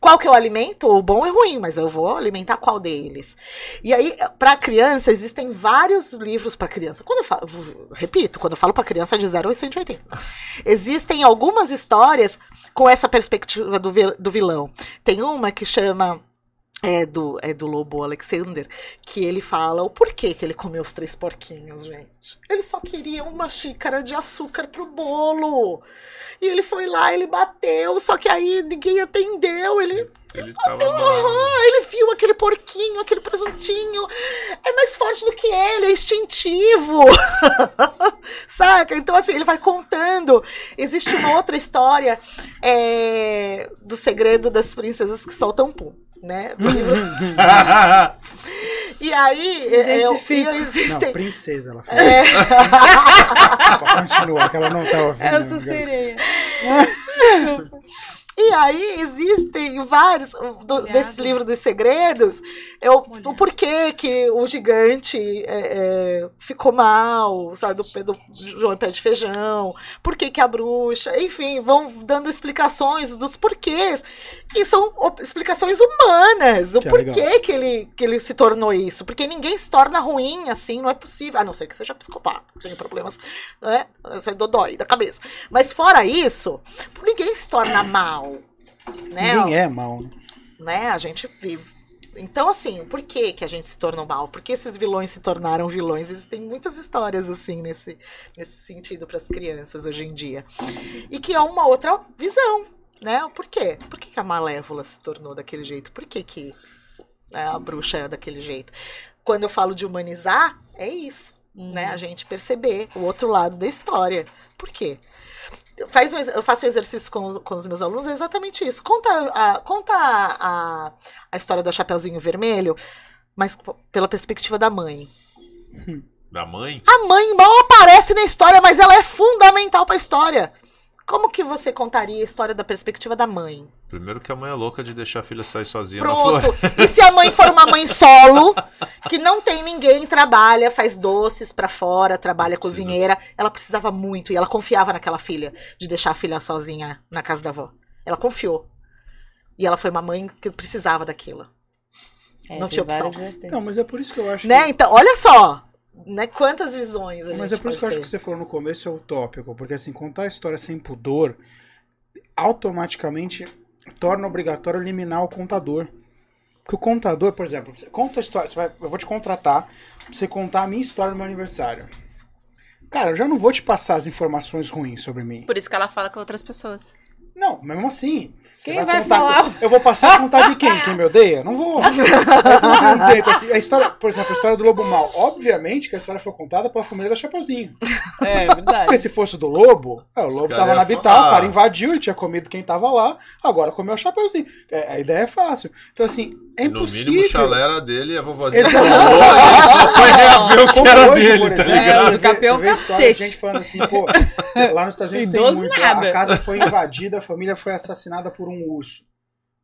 Qual que eu alimento? O bom e o ruim, mas eu vou alimentar qual deles? E aí, para criança, existem vários livros para criança. Quando eu falo, repito, quando eu falo para criança de 0 a 180. Existem algumas histórias com essa perspectiva do, do vilão. Tem uma que chama é do, é do Lobo Alexander, que ele fala o porquê que ele comeu os três porquinhos, gente. Ele só queria uma xícara de açúcar pro bolo. E ele foi lá, ele bateu, só que aí ninguém atendeu, ele. Ele, viu, uhum, ele viu aquele porquinho, aquele presuntinho. É mais forte do que ele, é instintivo. Saca? Então, assim, ele vai contando. Existe uma outra história é, do segredo das princesas que soltam pum né? E aí, é, eu, eu existem... Não, princesa, ela falou. É. Continua, que ela não tá ouvindo. Eu sou sereia. E aí existem vários do, desse livro dos segredos, eu, o porquê que o gigante é, é, ficou mal, sabe, do, do João Pé de Feijão, por que, a bruxa, enfim, vão dando explicações dos porquês. E são explicações humanas, o que é porquê é que, ele, que ele se tornou isso. Porque ninguém se torna ruim assim, não é possível. A não ser que seja psicopata, tem problemas, né? Você é dodói da cabeça. Mas fora isso, ninguém se torna mal. Né? Ninguém é mal. Né? né? A gente vive. Então, assim, por que, que a gente se tornou mal? Por que esses vilões se tornaram vilões? Existem muitas histórias, assim, nesse, nesse sentido para as crianças hoje em dia. E que é uma outra visão, né? Por quê? Por que, que a Malévola se tornou daquele jeito? Por que, que né, a bruxa é daquele jeito? Quando eu falo de humanizar, é isso, uhum. né? A gente perceber o outro lado da história. Por quê? Faz um, eu faço um exercício com os, com os meus alunos, é exatamente isso. Conta, a, conta a, a, a história do Chapeuzinho Vermelho, mas pela perspectiva da mãe. Da mãe? A mãe mal aparece na história, mas ela é fundamental para a história. Como que você contaria a história da perspectiva da mãe? Primeiro que a mãe é louca de deixar a filha sair sozinha Pronto. E se a mãe for uma mãe solo, que não tem ninguém, trabalha, faz doces para fora, trabalha Precisa. cozinheira, ela precisava muito e ela confiava naquela filha de deixar a filha sozinha na casa da avó. Ela confiou. E ela foi uma mãe que precisava daquilo. É, não tinha opção. Não, mas é por isso que eu acho né? Que... Então, olha só né, quantas visões a Mas é por isso que eu acho que você falou no começo é utópico, porque assim, contar a história sem pudor automaticamente torna obrigatório eliminar o contador. Porque o contador, por exemplo, você conta a história, vai, eu vou te contratar pra você contar a minha história no meu aniversário. cara, eu já não vou te passar as informações ruins sobre mim. Por isso que ela fala com outras pessoas. Não, mesmo assim. Quem vai, vai falar? Eu vou passar a contar de quem? Quem me odeia? Não vou. Mas não dizer, então, assim, a história, por exemplo, a história do Lobo Mal. Obviamente que a história foi contada pela família da Chapeuzinho. É, verdade. Porque se fosse do Lobo, é, o Lobo tava na Vital, o cara invadiu, ele tinha comido quem tava lá, agora comeu o Chapeuzinho. É, a ideia é fácil. Então, assim, é impossível. No mínimo, o chalé era dele e a vovozinha foi reaver o que era hoje, dele, tá ligado? É, o capel cacete. gente falando assim, pô, lá nos Estados Unidos tem muito. Nada. A casa foi invadida, a família foi assassinada por um urso.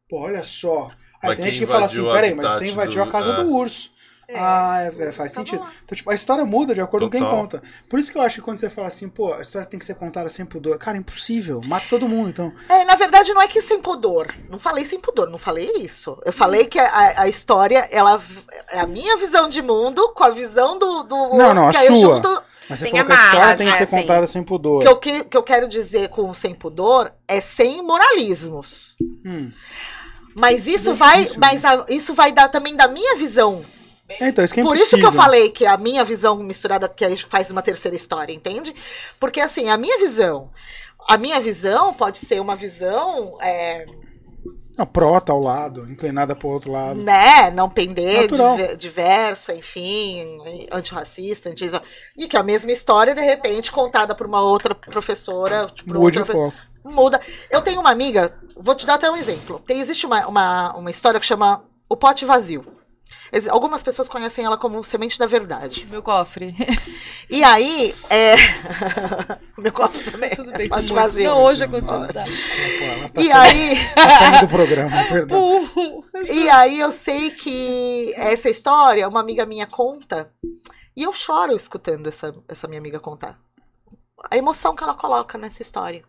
Pô, olha só. Aí tem gente que fala assim, peraí, mas você invadiu do... a casa é. do urso. É, ah, é, é faz sentido. Então, tipo, a história muda de acordo Total. com quem conta. Por isso que eu acho que quando você fala assim, pô, a história tem que ser contada sem pudor. Cara, impossível. Mata todo mundo, então. É, na verdade, não é que sem pudor. Não falei sem pudor, não falei isso. Eu falei que a, a história, ela é a minha visão de mundo com a visão do. do não, não, a sua. Junto, mas você falou que a história tem que ser né, contada sem pudor. Que o que, que eu quero dizer com sem pudor é sem moralismos. Hum. Mas isso vai, mas a, isso vai dar também da minha visão é, então, isso que é Por isso que eu falei que a minha visão misturada que faz uma terceira história, entende? Porque assim, a minha visão, a minha visão pode ser uma visão é, a prota ao lado, inclinada para o outro lado. Né, não pender, diver, diversa, enfim, antirracista, anti e que a mesma história, de repente, contada por uma outra professora. Tipo, Mude outra, o foco. Muda. Eu tenho uma amiga, vou te dar até um exemplo. Tem, existe uma, uma, uma história que chama O Pote Vazio. Algumas pessoas conhecem ela como semente da verdade. Meu cofre. E aí, é. Meu cofre também. Tudo bem, pode vazio. Não, hoje aconteceu. Tá. Tá e aí. Tá do programa, perdão. e aí eu sei que essa história, uma amiga minha conta, e eu choro escutando essa, essa minha amiga contar. A emoção que ela coloca nessa história.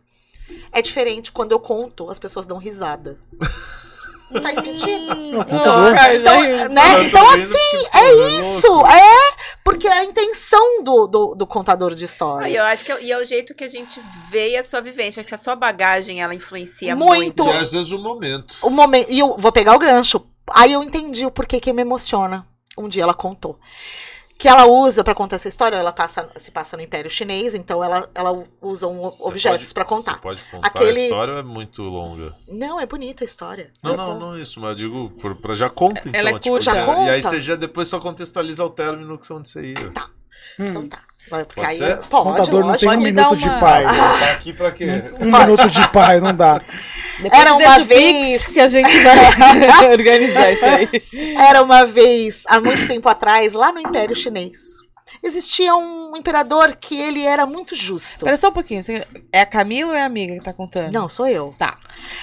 É diferente quando eu conto, as pessoas dão risada. Não faz sentido. Não, então, né? então assim, é, isso. É porque é a intenção do, do, do contador de histórias. eu acho que é, e é o jeito que a gente vê a sua vivência. Acho que a sua bagagem, ela influencia muito. muito. E às vezes o momento. O momento. E eu vou pegar o gancho. Aí eu entendi o porquê que me emociona. Um dia ela contou que ela usa para contar essa história, ela passa, se passa no Império Chinês, então ela, ela usa um objetos para contar. Você pode contar Aquele... a história é muito longa? Não, é bonita a história. Não, não, não isso, mas eu digo para já conta então. Ela é tipo, já conta. E aí você já depois só contextualiza o término que onde você ia. Tá. Hum. Então tá. Porque pode aí ser? Pode, contador não tem um minuto uma... de paz. Tá aqui pra quê? Um pode. minuto de paz, não dá. Depois Era uma vez que a gente vai organizar isso aí. Era uma vez, há muito tempo atrás, lá no Império Chinês existia um imperador que ele era muito justo. Espera só um pouquinho. É a Camila ou é a amiga que tá contando? Não, sou eu. Tá.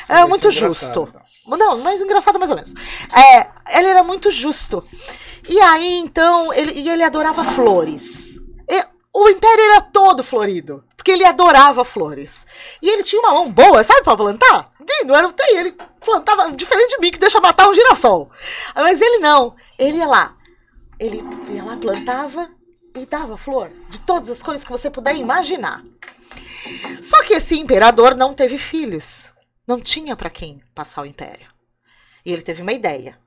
É muito justo. Então. Não, mas engraçado mais ou menos. É, ele era muito justo. E aí, então, ele, e ele adorava flores. O império era todo florido. Porque ele adorava flores. E ele tinha uma mão boa, sabe, pra plantar? Não era tem, ele plantava diferente de mim, que deixa matar um girassol. Mas ele não. Ele ia lá. Ele ia lá, plantava, e dava flor de todas as cores que você puder imaginar. Só que esse imperador não teve filhos. Não tinha para quem passar o império. E ele teve uma ideia.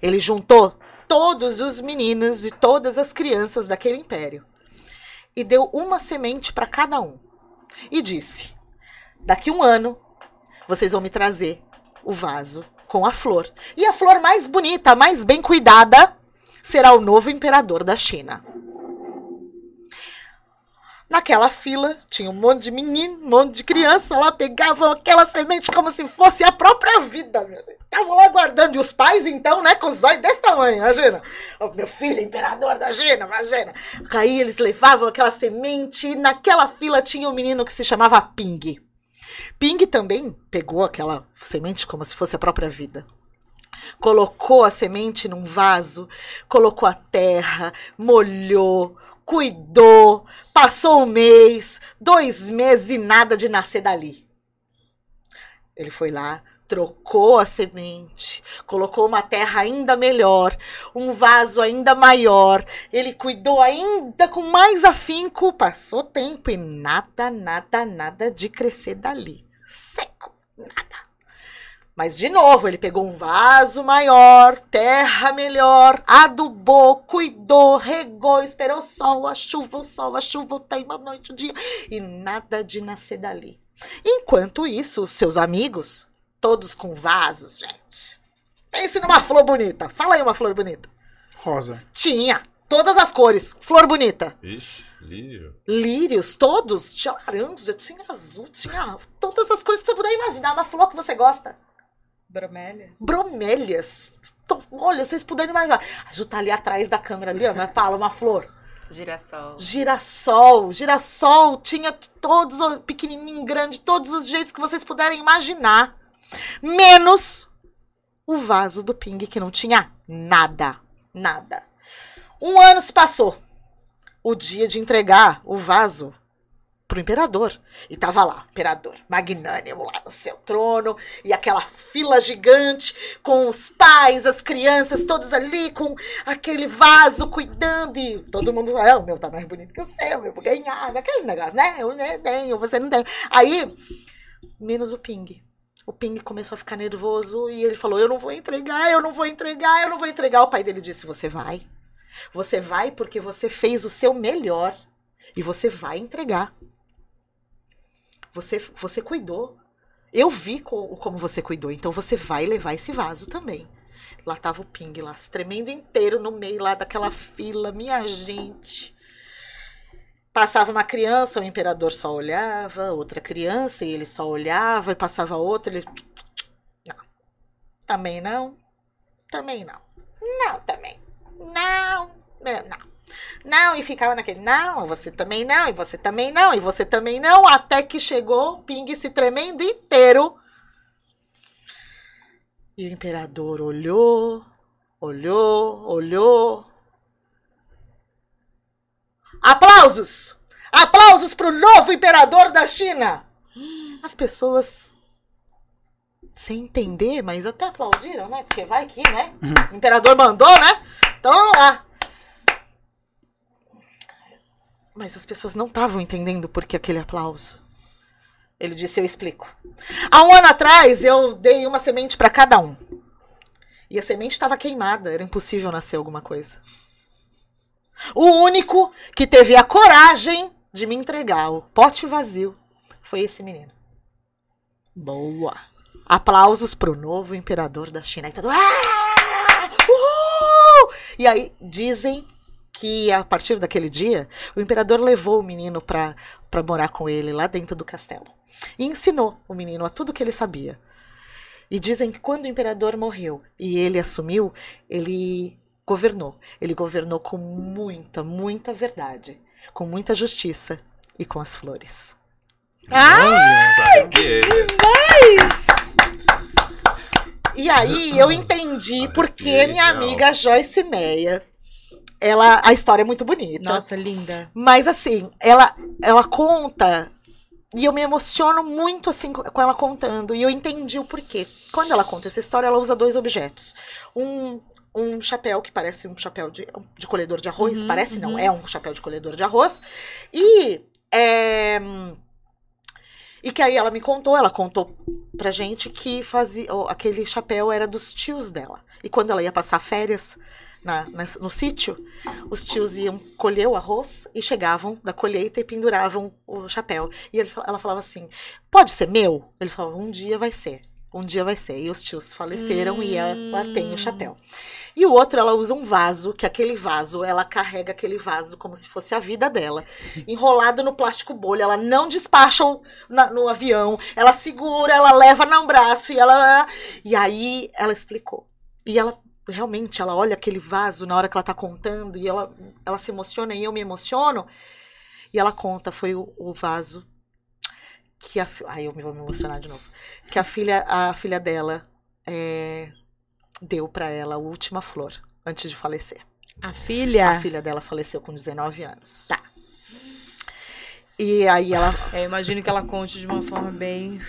Ele juntou todos os meninos e todas as crianças daquele império e deu uma semente para cada um. E disse: Daqui um ano vocês vão me trazer o vaso com a flor. E a flor mais bonita, mais bem cuidada, será o novo imperador da China. Naquela fila tinha um monte de menino, um monte de criança lá, pegavam aquela semente como se fosse a própria vida. Estavam lá guardando. E os pais, então, né, com os olhos desse tamanho, imagina. O meu filho, imperador da China, imagina. Aí eles levavam aquela semente e naquela fila tinha um menino que se chamava Ping. Ping também pegou aquela semente como se fosse a própria vida colocou a semente num vaso, colocou a terra, molhou, cuidou, passou um mês, dois meses e nada de nascer dali. Ele foi lá, trocou a semente, colocou uma terra ainda melhor, um vaso ainda maior. Ele cuidou ainda com mais afinco. Passou tempo e nada, nada, nada de crescer dali. Seco, nada. Mas, de novo, ele pegou um vaso maior, terra melhor, adubou, cuidou, regou, esperou o sol, a chuva, o sol, a chuva, o tempo, a noite, o dia. E nada de nascer dali. Enquanto isso, seus amigos, todos com vasos, gente. Pense numa flor bonita. Fala aí uma flor bonita. Rosa. Tinha. Todas as cores. Flor bonita. Ixi, lírio. Lírios, todos. Tinha laranja, tinha azul, tinha todas as cores que você puder imaginar. Uma flor que você gosta. Bromélia? Bromélias. Olha, vocês puderem imaginar. A Ju tá ali atrás da câmera ali, ó, mas fala uma flor. Girassol. Girassol. Girassol tinha todos, pequenininho, grande, todos os jeitos que vocês puderem imaginar. Menos o vaso do Ping, que não tinha nada. Nada. Um ano se passou. O dia de entregar o vaso pro imperador. E tava lá, imperador, magnânimo lá no seu trono, e aquela fila gigante com os pais, as crianças, todos ali com aquele vaso cuidando, e todo mundo, é, o meu tá mais bonito que o seu, eu vou ganhar, aquele negócio, né? Eu tenho, você não tem. Aí, menos o Ping. O Ping começou a ficar nervoso e ele falou: Eu não vou entregar, eu não vou entregar, eu não vou entregar. O pai dele disse: Você vai. Você vai porque você fez o seu melhor e você vai entregar. Você, você cuidou. Eu vi co como você cuidou, então você vai levar esse vaso também. Lá tava o Ping lá, tremendo inteiro no meio lá daquela fila, minha gente. Passava uma criança, o imperador só olhava, outra criança, e ele só olhava, e passava outra, ele. Não. Também não. Também não. Não, também. Não. Não. Não, e ficava naquele, não, você também não, e você também não, e você também não, até que chegou o Ping se tremendo inteiro. E o imperador olhou, olhou, olhou. Aplausos! Aplausos para o novo imperador da China! As pessoas sem entender, mas até aplaudiram, né? Porque vai que, né? Uhum. O imperador mandou, né? Então, vamos lá. Mas as pessoas não estavam entendendo por que aquele aplauso. Ele disse: Eu explico. Há um ano atrás, eu dei uma semente para cada um. E a semente estava queimada, era impossível nascer alguma coisa. O único que teve a coragem de me entregar o pote vazio foi esse menino. Boa. Aplausos para o novo imperador da China. E, todo... ah! e aí dizem que a partir daquele dia, o imperador levou o menino para morar com ele lá dentro do castelo. E ensinou o menino a tudo que ele sabia. E dizem que quando o imperador morreu e ele assumiu, ele governou. Ele governou com muita, muita verdade, com muita justiça e com as flores. Ah, que demais! E aí eu entendi porque minha amiga Joyce Meia ela a história é muito bonita. Nossa, linda. Mas assim, ela ela conta e eu me emociono muito assim com ela contando e eu entendi o porquê. Quando ela conta essa história, ela usa dois objetos. Um um chapéu que parece um chapéu de, de colhedor de arroz, uhum, parece uhum. não, é um chapéu de colhedor de arroz. E é, e que aí ela me contou, ela contou pra gente que fazia aquele chapéu era dos tios dela. E quando ela ia passar férias, na, na, no sítio, os tios iam colher o arroz e chegavam da colheita e penduravam o chapéu. E ele, ela falava assim: pode ser meu? Ele falava: um dia vai ser. Um dia vai ser. E os tios faleceram hum. e ela tem o chapéu. E o outro, ela usa um vaso, que aquele vaso, ela carrega aquele vaso como se fosse a vida dela. Enrolado no plástico bolha. Ela não despacha na, no avião. Ela segura, ela leva no braço e ela. E aí ela explicou. E ela realmente ela olha aquele vaso na hora que ela tá contando e ela, ela se emociona e eu me emociono. E ela conta, foi o, o vaso que a ai eu vou me emocionar de novo. Que a filha a filha dela é, deu para ela a última flor antes de falecer. A filha? A filha dela faleceu com 19 anos. Tá. E aí ela. Eu imagino que ela conte de uma forma bem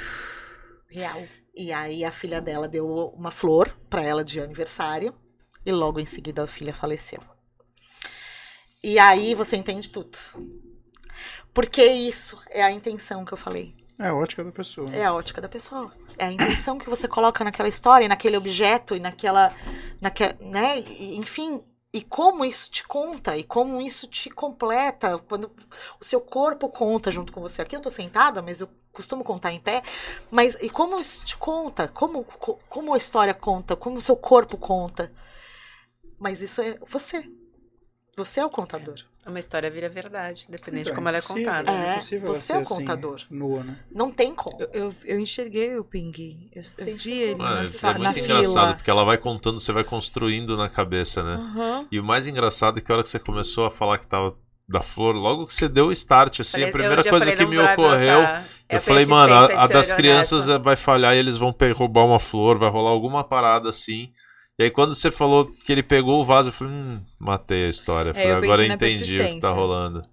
real. E aí a filha dela deu uma flor para ela de aniversário e logo em seguida a filha faleceu. E aí você entende tudo. Porque isso é a intenção que eu falei. É a ótica da pessoa. É a ótica da pessoa. É a intenção que você coloca naquela história, naquele objeto e naquela. naquela né? Enfim, e como isso te conta e como isso te completa quando o seu corpo conta junto com você. Aqui eu tô sentada, mas eu costumo contar em pé. Mas e como isso te conta? Como, como a história conta? Como o seu corpo conta? Mas isso é você. Você é o contador. Uma história vira verdade, dependente então, de como ela é contada. É, é você é o assim, contador. Assim, nua, né? Não tem como. Eu, eu, eu enxerguei o Ping. Eu, eu vi ele ah, na, É muito engraçado, porque ela vai contando, você vai construindo na cabeça, né? Uhum. E o mais engraçado é que a hora que você começou a falar que tava da flor, logo que você deu o start, assim, falei, a primeira coisa falei, que me ocorreu, é eu falei, mano, a, a das crianças vai falhar e eles vão roubar uma flor, vai rolar alguma parada assim. E aí quando você falou que ele pegou o vaso, eu falei, hum, matei a história. É, falei, agora eu entendi o que tá rolando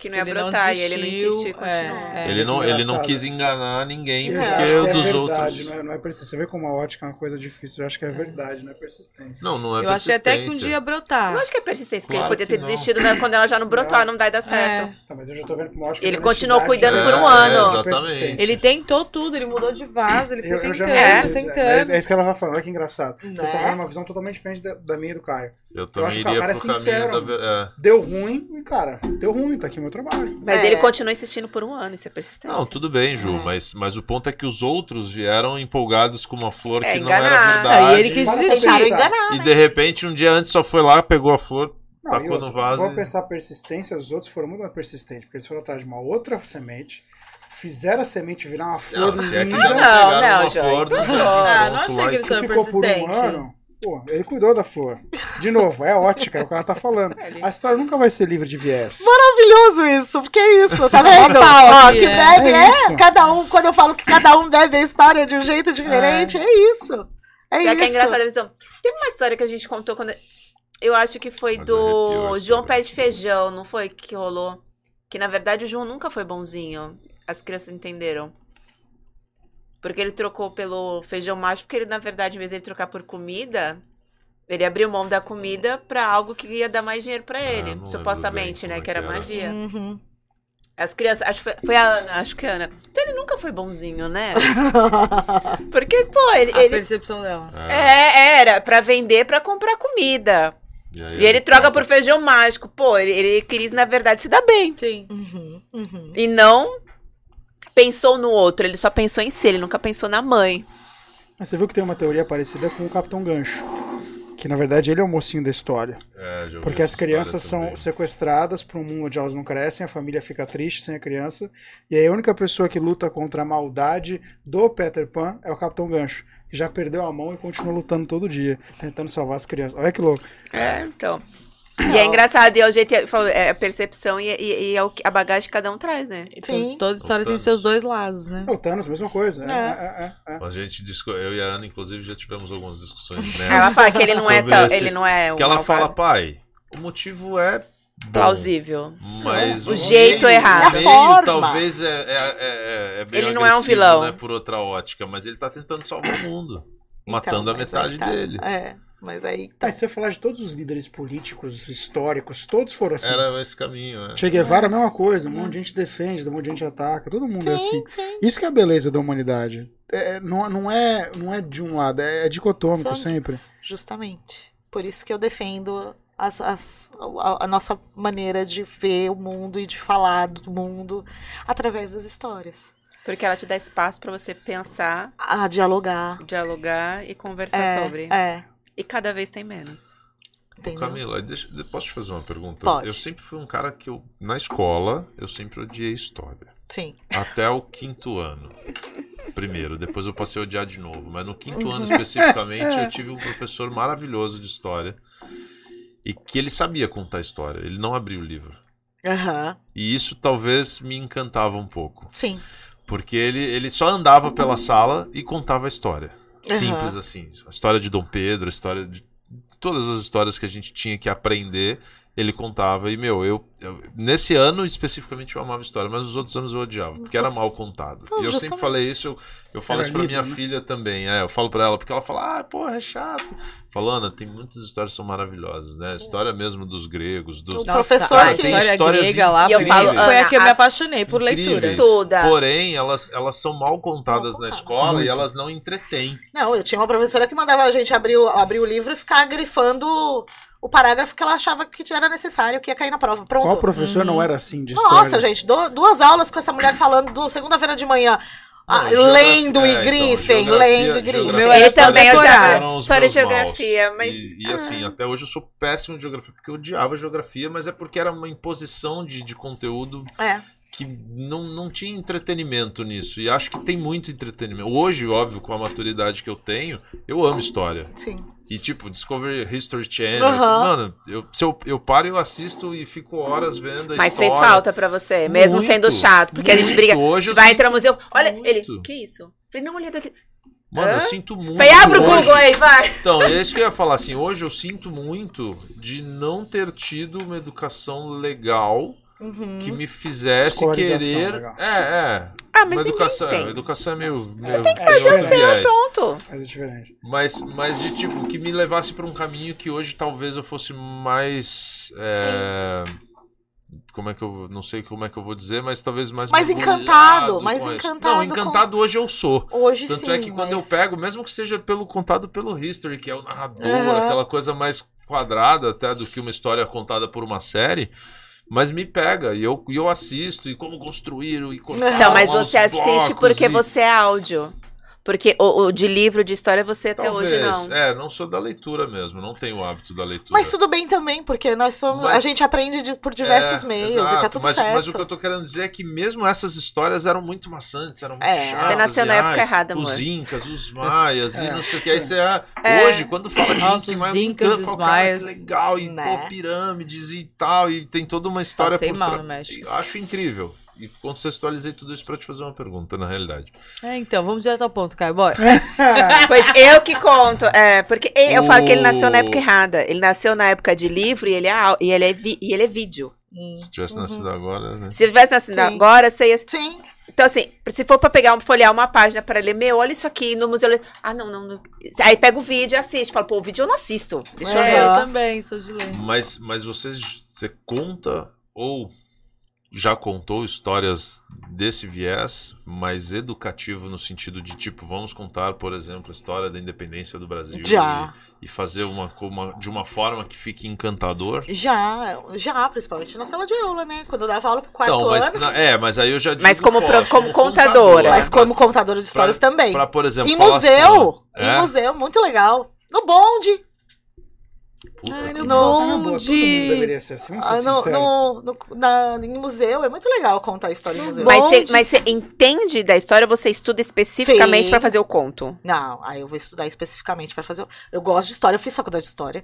que não ia ele brotar não desistiu, e ele não insistiu e continuou. É, é. Ele, não, ele não quis enganar ninguém eu porque o é dos verdade, outros. Não é, não é persistência. Você vê como a ótica é uma coisa difícil. Eu acho que é, é. verdade, não é persistência. Não, não é eu persistência. Eu achei até que um dia ia brotar. Não acho que é persistência, porque claro ele podia ter desistido né, quando ela já não brotou, não, não dá e dá certo. Tá, mas eu já tô vendo como ótica. Ele continuou cuidando por um ano. exatamente. Ele tentou tudo, ele mudou de vaso, ele foi eu, tentando, é. tentando. É, isso que ela tá falando, olha que engraçado. Você tá vendo uma visão totalmente diferente da, minha e do Caio. Eu também eu acho iria que o cara é sincero. Deu ruim e, cara, deu ruim, tá aqui meu trabalho. Mas ele continua insistindo por um ano, isso é persistência. Não, tudo bem, Ju, é. mas, mas o ponto é que os outros vieram empolgados com uma flor é, que não era verdade. Aí ele quis desistir. Enganar, e né? de repente, um dia antes só foi lá, pegou a flor, não, tacou outra, no vaso. Se for pensar persistência, os outros foram muito mais persistentes, porque eles foram atrás de uma outra semente, fizeram a semente virar uma flor não, linda. É que já não, não, não, uma flor, não, não, ah, não achei que eles foram persistentes. Um Pô, ele cuidou da flor. De novo, é ótica, é o que ela tá falando. A história nunca vai ser livre de viés. Maravilhoso isso, porque é isso, tá vendo? Ó, que bebe, é, é, cada um, quando eu falo que cada um bebe a história de um jeito diferente, é, é isso. É Já isso. que é engraçado a visão. Teve uma história que a gente contou quando. Eu acho que foi Mas do João Pé de Feijão, não foi? Que rolou. Que na verdade o João nunca foi bonzinho. As crianças entenderam. Porque ele trocou pelo feijão mágico, porque ele, na verdade, em vez de ele trocar por comida, ele abriu mão da comida para algo que ia dar mais dinheiro para ah, ele, ah, supostamente, né? Que era, era. magia. Uhum. As crianças, acho que foi, foi, a Ana, acho que a Ana. Então ele nunca foi bonzinho, né? Porque, pô, ele. A ele, percepção dela. É, é era para vender, para comprar comida. E, aí, e ele troca por feijão mágico. Pô, ele, ele queria, na verdade, se dar bem. Sim. Uhum, uhum. E não pensou no outro, ele só pensou em si, ele nunca pensou na mãe. Mas você viu que tem uma teoria parecida com o Capitão Gancho. Que na verdade ele é o mocinho da história. É, Porque as crianças são sequestradas para um mundo onde elas não crescem, a família fica triste sem a criança. E aí a única pessoa que luta contra a maldade do Peter Pan é o Capitão Gancho. Que já perdeu a mão e continua lutando todo dia, tentando salvar as crianças. Olha que louco. É, então. E é engraçado, e é o jeito, é a percepção e, e, e é o que a bagagem que cada um traz, né? Sim. Toda história tem seus dois lados, né? O Thanos, mesma coisa. É. É, é, é, a gente, eu e a Ana, inclusive, já tivemos algumas discussões. Né, ela fala que ele não é tão, esse, ele não é Que ela fala, pai, o motivo é Bom, plausível. Mas o, o jeito meio, errado. Meio, forma. talvez é, é, é, é bem Ele não é um vilão. Né, por outra ótica, mas ele tá tentando salvar o mundo. Então, matando a metade tá, dele. É. Mas aí. Tá. Aí você falar de todos os líderes políticos, históricos, todos foram assim. Era esse caminho, é. Che Guevara, a mesma coisa. Um monte de gente defende, um monte de gente ataca. Todo mundo é sim, é assim. Sim. Isso que é a beleza da humanidade. É, é, não, não, é, não é de um lado, é, é dicotômico São, sempre. Justamente. Por isso que eu defendo as, as, a, a, nossa maneira de ver o mundo e de falar do mundo através das histórias. Porque ela te dá espaço para você pensar. A dialogar. Dialogar e conversar é, sobre. É. E cada vez tem menos. Entendeu? Camila, deixa, posso te fazer uma pergunta? Pode. Eu sempre fui um cara que, eu, na escola, eu sempre odiei história. Sim. Até o quinto ano. Primeiro, depois eu passei a odiar de novo. Mas no quinto ano, especificamente, eu tive um professor maravilhoso de história. E que ele sabia contar história. Ele não abria o livro. Uhum. E isso talvez me encantava um pouco. Sim. Porque ele, ele só andava pela sala e contava a história. Simples uhum. assim. A história de Dom Pedro, a história de. Todas as histórias que a gente tinha que aprender, ele contava. E, meu, eu, eu, Nesse ano, especificamente, eu amava história, mas os outros anos eu odiava, porque era mal contado. Não, e eu justamente. sempre falei isso, eu, eu falo era isso pra lido, minha né? filha também. É, eu falo pra ela, porque ela fala, ah, porra, é chato. Falando, tem muitas histórias que são maravilhosas, né? história mesmo dos gregos, dos. O Nossa, professor ah, tem histórias grega lá, eu falo, foi a que eu me apaixonei por leitura. Estuda. Porém, elas, elas são mal contadas mal na escola Muito. e elas não entretêm. Não, eu tinha uma professora que mandava a gente abrir, abrir o livro e ficar grifando o parágrafo que ela achava que era necessário, que ia cair na prova. Pronto. Qual professor uhum. não era assim de história? Nossa, gente, do, duas aulas com essa mulher falando do segunda-feira de manhã. Ah, lendo e é, grifem, então, lendo e grifem. Ele também odiava história de geografia, mas... E, e assim, ah. até hoje eu sou péssimo de geografia, porque eu odiava geografia, mas é porque era uma imposição de, de conteúdo é que não, não tinha entretenimento nisso. E acho que tem muito entretenimento. Hoje, óbvio, com a maturidade que eu tenho, eu amo história. Sim. E tipo, Discovery History Channel. Uhum. Assim, mano, eu, se eu, eu paro, eu assisto e fico horas vendo a Mas história. fez falta para você, mesmo muito, sendo chato. Porque muito. a gente briga. Hoje vai entrar no museu. Olha, muito. ele. Que isso? Falei, não, olha daqui. Mano, Hã? eu sinto muito. Falei, abre o Google aí, vai. Então, é isso que eu ia falar assim. Hoje eu sinto muito de não ter tido uma educação legal uhum. que me fizesse querer. Legal. É, é. Ah, mas uma educação, tem. educação é meio. Você tem que fazer o seu, pronto. Mas é diferente. Mas, mas de tipo, que me levasse para um caminho que hoje talvez eu fosse mais. É, como é que eu não sei como é que eu vou dizer, mas talvez mais mais encantado, mais encantado. Não, encantado com... hoje eu sou. Hoje Tanto sim, é que quando mas... eu pego, mesmo que seja pelo contado pelo history, que é o narrador, uhum. aquela coisa mais quadrada até do que uma história contada por uma série, mas me pega e eu, e eu assisto e como construíram e cortaram Então, mas você assiste porque e... você é áudio. Porque o, o, de livro, de história, você até Talvez. hoje não. É, não sou da leitura mesmo, não tenho o hábito da leitura. Mas tudo bem também, porque nós somos. Mas, a gente aprende de, por diversos é, meios exato, e tá tudo mas, certo. Mas o que eu tô querendo dizer é que mesmo essas histórias eram muito maçantes, eram muito é, chatas. Você nasceu na época ai, errada, amor. Os Incas, os Maias é, e não sei o que. Aí você é, Hoje, quando fala de Nossa, os Incas, os Maias. Que legal, e né? pô, pirâmides e tal, e tem toda uma história Passei por trás. Acho incrível e contextualizei tudo isso para te fazer uma pergunta, na realidade. É, então, vamos direto ao ponto, Caio, bora. pois eu que conto, é, porque eu o... falo que ele nasceu na época errada. Ele nasceu na época de livro e ele é, e ele é, vi, e ele é vídeo. Hum. Se tivesse uhum. nascido agora, né? Se tivesse nascido Sim. agora, você ia... Sim. Então, assim, se for pra pegar, folhear uma página pra ler, meu, olha isso aqui no museu. Ah, não, não, não. Aí pega o vídeo e assiste. Fala, pô, o vídeo eu não assisto. Deixa é, eu ver. Eu também, sou de ler. Mas, mas você, você conta ou já contou histórias desse viés, mais educativo no sentido de tipo, vamos contar, por exemplo, a história da independência do Brasil já. E, e fazer uma, uma, de uma forma que fique encantador? Já, já, principalmente na sala de aula, né? Quando eu dava aula pro quarto então, mas, ano. Na, é, mas aí eu já digo Mas como, como, como contadora. Mas como contadora de histórias pra, também. Pra, por exemplo, em museu, assim, em é? museu, muito legal. No bonde, Puta Ai, no bonde. Todo mundo deveria ser assim, ah, no, no, no, na, em museu, é muito legal contar a história em museu. Mas você entende da história ou você estuda especificamente para fazer o conto? Não, aí eu vou estudar especificamente para fazer o... Eu gosto de história, eu fiz faculdade de história.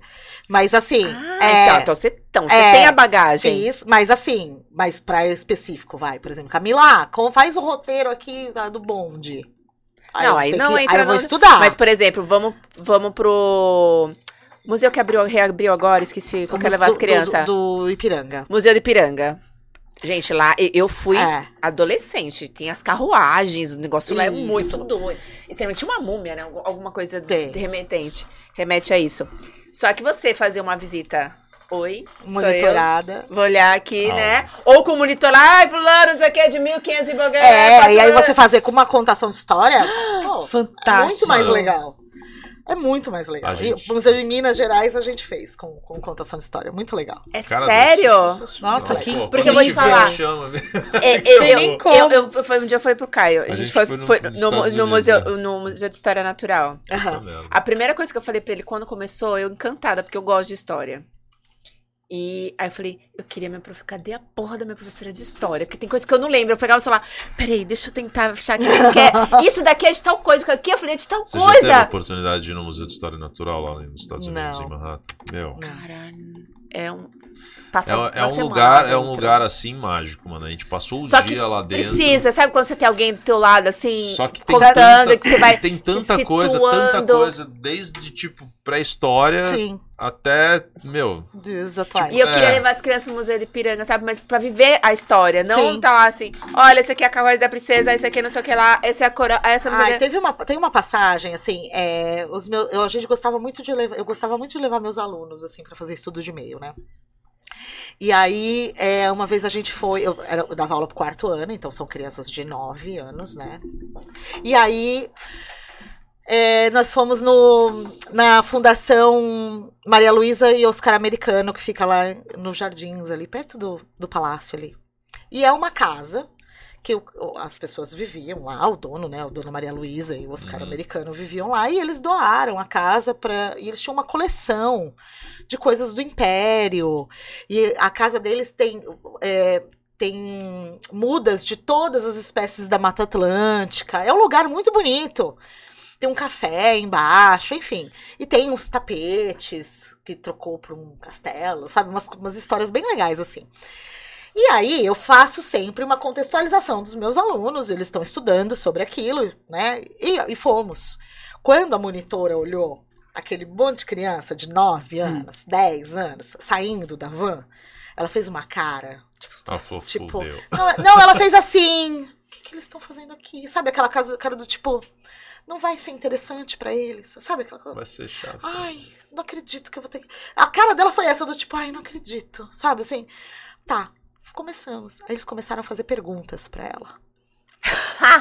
Mas assim... Ah, é, então você então, é, tem a bagagem. Fiz, mas assim, mas pra específico, vai. Por exemplo, Camila, como faz o roteiro aqui tá, do bonde? Aí não, aí não que, entra aí eu vou estudar. Mas, por exemplo, vamos, vamos pro Museu que abriu, reabriu agora, esqueci, que levar as crianças? Do, do, Ipiranga. Museu do Ipiranga. Gente, lá eu fui é. adolescente, tem as carruagens, o negócio isso. lá é muito doido. E tinha uma múmia, né? Alguma coisa tem. remetente. Remete a isso. Só que você fazer uma visita Oi. Monitorada. Vou olhar aqui, ah. né? Ou com monitor, ai, fulano, não sei o que, de 1500 e bagulho. É, e aí você fazer com uma contação de história. Fantástico. É muito mais legal. É muito mais legal. Gente... E o Museu de Minas Gerais a gente fez com, com contação de história. Muito legal. É Cara, sério? Nossa, que Pô, Porque eu vou te falar. Chama, é, eu, eu, eu, eu, foi, um dia foi pro Caio. A, a gente, gente, foi, foi, no, no, no museu, né? no Museu de História Natural. Uhum. A primeira coisa que eu falei pra ele quando começou, eu encantada, porque eu gosto de história. E aí eu falei, eu queria me prof... Cadê a porra da minha professora de história? Porque tem coisa que eu não lembro. Eu pegava o celular, peraí, deixa eu tentar achar que é. Isso daqui é de tal coisa, aqui eu falei é de tal Você coisa. Você teve a oportunidade de ir no Museu de História Natural lá nos Estados Unidos, não. em Manhattan? Meu. Caralho. é um Passa é, é um lugar, é um lugar assim mágico, mano. A gente passou o Só dia lá dentro. Precisa, sabe quando você tem alguém do teu lado assim, Só que contando tanta, que você vai tem tanta coisa, tanta coisa desde tipo pré-história até, meu, tipo, E eu é. queria levar as crianças no Museu de Piranga, sabe? Mas pra viver a história, não Sim. tá lá assim, olha, esse aqui é a carruagem da princesa, esse aqui é não sei o que lá, esse é a coroa, essa não sei Ai, teve uma tem uma passagem assim, é, os meus, eu, a gente gostava muito de levar, eu gostava muito de levar meus alunos assim para fazer estudo de meio, né? E aí, é, uma vez a gente foi, eu, eu dava aula pro quarto ano, então são crianças de 9 anos, né? E aí, é, nós fomos no, na Fundação Maria Luísa e Oscar Americano, que fica lá nos jardins ali, perto do, do palácio ali. E é uma casa que as pessoas viviam lá, o dono, né, o dono Maria Luísa e o Oscar uhum. Americano viviam lá e eles doaram a casa para e eles tinham uma coleção de coisas do Império e a casa deles tem é, tem mudas de todas as espécies da Mata Atlântica. É um lugar muito bonito. Tem um café embaixo, enfim. E tem uns tapetes que trocou para um castelo, sabe? Umas, umas histórias bem legais, assim. E aí eu faço sempre uma contextualização dos meus alunos, eles estão estudando sobre aquilo, né? E, e fomos. Quando a monitora olhou aquele monte de criança de 9 hum. anos, hum. 10 anos, saindo da van, ela fez uma cara. Tipo, ah, tipo não, não, ela fez assim. O que, que eles estão fazendo aqui? Sabe aquela cara do tipo. Não vai ser interessante para eles. Sabe aquela coisa? Vai ser chato. Ai, não acredito que eu vou ter. A cara dela foi essa, do tipo, ai, não acredito. Sabe assim? Tá, começamos. Aí eles começaram a fazer perguntas para ela.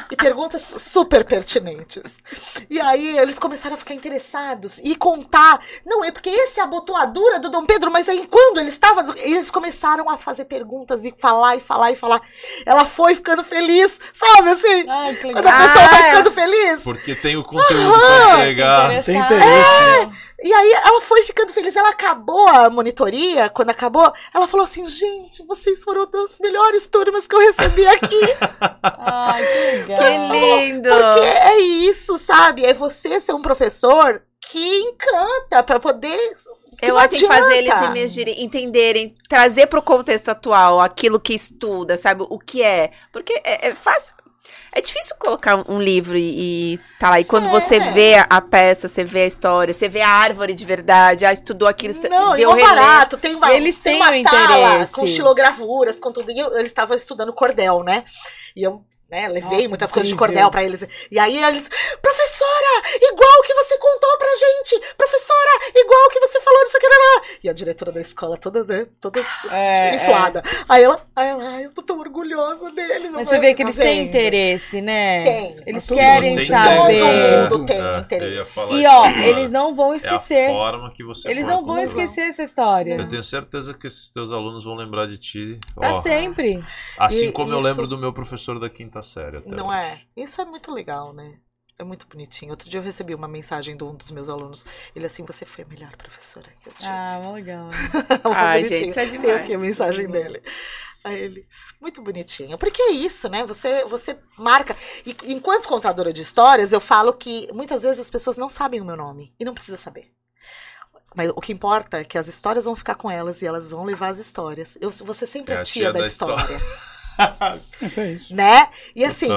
e perguntas super pertinentes. E aí eles começaram a ficar interessados e contar. Não, é porque esse é a abotoadura do Dom Pedro, mas aí quando ele estava. Eles começaram a fazer perguntas e falar e falar e falar. Ela foi ficando feliz, sabe assim? Ai, quando a pessoa vai ficando feliz. Porque tem o conteúdo uhum, pra pegar. Tem interesse. É, e aí ela foi ficando feliz. Ela acabou a monitoria, quando acabou, ela falou assim: gente, vocês foram das melhores turmas que eu recebi aqui. Ai, que legal. Que lindo! Porque é isso, sabe? É você ser um professor que encanta para poder eu acho que fazer eles emergirem, entenderem, trazer para o contexto atual aquilo que estuda, sabe? O que é. Porque é, é fácil. É difícil colocar um livro e, e tá lá. E quando é. você vê a, peça, você vê a história, você vê a árvore de verdade, ah, estudou aquilo, não, o é barato, tem, uma, eles tem têm uma sala com xilogravuras, com tudo. E eu, eles estavam estudando cordel, né? E eu né? Levei Nossa, muitas coisas de cordel para eles. E aí eles, professora, igual que você contou pra gente, professora, igual que você falou, isso aqui, lá. E a diretora da escola toda, né, toda é, é. inflada. É. Aí ela, aí ela, eu tô tão orgulhosa deles. Mas você vê que eles têm interesse, né? Tem. Eles querem saber. Todo mundo tem é, interesse. E ó, eles não vão esquecer. É a forma que você Eles não vão esquecer essa história. Eu tenho certeza que esses teus alunos vão lembrar de ti. Pra ó, sempre. Assim e, como isso... eu lembro do meu professor da quinta série. Não hoje. é? Isso é muito legal, né? É muito bonitinho. Outro dia eu recebi uma mensagem de um dos meus alunos. Ele assim, você foi a melhor professora que eu tive. Ah, legal. Ai, gente, isso é demais. Tem aqui a mensagem dele. A ele. Muito bonitinho. Porque é isso, né? Você, você marca. E enquanto contadora de histórias, eu falo que muitas vezes as pessoas não sabem o meu nome. E não precisa saber. Mas o que importa é que as histórias vão ficar com elas e elas vão levar as histórias. Eu, você sempre é, é a tia, tia da, da, história. história. Isso é isso. Né? E assim,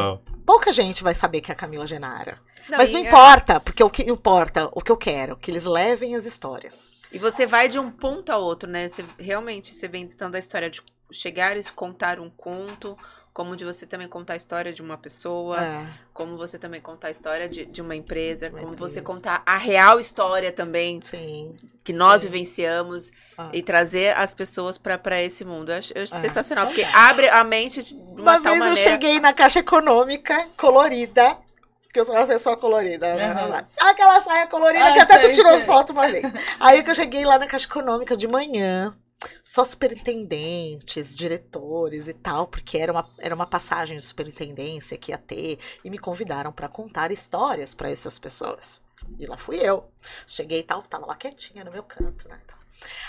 pouca gente vai saber que é a Camila Genara. Não, Mas não é... importa, porque o que importa, o que eu quero, que eles levem as histórias. E você vai de um ponto a outro, né? Você, realmente, você vem tentando a história de chegar e contar um conto, como de você também contar a história de uma pessoa, é. como você também contar a história de, de uma empresa, uma como empresa. você contar a real história também sim, que nós sim. vivenciamos ah. e trazer as pessoas para esse mundo. Eu acho, eu acho é. sensacional, porque abre a mente de uma, uma vez maneira... eu cheguei na caixa econômica colorida porque eu sou uma pessoa colorida. Uhum. Aquela saia colorida ah, que até sei, tu tirou sei. foto uma vez. Aí que eu cheguei lá na Caixa Econômica de manhã, só superintendentes, diretores e tal, porque era uma, era uma passagem de superintendência que ia ter, e me convidaram para contar histórias para essas pessoas. E lá fui eu. Cheguei e tal, tava lá quietinha no meu canto, né?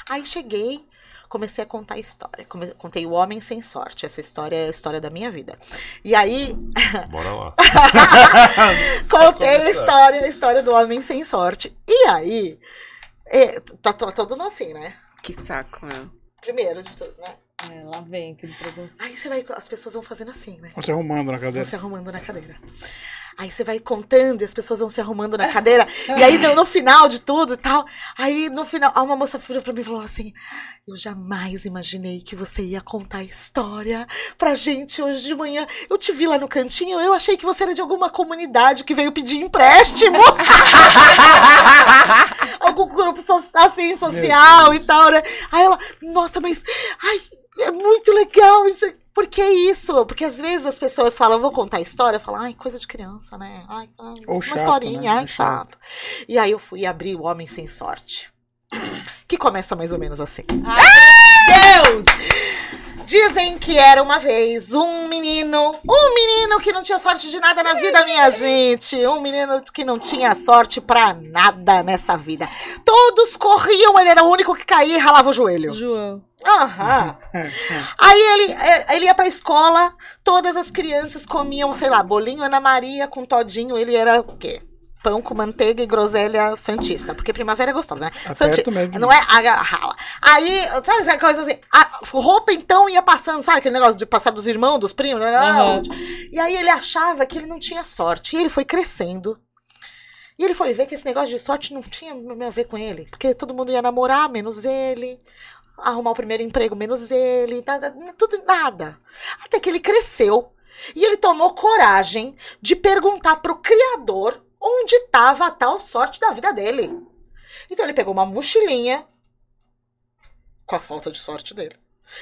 Aí cheguei, comecei a contar a história. contei O Homem Sem Sorte. Essa história é a história da minha vida. E aí. Bora lá. contei a história, a história do Homem Sem Sorte. E aí. É, tá, tá, tá tudo assim, né? Que saco, meu. Primeiro de tudo, né? É, lá vem aquele preconceito. Aí você vai, as pessoas vão fazendo assim, né? Vão se arrumando na cadeira. Vão se arrumando na cadeira. Aí você vai contando e as pessoas vão se arrumando na cadeira. e aí, no, no, final de tudo e tal, aí no final, uma moça virou pra mim e falou assim: Eu jamais imaginei que você ia contar a história pra gente hoje de manhã. Eu te vi lá no cantinho, eu achei que você era de alguma comunidade que veio pedir empréstimo. Algum grupo so, assim, social e tal, né? Aí ela, nossa, mas. Ai, é muito legal isso. Por que isso? Porque às vezes as pessoas falam, vou contar a história, falam, ai, coisa de criança, né? Ai, ai uma chato, historinha, né? ai, chato. chato. E aí eu fui abrir O Homem Sem Sorte. Que começa mais ou menos assim. Ai, Deus! Dizem que era uma vez um menino, um menino que não tinha sorte de nada na vida, minha gente. Um menino que não tinha sorte pra nada nessa vida. Todos corriam, ele era o único que caía e ralava o joelho. João. Aham. Aí ele, é, ele ia pra escola, todas as crianças comiam, sei lá, bolinho Ana Maria com todinho. Ele era o quê? Pão com manteiga e groselha santista. Porque primavera é gostosa, né? Santi... Mesmo. Não é a rala. Aí, sabe essa coisa assim? A roupa então ia passando, sabe aquele negócio de passar dos irmãos, dos primos? Uhum. E aí ele achava que ele não tinha sorte. E ele foi crescendo. E ele foi ver que esse negócio de sorte não tinha a ver com ele. Porque todo mundo ia namorar, menos ele. Arrumar o primeiro emprego, menos ele. Nada, tudo, nada. Até que ele cresceu. E ele tomou coragem de perguntar pro Criador onde estava a tal sorte da vida dele. Então ele pegou uma mochilinha com a falta de sorte dele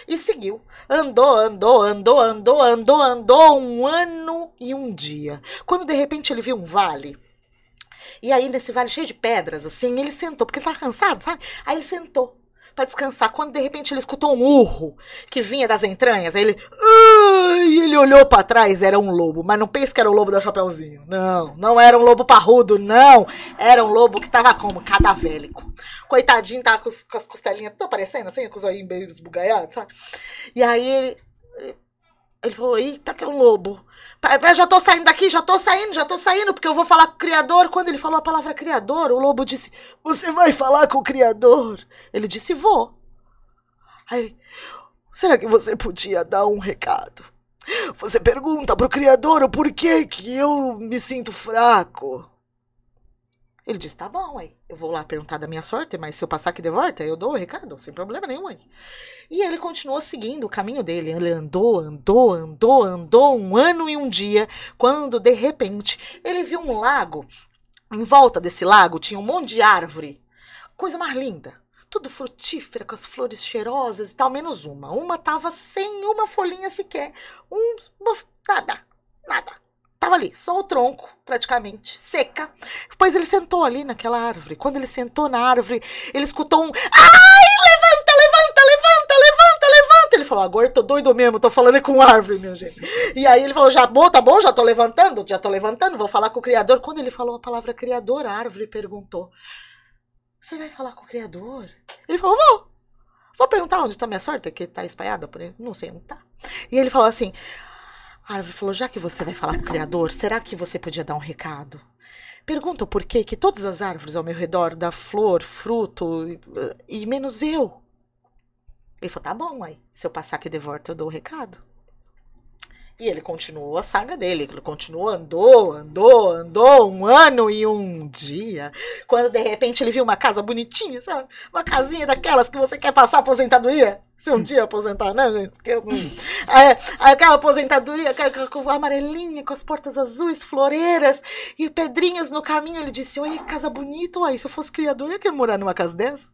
e seguiu. Andou, andou, andou, andou, andou, andou um ano e um dia. Quando de repente ele viu um vale. E aí, nesse vale cheio de pedras, assim, ele sentou, porque ele tava cansado, sabe? Aí ele sentou para descansar. Quando de repente ele escutou um urro que vinha das entranhas, aí ele. E ele olhou para trás, era um lobo. Mas não pense que era o lobo da Chapeuzinho. Não, não era um lobo parrudo, não. Era um lobo que tava como? Cadavélico. Coitadinho, tava com, com as costelinhas tudo aparecendo assim, com os olhinhos meio esbugalhados, sabe? E aí ele. Ele falou: Eita, que é um lobo. Eu já tô saindo daqui, já tô saindo, já tô saindo, porque eu vou falar com o Criador. Quando ele falou a palavra Criador, o lobo disse: Você vai falar com o Criador? Ele disse: Vou. Aí Será que você podia dar um recado? Você pergunta pro Criador o porquê que eu me sinto fraco. Ele disse: Tá bom, aí. Eu vou lá perguntar da minha sorte, mas se eu passar aqui de volta, eu dou o recado, sem problema nenhum, aí. E ele continuou seguindo o caminho dele. Ele andou, andou, andou, andou um ano e um dia, quando de repente ele viu um lago. Em volta desse lago tinha um monte de árvore. Coisa mais linda. Tudo frutífera, com as flores cheirosas e tal, menos uma. Uma tava sem uma folhinha sequer. Um, nada, nada. Tava ali, só o tronco, praticamente, seca. Depois ele sentou ali naquela árvore. Quando ele sentou na árvore, ele escutou um. Ai, levanta, levanta, levanta, levanta, levanta. Ele falou: agora eu tô doido mesmo, tô falando com árvore, minha gente. E aí ele falou: já bom, tá bom, já tô levantando, já tô levantando, vou falar com o Criador. Quando ele falou a palavra Criador, a árvore perguntou: Você vai falar com o Criador? Ele falou: Vou. Vou perguntar onde tá minha sorte, que tá espalhada por aí. Não sei onde tá. E ele falou assim: a árvore falou: já que você vai falar com o Criador, será que você podia dar um recado? Pergunta o porquê que todas as árvores ao meu redor dão flor, fruto, e, menos eu. Ele falou: tá bom, aí. Se eu passar aqui de volta, eu dou o recado. E ele continuou a saga dele. Ele continuou, andou, andou, andou um ano e um dia. Quando de repente ele viu uma casa bonitinha, sabe? Uma casinha daquelas que você quer passar aposentadoria. Se um dia aposentar, né, gente? Porque eu não... é, aquela aposentadoria com amarelinha, com as portas azuis, floreiras e pedrinhas no caminho. Ele disse: Oi, casa bonita. Uai, se eu fosse criador, eu ia querer morar numa casa dessa.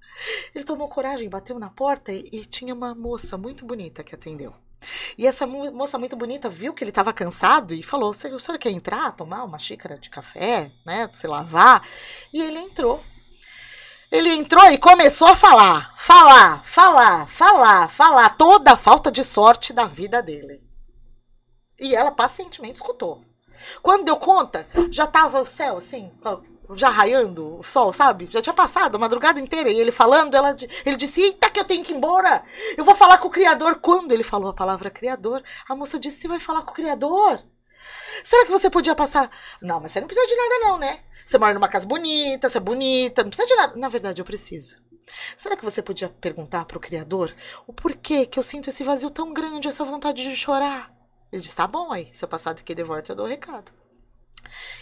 Ele tomou coragem, bateu na porta e, e tinha uma moça muito bonita que atendeu. E essa moça muito bonita viu que ele estava cansado e falou: o senhor quer entrar, tomar uma xícara de café, né? Se lavar? E ele entrou. Ele entrou e começou a falar, falar, falar, falar, falar toda a falta de sorte da vida dele. E ela pacientemente escutou. Quando deu conta, já estava o céu assim, já raiando o sol, sabe? Já tinha passado a madrugada inteira. E ele falando, ela, ele disse: Eita, que eu tenho que ir embora. Eu vou falar com o Criador. Quando ele falou a palavra Criador, a moça disse: Você vai falar com o Criador? Será que você podia passar? Não, mas você não precisa de nada, não, né? Você mora numa casa bonita, você é bonita, não precisa de nada. Na verdade, eu preciso. Será que você podia perguntar para o Criador o porquê que eu sinto esse vazio tão grande, essa vontade de chorar? Ele disse: Tá bom aí, se eu passar daqui de volta, eu dou o recado.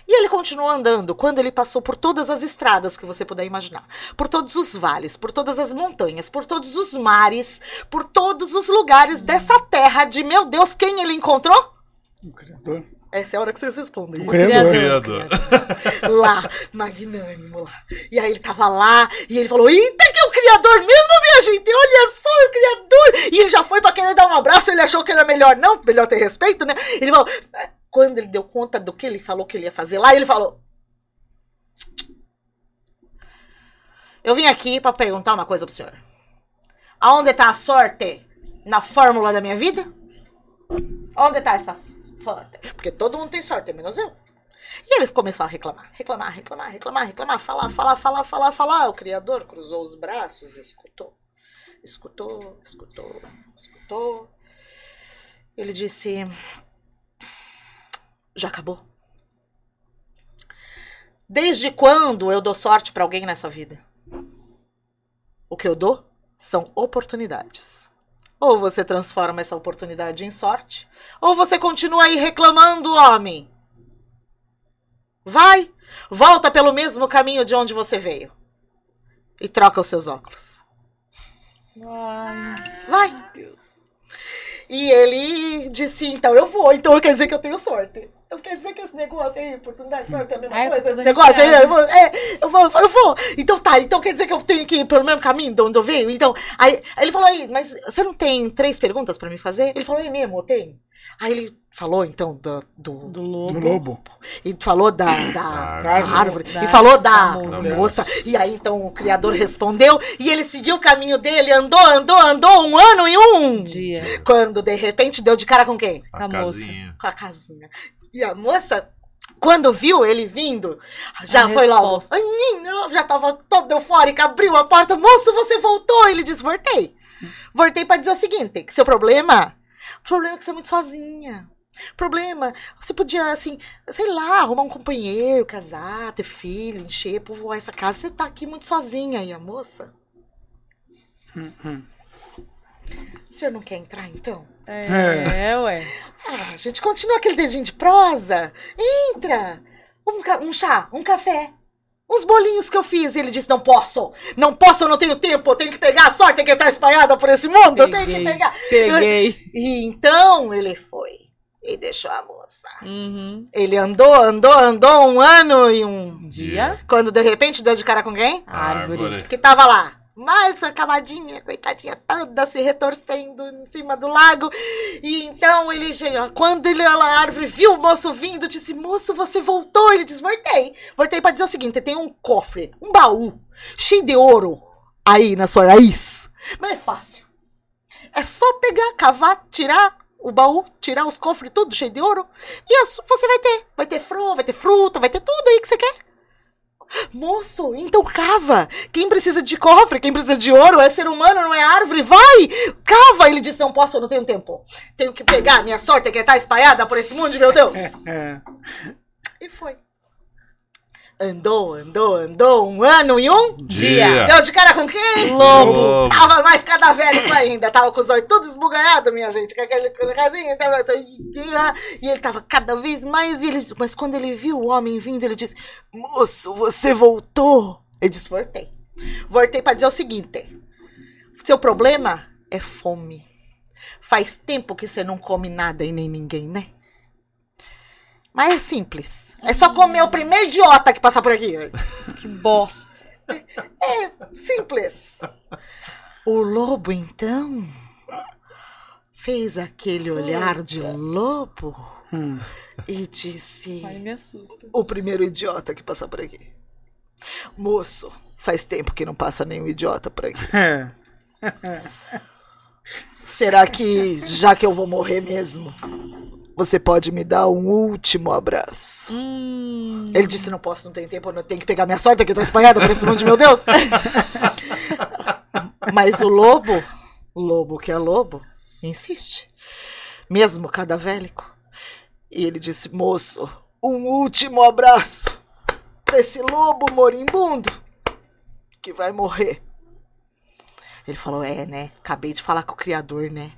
E ele continuou andando quando ele passou por todas as estradas que você puder imaginar, por todos os vales, por todas as montanhas, por todos os mares, por todos os lugares dessa terra de meu Deus, quem ele encontrou? O Criador. Essa é a hora que vocês respondem. O criador. O criador. Lá, magnânimo lá. E aí ele tava lá e ele falou: Eita, que é o criador mesmo, minha gente! Olha só, o criador! E ele já foi pra querer dar um abraço, ele achou que era melhor, não, melhor ter respeito, né? Ele falou: Quando ele deu conta do que ele falou que ele ia fazer lá, ele falou: Eu vim aqui para perguntar uma coisa pro senhor. Aonde tá a sorte na fórmula da minha vida? Onde tá essa porque todo mundo tem sorte, menos eu. E ele começou a reclamar, reclamar, reclamar, reclamar, reclamar, falar, falar, falar, falar, falar. O criador cruzou os braços, escutou, escutou, escutou, escutou. Ele disse: Já acabou. Desde quando eu dou sorte para alguém nessa vida? O que eu dou são oportunidades. Ou você transforma essa oportunidade em sorte, ou você continua aí reclamando, homem. Vai, volta pelo mesmo caminho de onde você veio. E troca os seus óculos. Ai, vai. Deus. E ele disse: então eu vou, então quer dizer que eu tenho sorte. Então quer dizer que esse negócio aí, oportunidade de sorte é a mesma coisa? Esse negócio aí, eu vou, é, eu vou, eu vou. Então tá, então quer dizer que eu tenho que ir pelo mesmo caminho de onde eu venho? Então, aí, aí ele falou aí, mas você não tem três perguntas pra me fazer? Ele falou, é mesmo, tem. Aí ele falou, então, do, do, do, lobo. do lobo. E falou da, da, da árvore. Da, e falou da, da moça. E aí, então, o criador respondeu. E ele seguiu o caminho dele, andou, andou, andou um ano e um dia. Quando, de repente, deu de cara com quem? A, a casinha. moça. Com a casinha. E a moça quando viu ele vindo, já a foi resposta. lá. Já tava toda eufórica, abriu a porta. Moço, você voltou? Ele disse: Voltei. Voltei para dizer o seguinte: que seu problema. O problema é que você é muito sozinha. Problema, você podia, assim, sei lá, arrumar um companheiro, casar, ter filho, encher, povoar essa casa. Você tá aqui muito sozinha aí, a moça. Hum, hum. O senhor não quer entrar, então? É, é, ué. Ah, a gente continua aquele dedinho de prosa. Entra! Um, um chá, um café. Uns bolinhos que eu fiz. E ele disse: Não posso, não posso, eu não tenho tempo, eu tenho que pegar a sorte que tá espalhada por esse mundo, peguei, eu tenho que pegar. Peguei. E então ele foi e deixou a moça. Uhum. Ele andou, andou, andou um ano e um dia. Quando de repente deu de cara com quem? árvore. Que tava lá mais uma camadinha, coitadinha, toda se retorcendo em cima do lago. E então ele quando ele, a árvore viu o moço vindo, disse: Moço, você voltou? Ele disse: Voltei. Voltei para dizer o seguinte: tem um cofre, um baú, cheio de ouro aí na sua raiz. Mas é fácil. É só pegar, cavar, tirar o baú, tirar os cofres, tudo cheio de ouro. E você vai ter. Vai ter fruta, vai ter fruta, vai ter tudo aí que você quer. Moço, então cava. Quem precisa de cofre, quem precisa de ouro é ser humano, não é árvore. Vai! Cava! Ele disse: Não posso, eu não tenho tempo. Tenho que pegar minha sorte que está espalhada por esse mundo, meu Deus. É. E foi. Andou, andou, andou um ano e um dia. dia. Deu de cara com quem? Lobo. Lobo. Tava mais cadavérico ainda. Tava com os olhos todos esbugalhados, minha gente. Com aquele casinha. E ele tava cada vez mais. Ele, mas quando ele viu o homem vindo, ele disse: Moço, você voltou. Ele disse: Voltei. Voltei para dizer o seguinte: Seu problema é fome. Faz tempo que você não come nada e nem ninguém, né? Mas é simples. É só comer o primeiro idiota que passar por aqui. Que bosta. É, simples. O lobo, então, fez aquele olhar de lobo hum. e disse: Ai, me assusta. O primeiro idiota que passar por aqui. Moço, faz tempo que não passa nenhum idiota por aqui. É. Será que, já que eu vou morrer mesmo, você pode me dar um último abraço. Hum. Ele disse: Não posso, não tenho tempo, não tenho que pegar minha sorte aqui, tá espalhada por esse mundo, meu Deus. Mas o lobo, o lobo que é lobo, insiste, mesmo cadavélico. E ele disse: Moço, um último abraço pra esse lobo moribundo que vai morrer Ele falou: É, né? Acabei de falar com o criador, né?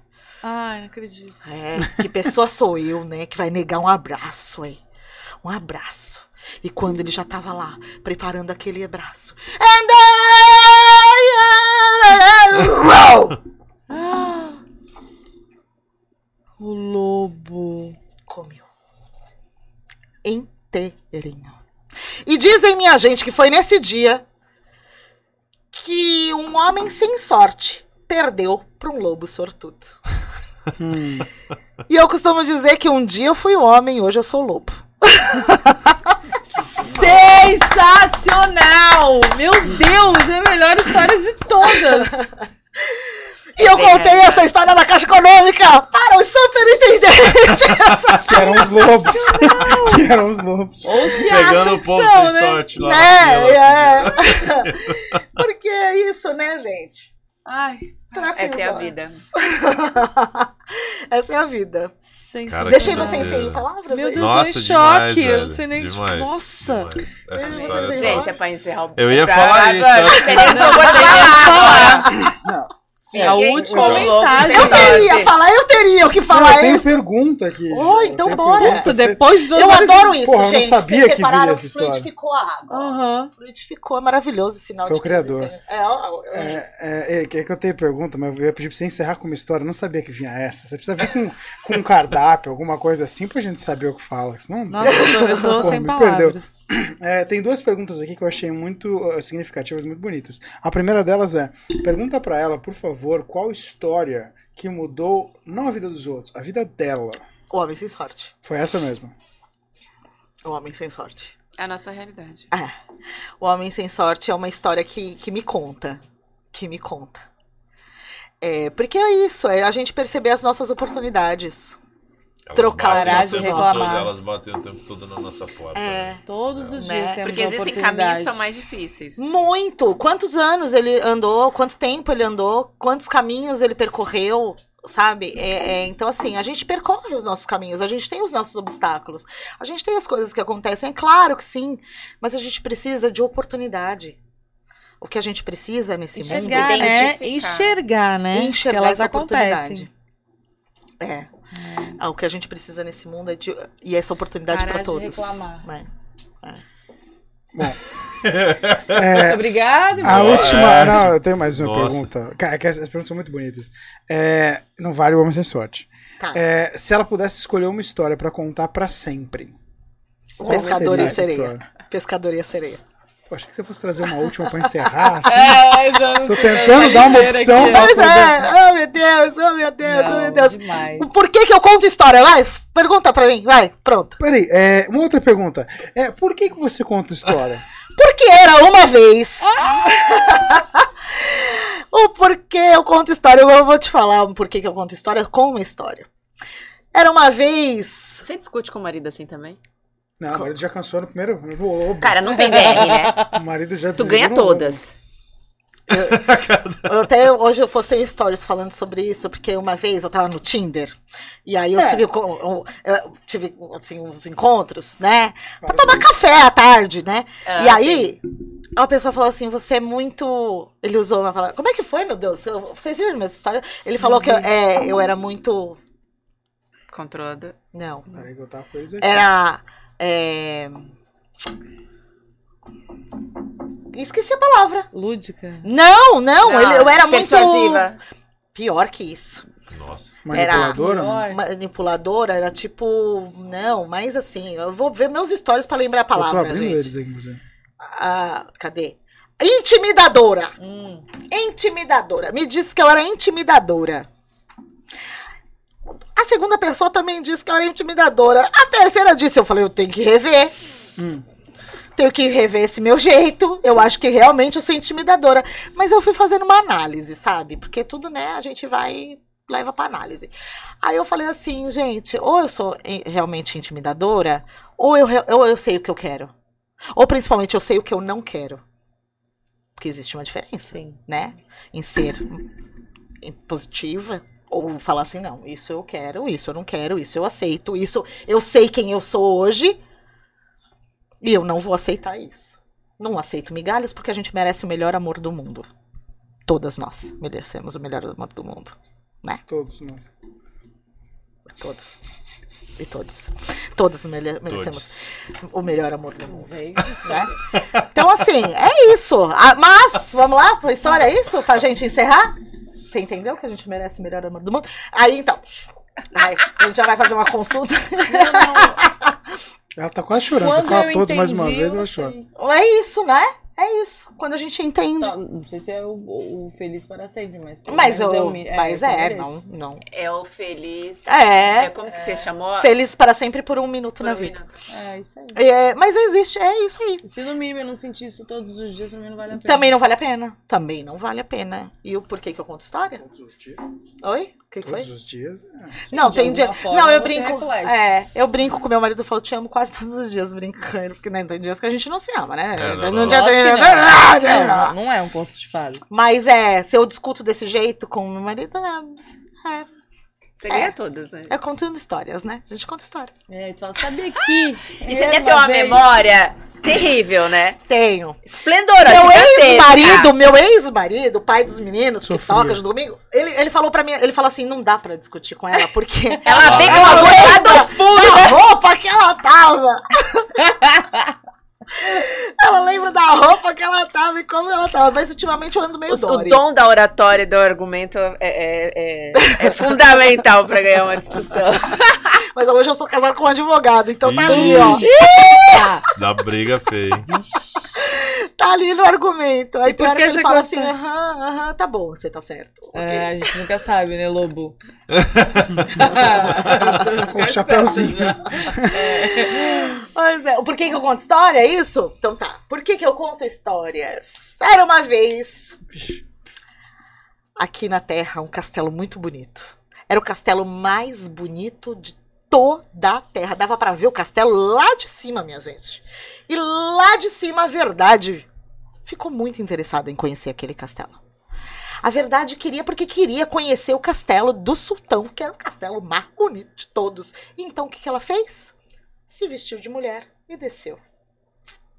Ai, não acredito. É, que pessoa sou eu, né? Que vai negar um abraço aí. Um abraço. E quando ele já tava lá, preparando aquele abraço. And I... o lobo comeu. Inteirinho. E dizem, minha gente, que foi nesse dia que um homem sem sorte perdeu para um lobo sortudo. Hum. E eu costumo dizer que um dia eu fui o homem, hoje eu sou o lobo. Sensacional! Meu Deus, é a melhor história de todas. E eu contei essa história na Caixa Econômica para os superintendentes. que eram os lobos. que eram os lobos. Ou os Pegando o povo sem né? sorte lá. É, é. Porque é isso, né, gente? Ai, essa é a vida. essa é a vida. Cara, Deixei você sem palavras? Meu Deus, Nossa, eu tô em choque. Demais, eu sei nem demais, Nossa. Demais. Essa história Gente, é pra encerrar o Eu ia falar isso. Eu não vou falar. Não. É a última mensagem. Eu teria falar, eu teria o que falar. Eu tenho pergunta aqui. Oh, então bora. Depois do Eu adoro isso, Porra, gente. Eu não sabia que via essa história. Fluidificou a água. Uhum. Fluidificou, é maravilhoso esse sinal Foi o criador. É, é, é, é, é, que eu tenho pergunta, mas eu ia pedir pra você encerrar com uma história. Eu não sabia que vinha essa. Você precisa vir com, com um cardápio, alguma coisa assim, pra gente saber o que fala. Senão, Nossa, eu tô, eu tô Porra, sem palavras. É, tem duas perguntas aqui que eu achei muito uh, significativas, muito bonitas. A primeira delas é: pergunta para ela, por favor, qual história que mudou não a vida dos outros, a vida dela. O Homem Sem Sorte. Foi essa mesmo. O Homem Sem Sorte. É a nossa realidade. É. O Homem Sem Sorte é uma história que, que me conta. Que me conta. É, porque é isso, é a gente perceber as nossas oportunidades. Elas trocar parar de reclamar. Elas batem o tempo todo na nossa porta. É. Né? Todos os Né? dias temos Porque existem caminhos que são mais difíceis. Muito! Quantos anos ele andou? Quanto tempo ele andou? Quantos caminhos ele percorreu? Sabe? É, é, então, assim, a gente percorre os nossos caminhos, a gente tem os nossos obstáculos, a gente tem as coisas que acontecem, é claro que sim, mas a gente precisa de oportunidade. O que a gente precisa nesse enxergar, mundo né? Enxergar, né? Enxergar que elas essa acontecem. oportunidade. É. Ah, o que a gente precisa nesse mundo é de. E essa oportunidade para todos. De reclamar. É. É. Bom. é, Obrigada. A última. Não, eu tenho mais uma Nossa. pergunta. Cara, que essas perguntas são muito bonitas. É, não vale o Homem Sem Sorte. Tá. É, se ela pudesse escolher uma história para contar para sempre. O pescador e sereia. História? Pescador e a sereia. Pô, achei que você fosse trazer uma última pra encerrar. Assim. É, já não Tô tentando dar uma opção. Aqui, pois é. Oh, meu Deus, oh, meu Deus, não, oh, meu Deus. Demais. Por que que eu conto história? Vai, pergunta pra mim. Vai, pronto. Peraí, é, uma outra pergunta. É, por que que você conta história? Porque era uma vez. o porquê eu conto história. Eu vou te falar o porquê que eu conto história com uma história. Era uma vez. Você discute com o marido assim também? Não, o marido já cansou no primeiro. No lobo. Cara, não tem DR, né? O marido já Tu ganha todas. Eu, eu até hoje eu postei stories falando sobre isso, porque uma vez eu tava no Tinder, e aí eu é. tive, eu, eu tive assim, uns encontros, né? Pra tomar café à tarde, né? Ah, e aí, sim. a pessoa falou assim: você é muito. Ele usou uma palavra. Como é que foi, meu Deus? Eu, vocês viram minha história? Ele falou que eu, é, eu era muito. Controlada? Não. Peraí que eu tava coisa Era. É... Esqueci a palavra. Lúdica? Não, não, Não, ele, eu era persuasiva. muito. Pior que isso. Nossa. Manipuladora? Era manipuladora, era tipo. Não, mas assim, eu vou ver meus stories pra lembrar a palavra. Eu tô gente. eles aqui. Ah, cadê? Intimidadora. Hum. Intimidadora. Me disse que eu era intimidadora. A segunda pessoa também disse que eu era intimidadora. A terceira disse, eu falei, eu tenho que rever. Hum. Tenho que rever esse meu jeito. Eu acho que realmente eu sou intimidadora. Mas eu fui fazendo uma análise, sabe? Porque tudo, né, a gente vai leva para análise. Aí eu falei assim, gente, ou eu sou realmente intimidadora, ou eu, ou eu sei o que eu quero. Ou principalmente eu sei o que eu não quero. Porque existe uma diferença, Sim. né? Em ser positiva ou falar assim, não, isso eu quero, isso eu não quero, isso eu aceito, isso eu sei quem eu sou hoje e eu não vou aceitar isso. Não aceito migalhas porque a gente merece o melhor amor do mundo. Todas nós merecemos o melhor amor do mundo, né? Todos nós. Todos. E todos. Todos mere merecemos todos. o melhor amor do mundo. Né? Então, assim, é isso. Ah, mas, vamos lá pra história, é isso? Pra gente encerrar? Você entendeu que a gente merece o melhor amor do mundo? Aí, então. Aí, a gente já vai fazer uma consulta. Ela tá quase chorando. Quando Você fala todos mais uma vez, ela chora. É isso, né? É isso, quando a gente entende. Não, não sei se é o, o, feliz para sempre, mas. Mas, o, é, o, é, mas é, não, não. É o feliz. É. é como que você chamou? Feliz para sempre por um minuto por na um vida. Minuto. É isso aí. É, mas existe, é isso aí. Se no mínimo eu não sentir isso todos os dias, também não vale a pena. Também não vale a pena. Também não vale a pena. E o porquê que eu conto história? Oi? Que Todos foi? os dias. É. Não, tem dia. Não, eu brinco. É, eu brinco com meu marido e falo, te amo quase todos os dias, ele, porque né, tem dias que a gente não se ama, né? É, não, não, dia tem... não, não, não é um ponto de fase. Mas é, se eu discuto desse jeito com meu marido, é. Você ganha todas, né? É contando histórias, né? A gente conta história. É, e tu fala, sabia que. E você deve ter uma vez... memória terrível, né? Tenho. Esplendorosa. Meu ex-marido, meu ex-marido, pai dos meninos, que toca de domingo, ele, ele falou pra mim, ele falou assim, não dá pra discutir com ela, porque ela vem com a roupa do fundo da roupa que ela tava. Ela lembra da roupa que ela tava e como ela tava. Mas ultimamente eu ando meio o, o dom da oratória e do argumento é, é, é, é fundamental pra ganhar uma discussão. Mas hoje eu sou casada com um advogado, então tá ali, ó. Da briga feia. tá ali no argumento. Aí tem hora que ele fala assim, aham, aham, tá bom, você tá certo. É, okay. a gente nunca sabe, né, Lobo? Com o chapéuzinho. Mas é, por que, que eu conto história? É isso? Então tá. Por que, que eu conto histórias? Era uma vez aqui na Terra um castelo muito bonito. Era o castelo mais bonito de toda a Terra. Dava para ver o castelo lá de cima, minha gente. E lá de cima a verdade ficou muito interessada em conhecer aquele castelo. A verdade queria porque queria conhecer o castelo do sultão, que era o castelo mais bonito de todos. Então o que, que ela fez? Se vestiu de mulher e desceu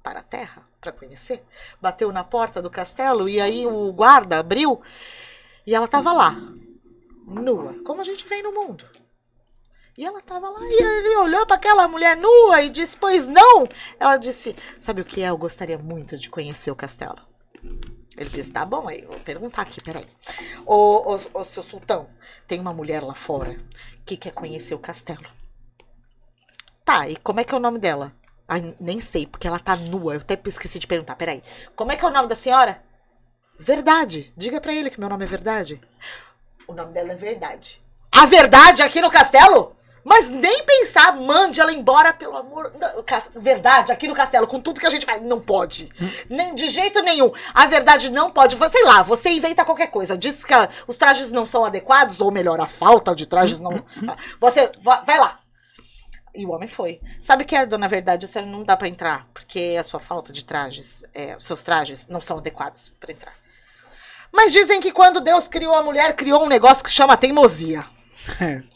para a terra para conhecer. Bateu na porta do castelo e aí o guarda abriu e ela estava lá, nua, como a gente vem no mundo. E ela estava lá e ele olhou para aquela mulher nua e disse: Pois não. Ela disse: Sabe o que é? Eu gostaria muito de conhecer o castelo. Ele disse: Tá bom, aí vou perguntar aqui, peraí. Ô, ô, ô, seu sultão, tem uma mulher lá fora que quer conhecer o castelo. Tá, e como é que é o nome dela? Ai, nem sei, porque ela tá nua. Eu até esqueci de perguntar. Peraí. Como é que é o nome da senhora? Verdade. Diga para ele que meu nome é Verdade. O nome dela é Verdade. A Verdade aqui no castelo? Mas nem pensar, mande ela embora, pelo amor. Verdade, aqui no castelo, com tudo que a gente faz. Não pode. Nem de jeito nenhum. A verdade não pode. Sei lá, você inventa qualquer coisa. Diz que os trajes não são adequados, ou melhor, a falta de trajes não. Você. Vai lá. E o homem foi. Sabe o que é, dona Verdade? Você não dá para entrar, porque a sua falta de trajes, é, os seus trajes não são adequados para entrar. Mas dizem que quando Deus criou a mulher, criou um negócio que chama teimosia. É.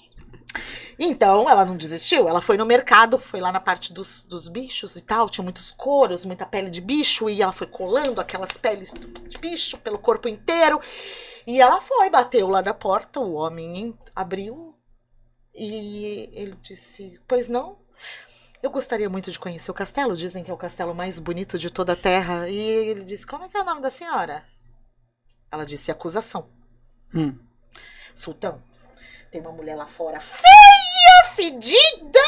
Então, ela não desistiu, ela foi no mercado, foi lá na parte dos, dos bichos e tal, tinha muitos couros, muita pele de bicho, e ela foi colando aquelas peles de bicho pelo corpo inteiro. E ela foi, bateu lá na porta, o homem abriu e ele disse: Pois não? Eu gostaria muito de conhecer o castelo. Dizem que é o castelo mais bonito de toda a terra. E ele disse: Como é que é o nome da senhora? Ela disse: Acusação. Hum. Sultão, tem uma mulher lá fora feia, fedida.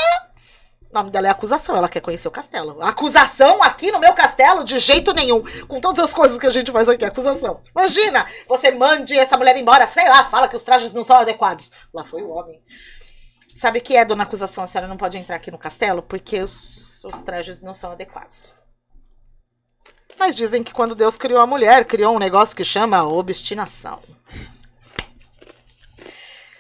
O nome dela é acusação, ela quer conhecer o castelo. Acusação aqui no meu castelo? De jeito nenhum. Com todas as coisas que a gente faz aqui, acusação. Imagina, você mande essa mulher embora, sei lá, fala que os trajes não são adequados. Lá foi o homem. Sabe o que é, dona acusação? A senhora não pode entrar aqui no castelo porque os, os trajes não são adequados. Mas dizem que quando Deus criou a mulher, criou um negócio que chama obstinação.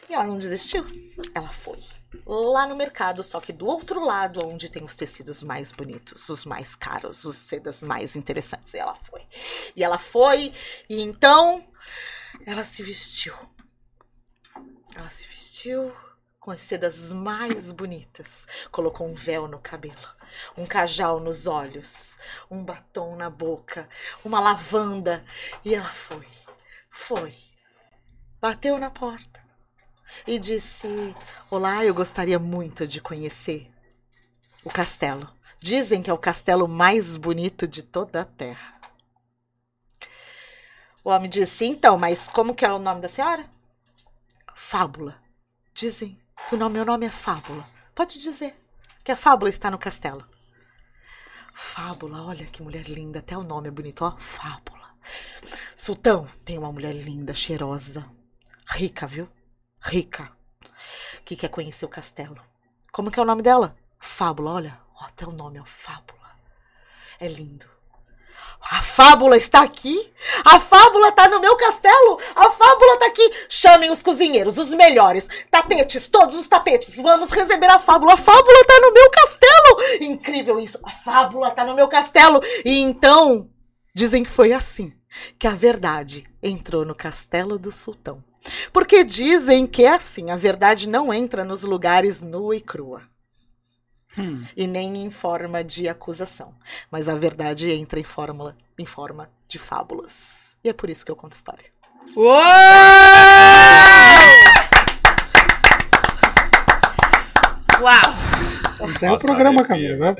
E ela não desistiu. Ela foi lá no mercado, só que do outro lado, onde tem os tecidos mais bonitos, os mais caros, os sedas mais interessantes. E ela foi. E ela foi, e então ela se vestiu. Ela se vestiu com as sedas mais bonitas, colocou um véu no cabelo, um cajal nos olhos, um batom na boca, uma lavanda, e ela foi Foi. Bateu na porta e disse: Olá, eu gostaria muito de conhecer o castelo. Dizem que é o castelo mais bonito de toda a terra. O homem disse: Então, mas como que é o nome da senhora? Fábula. Dizem que o nome, meu nome é Fábula. Pode dizer que a Fábula está no castelo. Fábula, olha que mulher linda, até o nome é bonito, ó. Fábula. Sultão, tem uma mulher linda, cheirosa, rica, viu? Rica. Que quer conhecer o castelo. Como que é o nome dela? Fábula, olha, ó, até o nome é Fábula. É lindo. A fábula está aqui. A fábula está no meu castelo. A fábula está aqui. Chamem os cozinheiros, os melhores. Tapetes, todos os tapetes. Vamos receber a fábula. A fábula está no meu castelo. Incrível isso. A fábula está no meu castelo. E então, dizem que foi assim que a verdade entrou no castelo do sultão. Porque dizem que é assim, a verdade não entra nos lugares nua e crua. Hum. E nem em forma de acusação. Mas a verdade entra em, fórmula, em forma de fábulas. E é por isso que eu conto história. Uou! Uau! Encerra o programa, Camila. Vai a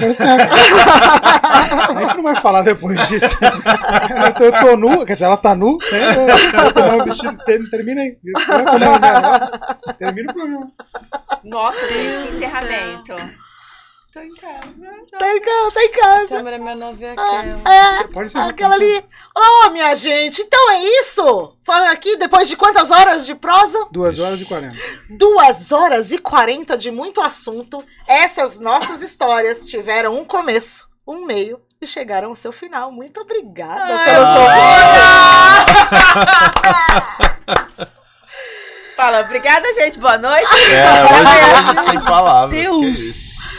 gente não vai falar depois disso. eu, tô, eu tô nu, quer dizer, ela tá nu. Né? Eu vestido, termina aí. Termina o programa. Nossa, gente, que encerramento. Tô em casa. Tá em casa, tá em casa. A câmera minha nova é aquela. É, pode ser aquela ali. Ô, oh, minha gente, então é isso? Fala aqui, depois de quantas horas de prosa? Duas horas e quarenta. Duas horas e quarenta de muito assunto. Essas nossas histórias tiveram um começo, um meio e chegaram ao seu final. Muito obrigada Ai, pelo Fala, obrigada, gente. Boa noite. É, hoje, hoje sem palavras. Deus.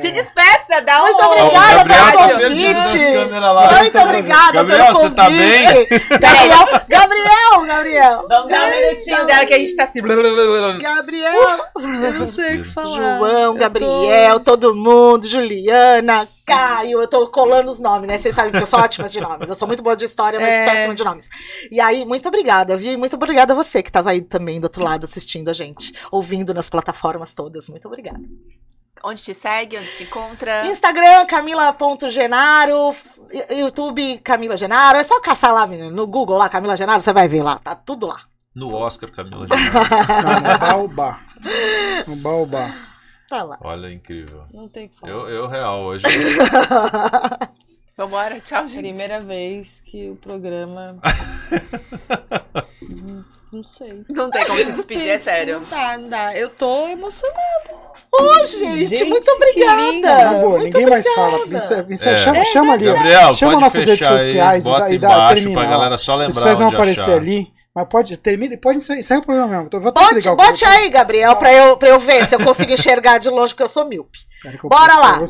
Se despeça, dá um. Muito obrigada Gabriel pelo tá convite. Lá, Muito obrigada Gabriel, pelo você tá bem? Gabriel, Gabriel, Gabriel. Dar um minutinho dela que a gente tá assim. Gabriel. Eu não sei o que falar. João, Gabriel, tô... todo mundo, Juliana, Caio, eu tô colando os nomes, né? Vocês sabem que eu sou ótima de nomes. Eu sou muito boa de história, mas é... péssima de nomes. E aí, muito obrigada, viu? Muito obrigada a você que tava aí também do outro lado assistindo a gente, ouvindo nas plataformas todas. Muito obrigada. Onde te segue, onde te encontra? Instagram, Camila.genaro. YouTube, Camila Genaro. É só caçar lá no Google, lá, Camila Genaro, você vai ver lá. Tá tudo lá. No Oscar, Camila Genaro. no Baobá. No Baobá. Tá lá. Olha, incrível. Não tem que falar. Eu, eu real, hoje. Vambora, tchau, gente. Primeira vez que o programa. não sei. Não tem como se despedir, é sério. Não dá, não dá. Eu tô emocionada. Ô, oh, gente, gente, muito obrigada. Tá boa, ninguém mais fala. é. chama, é, chama ali. Gabriel, chama nossas redes sociais aí, e, dá, e termina. Pra galera só lembrar. Vocês vão aparecer achar. ali. Mas pode, termine, pode sair o programa mesmo. Vou bote bote aí, Gabriel, pra eu, pra eu ver se eu consigo enxergar de longe, porque eu sou míope. Bora lá.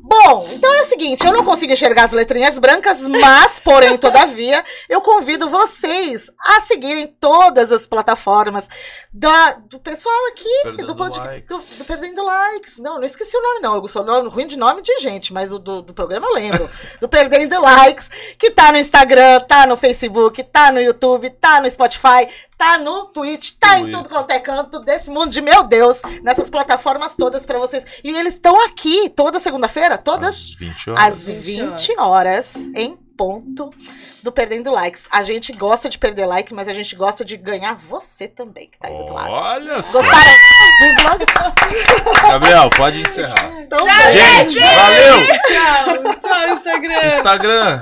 Bom, então é o seguinte, eu não consigo enxergar as letrinhas brancas, mas, porém, todavia, eu convido vocês a seguirem todas as plataformas da, do pessoal aqui Perdendo do podcast. Do, do, Perdendo Likes. Não, não esqueci o nome, não. Eu sou nome, ruim de nome de gente, mas o do, do programa eu lembro. do Perdendo Likes, que tá no Instagram, tá no Facebook, tá no YouTube, tá no Spotify, tá no Twitch, tá Twitter. em tudo quanto é canto desse mundo de meu Deus, nessas plataformas todas para vocês. E eles estão aqui toda segunda-feira, todas às 20 horas, às 20 horas em ponto do Perdendo Likes. A gente gosta de perder like, mas a gente gosta de ganhar você também, que tá aí do outro lado. Olha só! Gostaram do slogan? Gabriel, pode encerrar. Então, gente, valeu! Tchau, tchau, Instagram. Instagram.